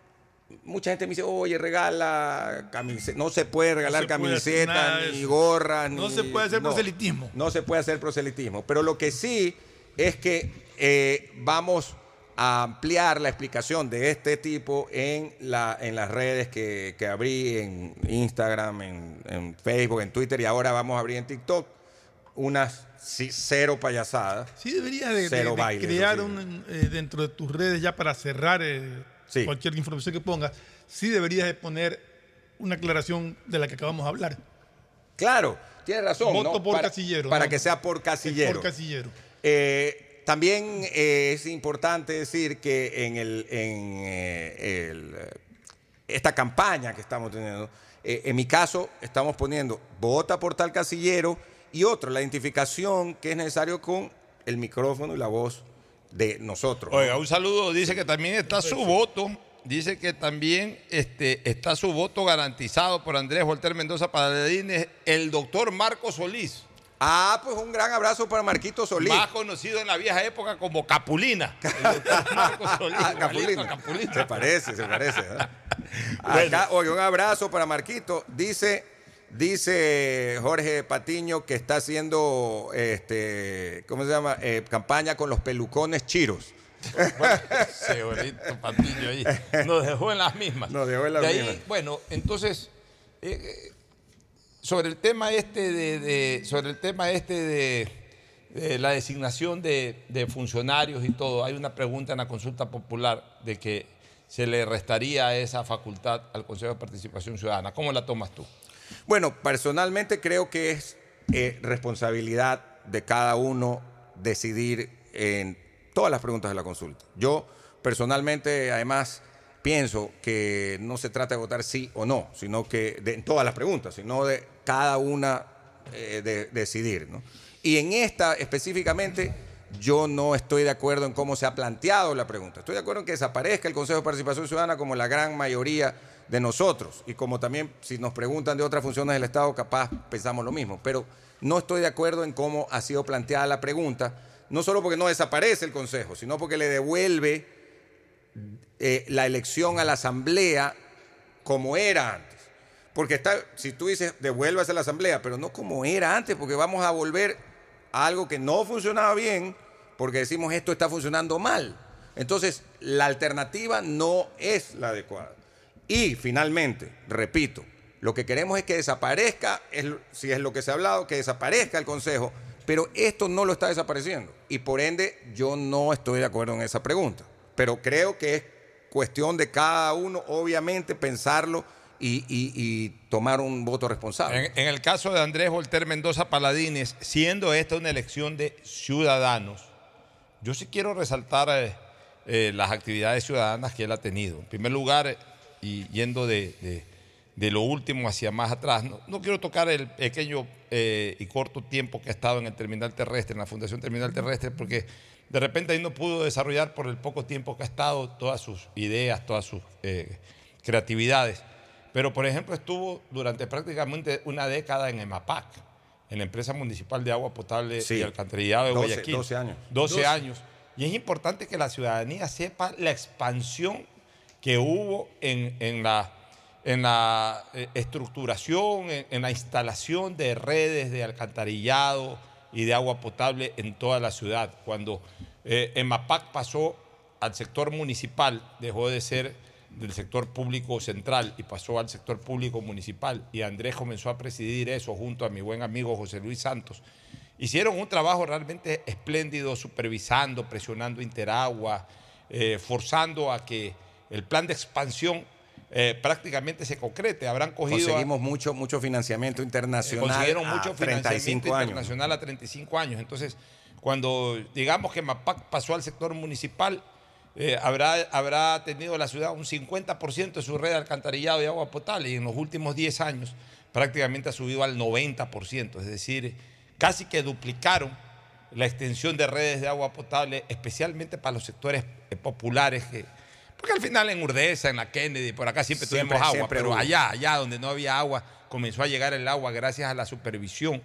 Mucha gente me dice, oye, regala camisetas. No se puede regalar nada camisetas, ni gorras. No ni- se puede hacer no, proselitismo. No se puede hacer proselitismo. Pero lo que sí es que eh, vamos a ampliar la explicación de este tipo en, la, en las redes que, que abrí, en Instagram, en, en Facebook, en Twitter y ahora vamos a abrir en TikTok unas sí, cero payasadas. Sí, deberías de, de- Cero de crear un, eh, dentro de tus redes ya para cerrar eh, Sí. cualquier información que pongas. Sí deberías de poner una aclaración de la que acabamos de hablar. Claro, tienes razón. Voto ¿no? por para, casillero. Para ¿no? que sea por casillero. Por casillero. Eh, también eh, es importante decir que en, el, en eh, el, eh, esta campaña que estamos teniendo, eh, en mi caso estamos poniendo vota por tal casillero y otro, la identificación que es necesario con el micrófono y la voz de nosotros. ¿no? Oiga, un saludo. Dice que también está su voto. Dice que también este, está su voto garantizado por Andrés Volter Mendoza Paladines, el doctor Marco Solís. Ah, pues un gran abrazo para Marquito Solís. Más conocido en la vieja época como Capulina. Marco Solís. Ah, Capulina. Capulina. Se parece, se parece. ¿verdad? Bueno. Acá, oye, un abrazo para Marquito. Dice, dice Jorge Patiño que está haciendo, este, ¿cómo se llama? Eh, campaña con los pelucones chiros. Ese bonito Patiño ahí. Nos dejó en las mismas. Nos dejó en las De ahí, mismas. Bueno, entonces, eh, eh, sobre el tema este de, sobre el tema este de, la designación de, de funcionarios y todo, hay una pregunta en la consulta popular de que se le restaría esa facultad al Consejo de Participación Ciudadana. ¿Cómo la tomas tú? Bueno, personalmente creo que es eh, responsabilidad de cada uno decidir en todas las preguntas de la consulta. Yo personalmente, además, pienso que no se trata de votar sí o no, sino que de en todas las preguntas, sino de cada una eh, de, decidir. ¿no? Y en esta específicamente, yo no estoy de acuerdo en cómo se ha planteado la pregunta. Estoy de acuerdo en que desaparezca el Consejo de Participación Ciudadana como la gran mayoría de nosotros. Y como también si nos preguntan de otras funciones del Estado, capaz pensamos lo mismo. Pero no estoy de acuerdo en cómo ha sido planteada la pregunta, no solo porque no desaparece el Consejo, sino porque le devuelve eh, la elección a la Asamblea como era antes. Porque está, si tú dices, devuélvase a la Asamblea, pero no como era antes, porque vamos a volver a algo que no funcionaba bien, porque decimos esto está funcionando mal. Entonces, la alternativa no es la adecuada. Y finalmente, repito, lo que queremos es que desaparezca, si es lo que se ha hablado, que desaparezca el Consejo, pero esto no lo está desapareciendo. Y por ende, yo no estoy de acuerdo en esa pregunta. Pero creo que es cuestión de cada uno, obviamente, pensarlo y, tomar un voto responsable. En, el caso de Andrés Volter Mendoza Paladines, siendo esta una elección de ciudadanos, yo sí quiero resaltar eh, eh, las actividades ciudadanas que él ha tenido. En primer lugar, eh, y yendo de, de- lo último hacia más atrás, no, no quiero tocar el pequeño y corto tiempo que ha estado en el terminal terrestre, en la Fundación Terminal Terrestre, porque de repente ahí no pudo desarrollar por el poco tiempo que ha estado todas sus ideas, todas sus eh, creatividades. Pero, por ejemplo, estuvo durante prácticamente una década en EMAPAC, en la empresa municipal de agua potable Sí. y alcantarillado de 12 Guayaquil. 12 años. 12 12. años. Y es importante que la ciudadanía sepa la expansión que hubo en, en la, en la eh, estructuración, en, en la instalación de redes de alcantarillado y de agua potable en toda la ciudad. Cuando eh, EMAPAC pasó al sector municipal, dejó de ser del sector público central y pasó al sector público municipal y Andrés comenzó a presidir eso junto a mi buen amigo José Luis Santos. Hicieron un trabajo realmente espléndido, supervisando, presionando Interagua, eh, forzando a que el plan de expansión eh, prácticamente se concrete. Habrán cogido... a- Conseguimos mucho, mucho financiamiento internacional consiguieron a mucho 35 financiamiento años. internacional a 35 años. Entonces, Cuando digamos que MAPAC pasó al sector municipal, eh, habrá, habrá tenido la ciudad un 50% de su red de alcantarillado y agua potable y en los últimos 10 años prácticamente ha subido al 90%, es decir, casi que duplicaron la extensión de redes de agua potable, especialmente para los sectores eh, populares que, porque al final en Urdesa, en la Kennedy, por acá siempre, Siempre, tuvimos agua, siempre pero hubo. allá, allá donde no había agua, comenzó a llegar el agua gracias a la supervisión.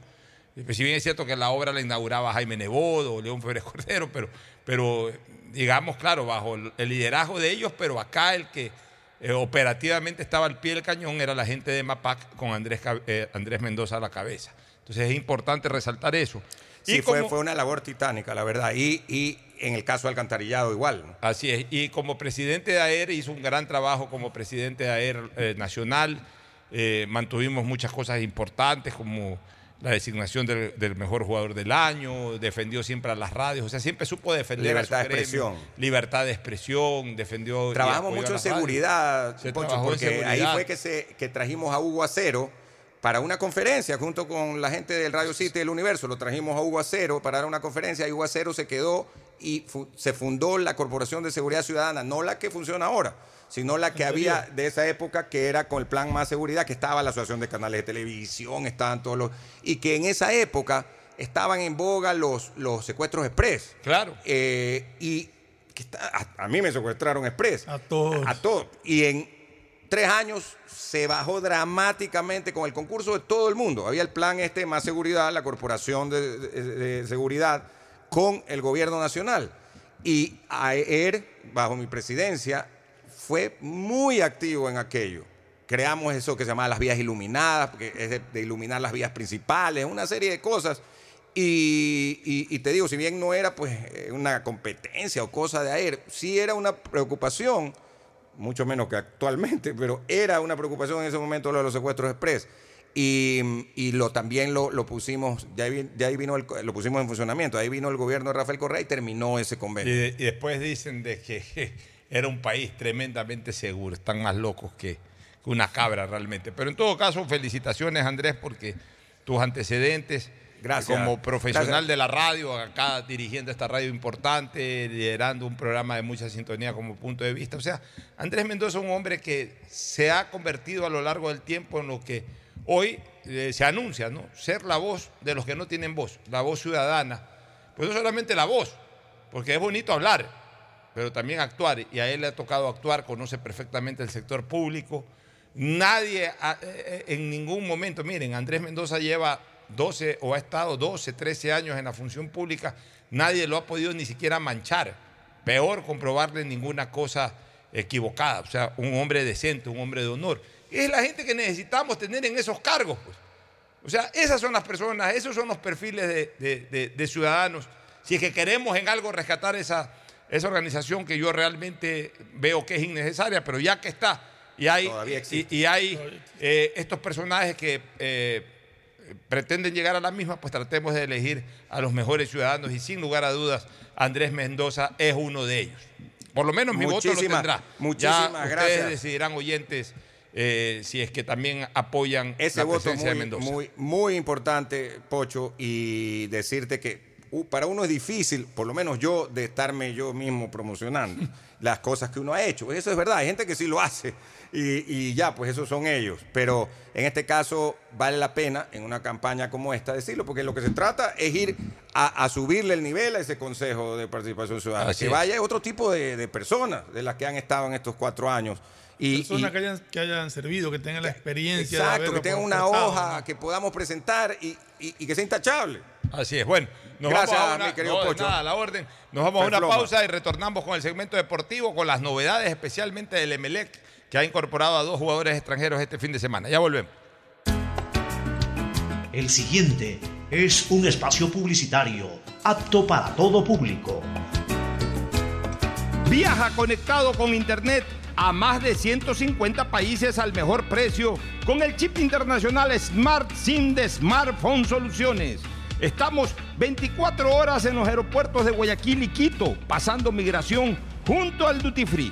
Pues, si bien es cierto que la obra la inauguraba Jaime Nebodo, León Febres Cordero, pero, pero digamos, claro, bajo el liderazgo de ellos, pero acá el que eh, operativamente estaba al pie del cañón era la gente de MAPAC con Andrés, eh, Andrés Mendoza a la cabeza. Entonces es importante resaltar eso. Sí, Y fue, como- fue una labor titánica, la verdad. Y, y en el caso de alcantarillado igual. ¿no? Así es. Y como presidente de AER hizo un gran trabajo como presidente de AER eh, nacional. Eh, mantuvimos muchas cosas importantes como la designación del, del mejor jugador del año, defendió siempre a las radios, o sea, siempre supo defender Libertad a su de gremio, expresión. Libertad de expresión, defendió. Trabajamos mucho en seguridad, Se Pocho, trabajó en porque ahí seguridad. fue que, se, que trajimos a Hugo Acero para una conferencia junto con la gente del Radio City del Universo. Lo trajimos a Hugo Acero para dar una conferencia y Hugo Acero se quedó y fu- se fundó la Corporación de Seguridad Ciudadana, no la que funciona ahora, sino la que había de esa época que era con el plan Más Seguridad, que estaba la Asociación de Canales de Televisión, estaban todos los... Y que en esa época estaban en boga los, los secuestros express. Claro. y que está- a, a mí me secuestraron express. A todos. A todos. Y en tres años se bajó dramáticamente con el concurso de todo el mundo. Había el plan este Más Seguridad, la Corporación de, Seguridad, con el gobierno nacional. Y AER, bajo mi presidencia, fue muy activo en aquello. Creamos eso que se llama las vías iluminadas, porque es de, iluminar las vías principales, una serie de cosas. Y, y- y te digo, si bien no era pues eh, una competencia o cosa de AER, sí era una preocupación, mucho menos que actualmente, pero era una preocupación en ese momento lo de los secuestros express. Y, y lo, también lo, lo pusimos, ya ahí, ahí vino el, lo pusimos en funcionamiento, ahí vino el gobierno de Rafael Correa y terminó ese convenio. y después dicen de que era un país tremendamente seguro, están más locos que, que una cabra realmente. Pero en todo caso, felicitaciones Andrés porque tus antecedentes Gracias. como profesional Gracias. de la radio, acá dirigiendo esta radio importante, liderando un programa de mucha sintonía como punto de vista. O sea, Andrés Mendoza es un hombre que se ha convertido a lo largo del tiempo en lo que hoy eh, se anuncia, ¿no? Ser la voz de los que no tienen voz, la voz ciudadana. Pues no solamente la voz, porque es bonito hablar, pero también actuar. Y a él le ha tocado actuar, conoce perfectamente el sector público. Nadie eh, eh, en ningún momento, miren, Andrés Mendoza lleva 12 o ha estado 12, 13 años en la función pública, nadie lo ha podido ni siquiera manchar. Peor comprobarle ninguna cosa equivocada. O sea, un hombre decente, un hombre de honor. Es la gente que necesitamos tener en esos cargos. pues. O sea, esas son las personas, esos son los perfiles de, de- de- de ciudadanos. Si es que queremos en algo rescatar esa, esa organización que yo realmente veo que es innecesaria, pero ya que está, y hay, y, y hay eh, estos personajes que eh, pretenden llegar a la misma, pues tratemos de elegir a los mejores ciudadanos y sin lugar a dudas, Andrés Mendoza es uno de ellos. Por lo menos mi voto lo Muchísimas- tendrá. muchísimas ya ustedes gracias. decidirán oyentes eh, si es que también apoyan Ese la voto presencia de muy, Mendoza. muy, muy importante, Pocho, y decirte que uh, para uno es difícil, por lo menos yo, de estarme yo mismo promocionando las cosas que uno ha hecho. Eso es verdad, hay gente que sí lo hace y, y ya, pues esos son ellos. Pero en este caso vale la pena en una campaña como esta decirlo, porque lo que se trata es ir a, a subirle el nivel a ese Consejo de Participación Ciudadana, Así que es. vaya otro tipo de, de personas de las que han estado en estos cuatro años. Y, Personas y- que hayan, que hayan servido, que tengan la experiencia. Exacto, que tenga una hoja ¿no? que podamos presentar y, y- y que sea intachable. Así es. Bueno, nos Gracias, vamos a una, mi querido no, Pocho. nada, a la orden. Nos vamos a una pausa y retornamos con el segmento deportivo, con las novedades, especialmente del Emelec, que ha incorporado a dos jugadores extranjeros este fin de semana. Ya volvemos. El siguiente es un espacio publicitario apto para todo público. Viaja conectado con Internet a más de 150 países al mejor precio con el chip internacional Smart SIM de Smartphone Soluciones. Estamos 24 horas en los aeropuertos de Guayaquil y Quito, pasando migración junto al Duty Free.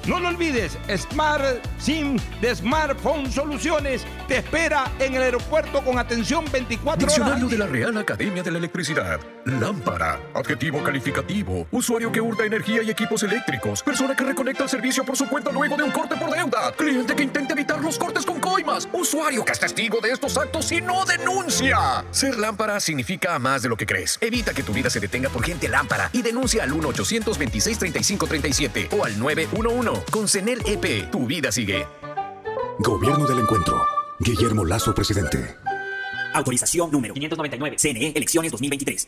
No lo olvides, Smart SIM de Smartphone Soluciones te espera en el aeropuerto con atención 24 horas. Diccionario de la Real Academia de la Electricidad. Lámpara. Adjetivo calificativo. Usuario que hurta energía y equipos eléctricos. Persona que reconecta el servicio por su cuenta luego de un corte por deuda. Cliente que intenta evitar los cortes con coimas. Usuario que es testigo de estos actos y no denuncia. Ser lámpara significa más de lo que crees. Evita que tu vida se detenga por gente lámpara y denuncia al 1-800-26-35-37 o al 911. Con CENEL EP, tu vida sigue. Gobierno del Encuentro. Guillermo Lazo, presidente. Autorización número 599. CNE, elecciones 2023.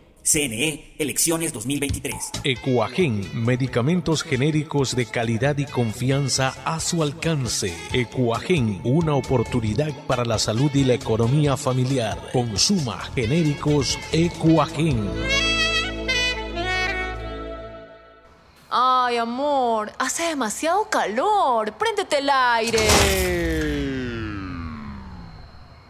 CNE, elecciones 2023. Ecuagen, medicamentos genéricos de calidad y confianza a su alcance. Ecuagen, una oportunidad para la salud y la economía familiar. Consuma genéricos Ecuagen. Ay, amor, hace demasiado calor. Préndete el aire.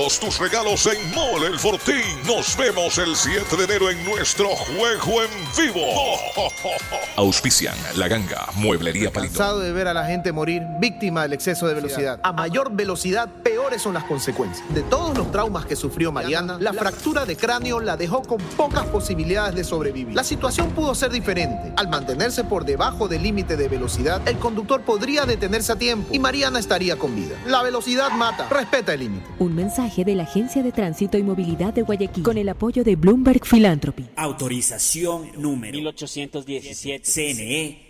todos tus regalos en Mole el Fortín. Nos vemos el 7 de enero en nuestro juego en vivo. Auspician La Ganga, Mueblería Palito. Cansado de ver a la gente morir víctima del exceso de velocidad. A mayor velocidad, peores son las consecuencias. De todos los traumas que sufrió Mariana, la fractura de cráneo la dejó con pocas posibilidades de sobrevivir. La situación pudo ser diferente. Al mantenerse por debajo del límite de velocidad, el conductor podría detenerse a tiempo y Mariana estaría con vida. La velocidad mata. Respeta el límite. Un mensaje de la Agencia de Tránsito y Movilidad de Guayaquil con el apoyo de Bloomberg Philanthropy. Autorización número 1817. CNE,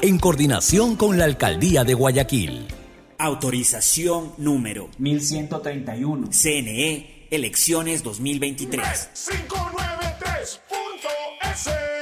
en coordinación con la Alcaldía de Guayaquil. Autorización número 1131. CNE, elecciones 2023. 593.es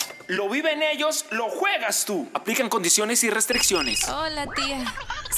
Lo viven ellos, lo juegas tú. Aplican condiciones y restricciones. Hola, tía.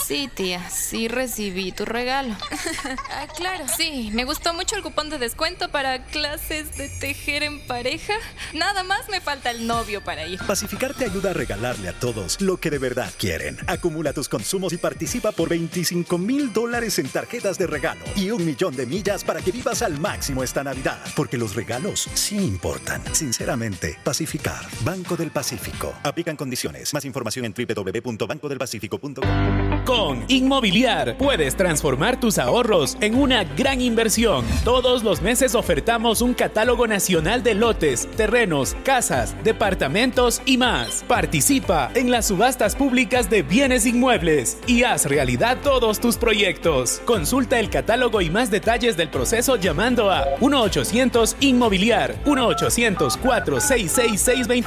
Sí, tía, sí recibí tu regalo. ah, claro. Sí, me gustó mucho el cupón de descuento para clases de tejer en pareja. Nada más me falta el novio para ir. Pacificar te ayuda a regalarle a todos lo que de verdad quieren. Acumula tus consumos y participa por 25 mil dólares en tarjetas de regalo y un millón de millas para que vivas al máximo esta Navidad. Porque los regalos sí importan. Sinceramente, Pacificar. Banco del Pacífico. Aplican condiciones. Más información en www.bancodelpacifico.com. Con Inmobiliar puedes transformar tus ahorros en una gran inversión. Todos los meses ofertamos un catálogo nacional de lotes, terrenos, casas, departamentos y más. Participa en las subastas públicas de bienes inmuebles y haz realidad todos tus proyectos. Consulta el catálogo y más detalles del proceso llamando a 1-800 Inmobiliar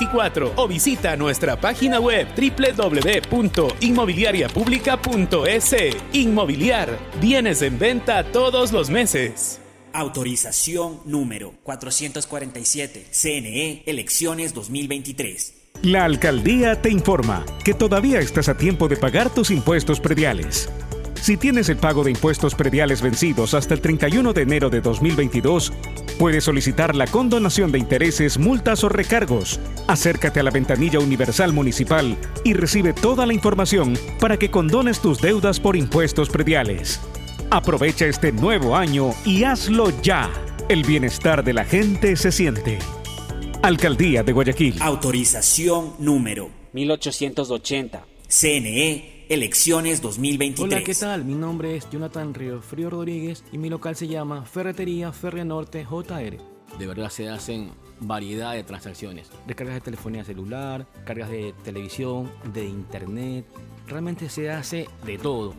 1-800-466-624 o visita nuestra página web www.inmobiliariapublica.es. Inmobiliar, bienes en venta todos los meses. Autorización número 447. CNE Elecciones 2023. La alcaldía te informa que todavía estás a tiempo de pagar tus impuestos prediales. Si tienes el pago de impuestos prediales vencidos hasta el 31 de enero de 2022, puedes solicitar la condonación de intereses, multas o recargos. Acércate a la ventanilla universal municipal y recibe toda la información para que condones tus deudas por impuestos prediales. Aprovecha este nuevo año y hazlo ya. El bienestar de la gente se siente. Alcaldía de Guayaquil. Autorización número 1880. CNE Elecciones 2023. Hola, ¿qué tal? Mi nombre es Jonathan Río Frío Rodríguez y mi local se llama Ferretería Ferre Norte JR. De verdad se hacen variedad de transacciones. Descargas de telefonía celular, cargas de televisión, de internet. Realmente se hace de todo.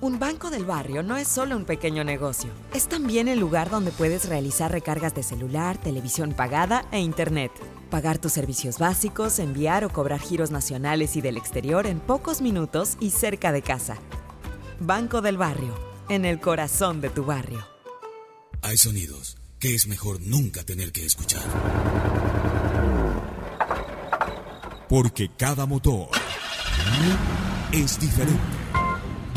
Un banco del barrio no es solo un pequeño negocio, es también el lugar donde puedes realizar recargas de celular, televisión pagada e internet. Pagar tus servicios básicos, enviar o cobrar giros nacionales y del exterior en pocos minutos y cerca de casa. Banco del barrio, en el corazón de tu barrio. Hay sonidos que es mejor nunca tener que escuchar. Porque cada motor es diferente.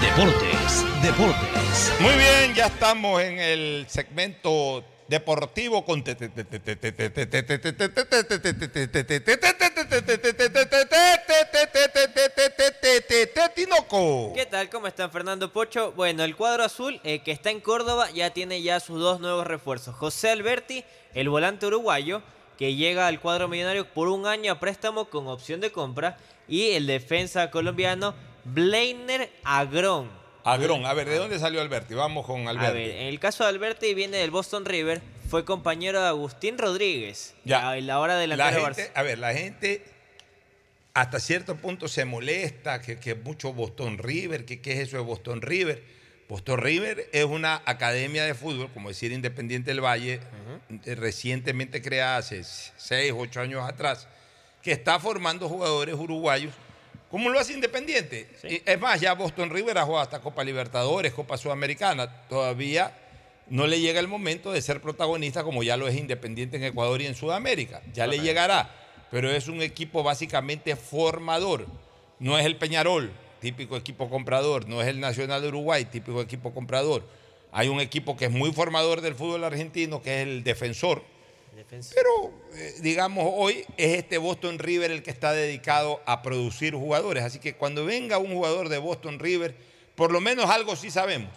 Deportes, Deportes. Muy bien, ya estamos en el segmento deportivo con Tinoco. ¿Qué tal? ¿Cómo están Fernando Pocho? Bueno, el cuadro azul eh, que está en Córdoba ya tiene ya sus dos nuevos refuerzos. José Alberti, el volante uruguayo, que llega al cuadro millonario por un año a préstamo con opción de compra, y el defensa colombiano Blainer Agrón. Agrón, a ver, ¿de dónde salió Alberti? Vamos con Alberti. A ver, en el caso de Alberti viene del Boston River, fue compañero de Agustín Rodríguez. Ya. A la hora de la La gente, a ver, la gente hasta cierto punto se molesta que, que mucho Boston River, que qué es eso de Boston River. Boston River es una academia de fútbol, como decir Independiente del Valle, eh, recientemente creada hace 6, 8 años atrás, que está formando jugadores uruguayos ¿Cómo lo hace Independiente? Es más, ya Boston River ha jugado hasta Copa Libertadores, Copa Sudamericana. Todavía no le llega el momento de ser protagonista como ya lo es Independiente en Ecuador y en Sudamérica. Ya le llegará, pero es un equipo básicamente formador. No es el Peñarol, típico equipo comprador. No es el Nacional de Uruguay, típico equipo comprador. Hay un equipo que es muy formador del fútbol argentino, que es el defensor. Pero, eh, digamos, hoy es este Boston River el que está dedicado a producir jugadores. Así que cuando venga un jugador de Boston River, por lo menos algo sí sabemos,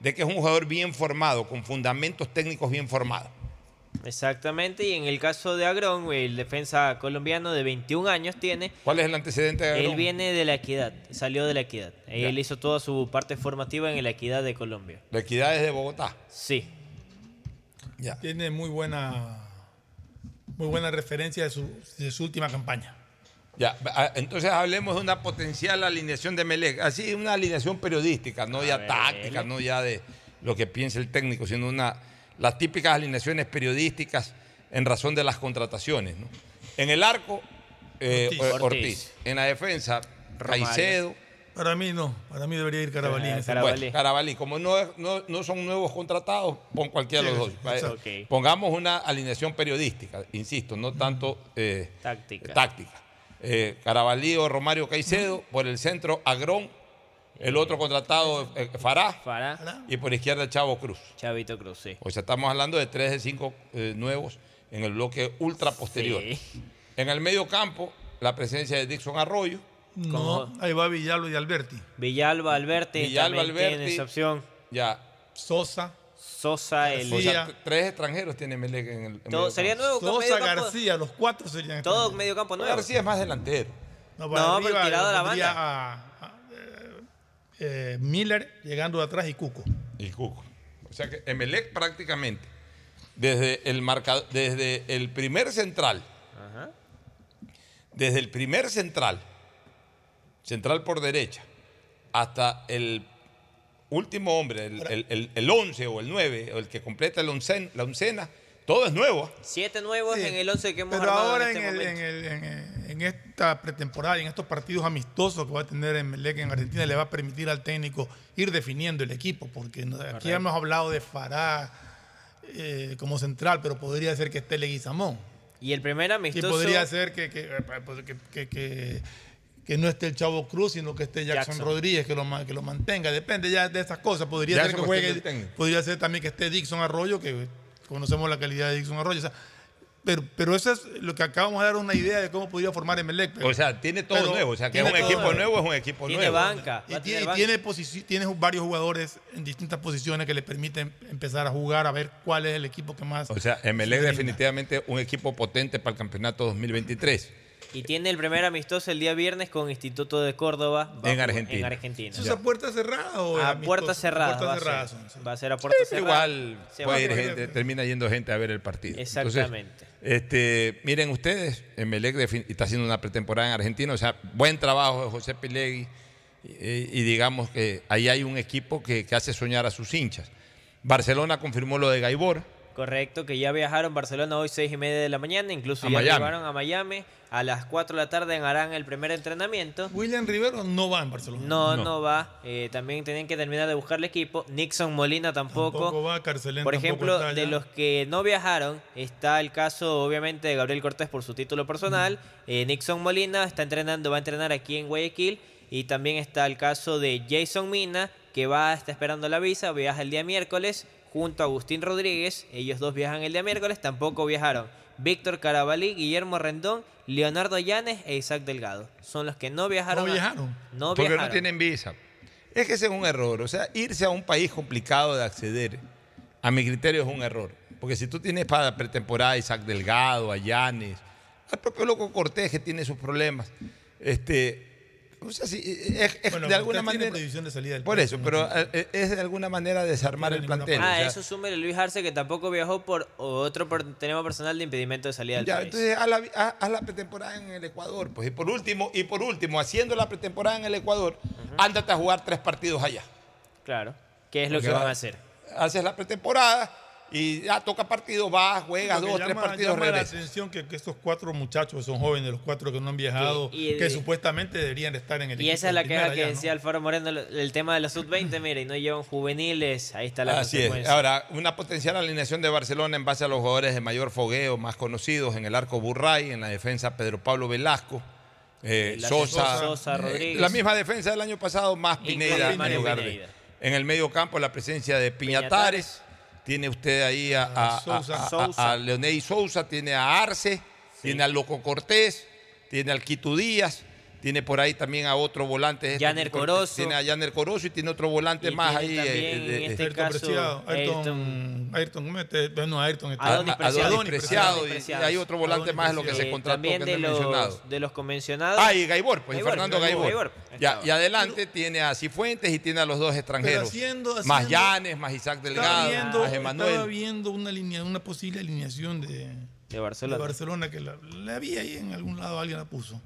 de que es un jugador bien formado, con fundamentos técnicos bien formados. Exactamente, y en el caso de Agrón, el defensa colombiano de 21 años tiene. ¿Cuál es el antecedente de Agrón? Él viene de la Equidad, salió de la Equidad. Él hizo toda su parte formativa en la Equidad de Colombia. ¿La Equidad es de Bogotá? Sí. Tiene muy buena, muy buena referencia de su, de su última campaña. Ya, a- entonces hablemos de una potencial alineación de Melec. Así, una alineación periodística, no ya ver, táctica, no ya de lo que piensa el técnico, sino una, las típicas alineaciones periodísticas en razón de las contrataciones. ¿no? En el arco, eh, Ortiz. eh, Ortiz. Ortiz. En la defensa, Romario. Caicedo. Para mí no, para mí debería ir Carabalí. Bueno, Carabalí. Como no, es- no, no son nuevos contratados, pon cualquiera de los dos. Eh, Pongamos una alineación periodística, insisto, no tanto eh, Táctica. táctica. Eh, Carabalí o Romario Caicedo, por el centro Agrón, el otro contratado eh, Fará, Fará. y por izquierda Chavo Cruz. Chavito Cruz, sí. O sea, estamos hablando de tres de cinco eh, nuevos en el bloque ultra posterior. En el medio campo, la presencia de Dixon Arroyo. No, ahí va Villalba y Alberti. Villalba, Alberti, Villalba, también tiene Alberti. esa opción. Ya. Sosa. Sosa, el... O sea, tres extranjeros tiene Melec en el en Todo- sería campo. nuevo Sosa, medio campo. García, los cuatro serían. Todo medio campo nuevo. García es más delantero. No, No, pero tirado a la banda. a- a, eh, eh, Miller llegando de atrás y Cuco. Y Cuco. O sea que Emelec prácticamente, desde el, marca- desde el primer central, Ajá. desde el primer central, central por derecha, hasta el último hombre, el, el, el- el 11 o el 9, o el que completa el oncen- la oncena, todo es nuevo. Siete nuevos Sí, en el 11 que hemos Pero armado ahora en en, este en el- en, en esta pretemporada y en estos partidos amistosos que va a tener en Melec en Argentina, le va a permitir al técnico ir definiendo el equipo, porque aquí hemos hablado de Fará eh, como central, pero podría ser que esté Leguizamón. Y el primer Y amistoso... podría ser que, que, eh, pues, que- que- que- no esté el Chavo Cruz, sino que esté Jackson, Jackson. Rodríguez, que lo, que lo mantenga. Depende ya de esas cosas. Podría ser que juegue, podría ser también que esté Dixon Arroyo, que conocemos la calidad de Dixon Arroyo. o sea, pero, pero eso es lo que acabamos de dar una idea de cómo podría formar Emelec. O sea, tiene todo pero nuevo. O sea, que es tiene un todo equipo nuevo, es un equipo Tiene nuevo. banca. Y tiene, banca. tiene, tiene varios jugadores en distintas posiciones que le permiten empezar a jugar, a ver cuál es el equipo que más. O sea, Emelec definitivamente un equipo potente para el campeonato 2023. Y tiene el primer amistoso el día viernes con Instituto de Córdoba. En Argentina. En Argentina. ¿Eso es a puerta cerrada o A amistoso? puertas cerradas. A va, puertas a cerradas. ser. va a ser a puertas Pero cerradas. igual Se puede va ir a- gente, termina yendo gente a ver el partido. Entonces, Exactamente. este, miren ustedes, Emelec está haciendo una pretemporada en Argentina, o sea, buen trabajo de José Pilegui y, y digamos que ahí hay un equipo que, que hace soñar a sus hinchas. Barcelona confirmó lo de Gaibor, Correcto, que ya viajaron a Barcelona hoy seis y media de la mañana, incluso A ya Miami. llegaron a Miami. A las 4 de la tarde harán el primer entrenamiento. William Rivero no va en Barcelona. No, no, va. Eh, también tienen que terminar de buscar el equipo. Nixon Molina tampoco. Tampoco va, Carcelén Por ejemplo, de allá. los que no viajaron, está el caso, obviamente, de Gabriel Cortés por su título personal. Eh, Nixon Molina está entrenando, va a entrenar aquí en Guayaquil. Y también está el caso de Jason Mina, que va, está esperando la visa, viaja el día miércoles junto a Agustín Rodríguez. Ellos dos viajan el día miércoles, tampoco viajaron. Víctor Carabalí, Guillermo Rendón, Leonardo Llanes e Isaac Delgado. Son los que no viajaron. No a- viajaron. No porque viajaron. no tienen visa. Es que ese es un error, o sea, irse a un país complicado de acceder, a mi criterio es un error. Porque si tú tienes para pretemporada a Isaac Delgado, a Llanes, al propio Loco Cortés que tiene sus problemas, este, o sea, sí, es, es Bueno, de alguna manera... prohibición de salida del Por país, eso, no pero tiene- eh, es de alguna manera desarmar el plantel. Ah, o sea, eso súmele Luis Arce que tampoco viajó por otro por- tema personal de impedimento de salida del Ya, país. entonces haz la, haz- haz la pretemporada en el Ecuador, pues. Y por último, y por último, haciendo la pretemporada en el Ecuador, ándate a jugar tres partidos allá. Claro. ¿Qué es lo O que sea, van a hacer? Haces la pretemporada y ya toca partido, Lo que dos, tres partidos, llama la atención que, que estos cuatro muchachos son jóvenes, los cuatro que no han viajado, y- que y- supuestamente deberían estar en el Y equipo esa es la queja que ya, ¿no? decía Alfaro Moreno, el tema de la sub-20, mire, y no llevan juveniles, ahí está la Así es. consecuencia. Ahora, una potencial alineación de Barcelona en base a los jugadores de mayor fogueo, más conocidos en el arco Burray, en la defensa Pedro Pablo Velasco, eh, La Sosa, Sosa, eh, Rodríguez. la misma defensa del año pasado, más Pineda en Mario lugar de- Pineda. En el medio campo la presencia de Piñatares. Tiene usted ahí a, a, Sousa. a- a- Sousa. a Leonel Sousa, tiene a Arce, tiene a Loco Cortés, tiene al Quito Díaz, tiene por ahí también a otro volante. este Janer tipo- Corozo. Tiene a Janer Corozo y tiene otro volante Y más ahí. también, eh, de- en este de- caso, Preciado, Ayrton, Ayrton, ¿cómo este? Bueno, Ayrton. este. Adonis Preciado. Adonis Preciado, y- Preciado. y hay otro volante Adonis más de lo que Preciado. se Eh, contrató también que de no los, de los convencionados. Ah, y Gaibor, pues y Gaibor, Fernando Gaibor, Gaibor. Ya, y adelante tiene a Cifuentes y tiene a los dos extranjeros. haciendo- más haciendo- Llanes, más Isaac Estaba Delgado, viendo, más estaba Emanuel. viendo una, línea, una posible alineación de, de Barcelona. de Barcelona que la, la vi ahí en algún lado, alguien la puso.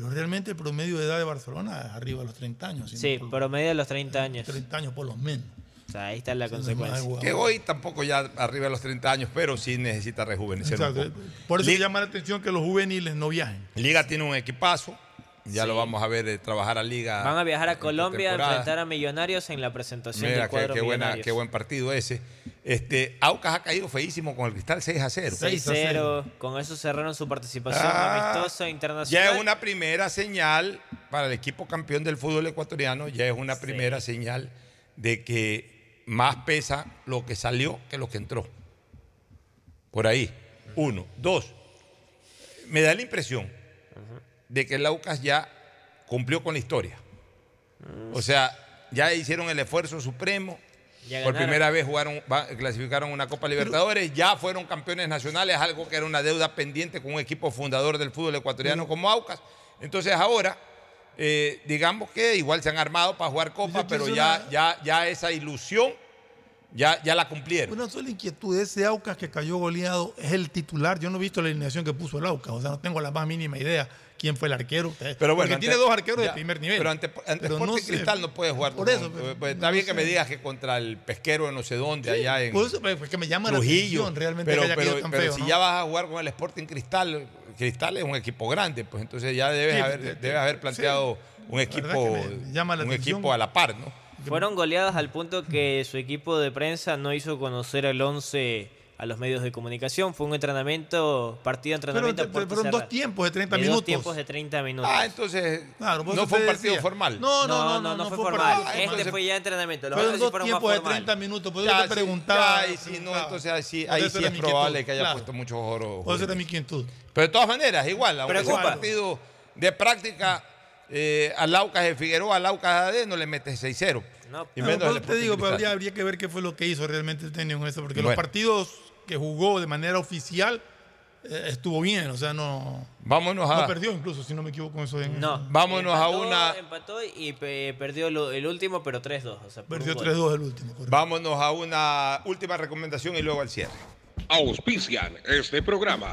Pero realmente el promedio de edad de Barcelona es arriba de los 30 años. Sí, promedio de los 30 años. 30 años por lo menos. O sea, ahí está la Sí, consecuencia. Que hoy tampoco ya arriba de los 30 años, pero sí necesita rejuvenecer Exacto. un poco. Por eso Liga, llama la atención que los juveniles no viajen. Liga tiene un equipazo. Ya lo vamos a ver eh, trabajar a Liga. Van a viajar a Colombia a enfrentar a Millonarios en la presentación Mira, del qué, cuadro qué buena, Millonarios. qué buen partido ese. Este, Aucas ha caído feísimo con el Cristal 6 a 0. 6-0. Con eso cerraron su participación Ah, amistosa Ya internacional. es una primera señal para el equipo campeón del fútbol ecuatoriano, ya es una primera señal de que más pesa lo que salió que lo que entró. Por ahí. Uno. Dos. Me da la impresión de que el Aucas ya cumplió con la historia. O sea, ya hicieron el esfuerzo supremo. Ya Por primera vez jugaron, clasificaron una Copa Libertadores, ya fueron campeones nacionales, algo que era una deuda pendiente con un equipo fundador del fútbol ecuatoriano como Aucas. Entonces ahora, eh, digamos que igual se han armado para jugar Copa, pero ya, una- ya, ya esa ilusión ya, ya la cumplieron. Una sola inquietud, ese Aucas que cayó goleado es el titular. Yo no he visto la alineación que puso el Aucas, o sea, no tengo la más mínima idea quién fue el arquero. Pero Porque bueno, tiene ante- dos arqueros ya, de primer nivel. Pero ante, ante Pero Sporting no sé. Cristal no puede jugar. Por con- eso, pero pues, está no bien que me digas que contra el pesquero de no sé dónde, allá en Por eso, pues, que me llama la Trujillo. atención realmente pero que haya pero, tan pero feo, si ¿no? ya vas a jugar con el Sporting Cristal, Cristal es un equipo grande, pues entonces ya debes Sí, haber, sí, debes haber planteado un La equipo, llama la un atención. equipo a la par, ¿no? Fueron goleadas al punto que su equipo de prensa no hizo conocer el 11 a los medios de comunicación. Fue un entrenamiento, partido de Pero, entrenamiento. pero fueron cerrada. dos tiempos de 30 De minutos. Dos tiempos de 30 minutos. Ah, entonces Claro, no fue un partido decía. formal. No, no, no, no, no, fue fue formal. partido. Este Entonces, fue ya entrenamiento. Los Fueron otros sí dos fueron más tiempos de formales. 30 minutos. Por eso Ya, te sí, preguntaba. ya, y si no, entonces ahí sí, Por ahí sí es probable que haya claro. puesto muchos oro. Por eso era mi inquietud. Pero de todas maneras, igual, aunque sea un Preocupa. partido de práctica, eh, al Aucas de Figueroa, al Aucas AD no le metes 6-0. No, Y No, menos te digo, pero habría que ver qué fue lo que hizo realmente el técnico en eso, porque Bueno. los partidos que jugó de manera oficial eh, estuvo bien, o sea, no, Vámonos a. no perdió incluso, si no me equivoco con eso. en- No. Vámonos a Empató- una- Empató y pe- perdió lo- el último, pero 3-2. O sea, Perdió un gol. 3-2 el último. correcto. Vámonos a una última recomendación y luego al cierre. Auspician este programa.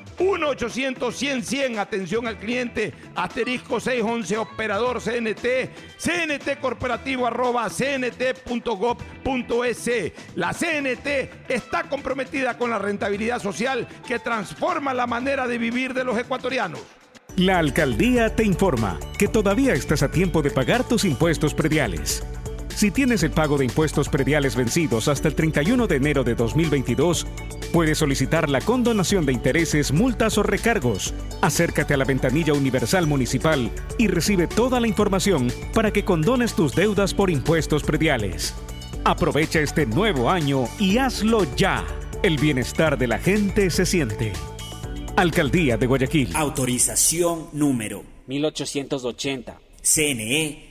1-800-100-100, atención al cliente, asterisco 611, operador CNT, CNT corporativo arroba cnt.gov.es. La CNT está comprometida con la rentabilidad social que transforma la manera de vivir de los ecuatorianos. La alcaldía te informa que todavía estás a tiempo de pagar tus impuestos prediales. Si tienes el pago de impuestos prediales vencidos hasta el 31 de enero de 2022, puedes solicitar la condonación de intereses, multas o recargos. Acércate a la ventanilla universal municipal y recibe toda la información para que condones tus deudas por impuestos prediales. Aprovecha este nuevo año y hazlo ya. El bienestar de la gente se siente. Alcaldía de Guayaquil. Autorización número 1880. CNE,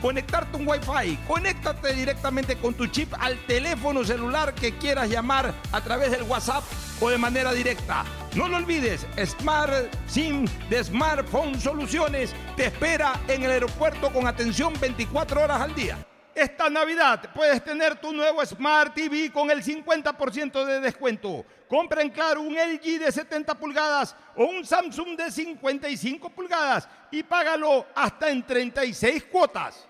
conectarte un Wi-Fi. Conéctate directamente con tu chip al teléfono celular que quieras llamar a través del WhatsApp o de manera directa. No lo olvides, Smart SIM de Smartphone Soluciones te espera en el aeropuerto con atención 24 horas al día. Esta Navidad puedes tener tu nuevo Smart TV con el 50% de descuento. Compra en Claro un LG de 70 pulgadas o un Samsung de 55 pulgadas y págalo hasta en 36 cuotas.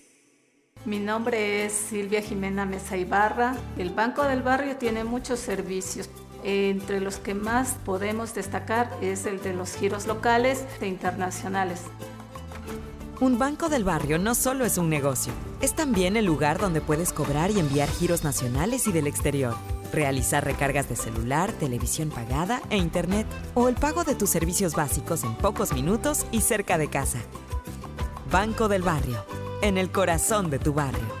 Mi nombre es Silvia Jimena Mesa Ibarra. El Banco del Barrio tiene muchos servicios. Entre los que más podemos destacar es el de los giros locales e internacionales. Un banco del barrio no solo es un negocio, es también el lugar donde puedes cobrar y enviar giros nacionales y del exterior, realizar recargas de celular, televisión pagada e internet, o el pago de tus servicios básicos en pocos minutos y cerca de casa. Banco del Barrio, en el corazón de tu barrio.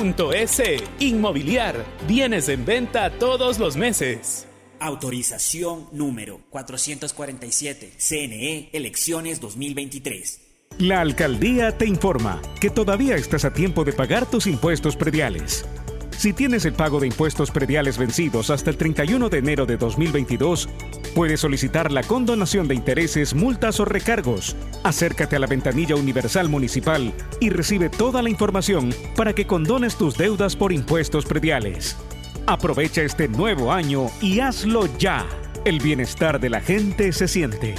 .es. Inmobiliar. Bienes en venta todos los meses. Autorización número 447. CNE, elecciones 2023. La alcaldía te informa que todavía estás a tiempo de pagar tus impuestos prediales. Si tienes el pago de impuestos prediales vencidos hasta el 31 de enero de 2022, puedes solicitar la condonación de intereses, multas o recargos. Acércate a la ventanilla universal municipal y recibe toda la información para que condones tus deudas por impuestos prediales. Aprovecha este nuevo año y hazlo ya. El bienestar de la gente se siente.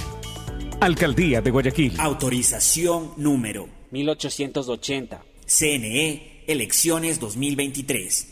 Alcaldía de Guayaquil. Autorización número 1880. CNE, elecciones 2023.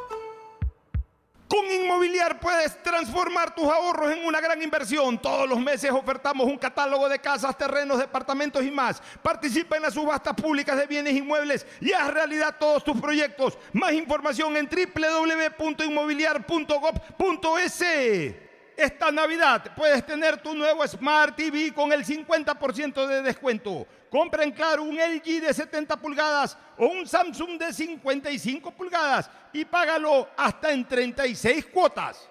Con Inmobiliar puedes transformar tus ahorros en una gran inversión. Todos los meses ofertamos un catálogo de casas, terrenos, departamentos y más. Participa en las subastas públicas de bienes inmuebles y haz realidad todos tus proyectos. Más información en www.inmobiliar.gov.es. Esta Navidad puedes tener tu nuevo Smart TV con el 50% de descuento. Compra en Claro un LG de 70 pulgadas o un Samsung de 55 pulgadas y págalo hasta en 36 cuotas.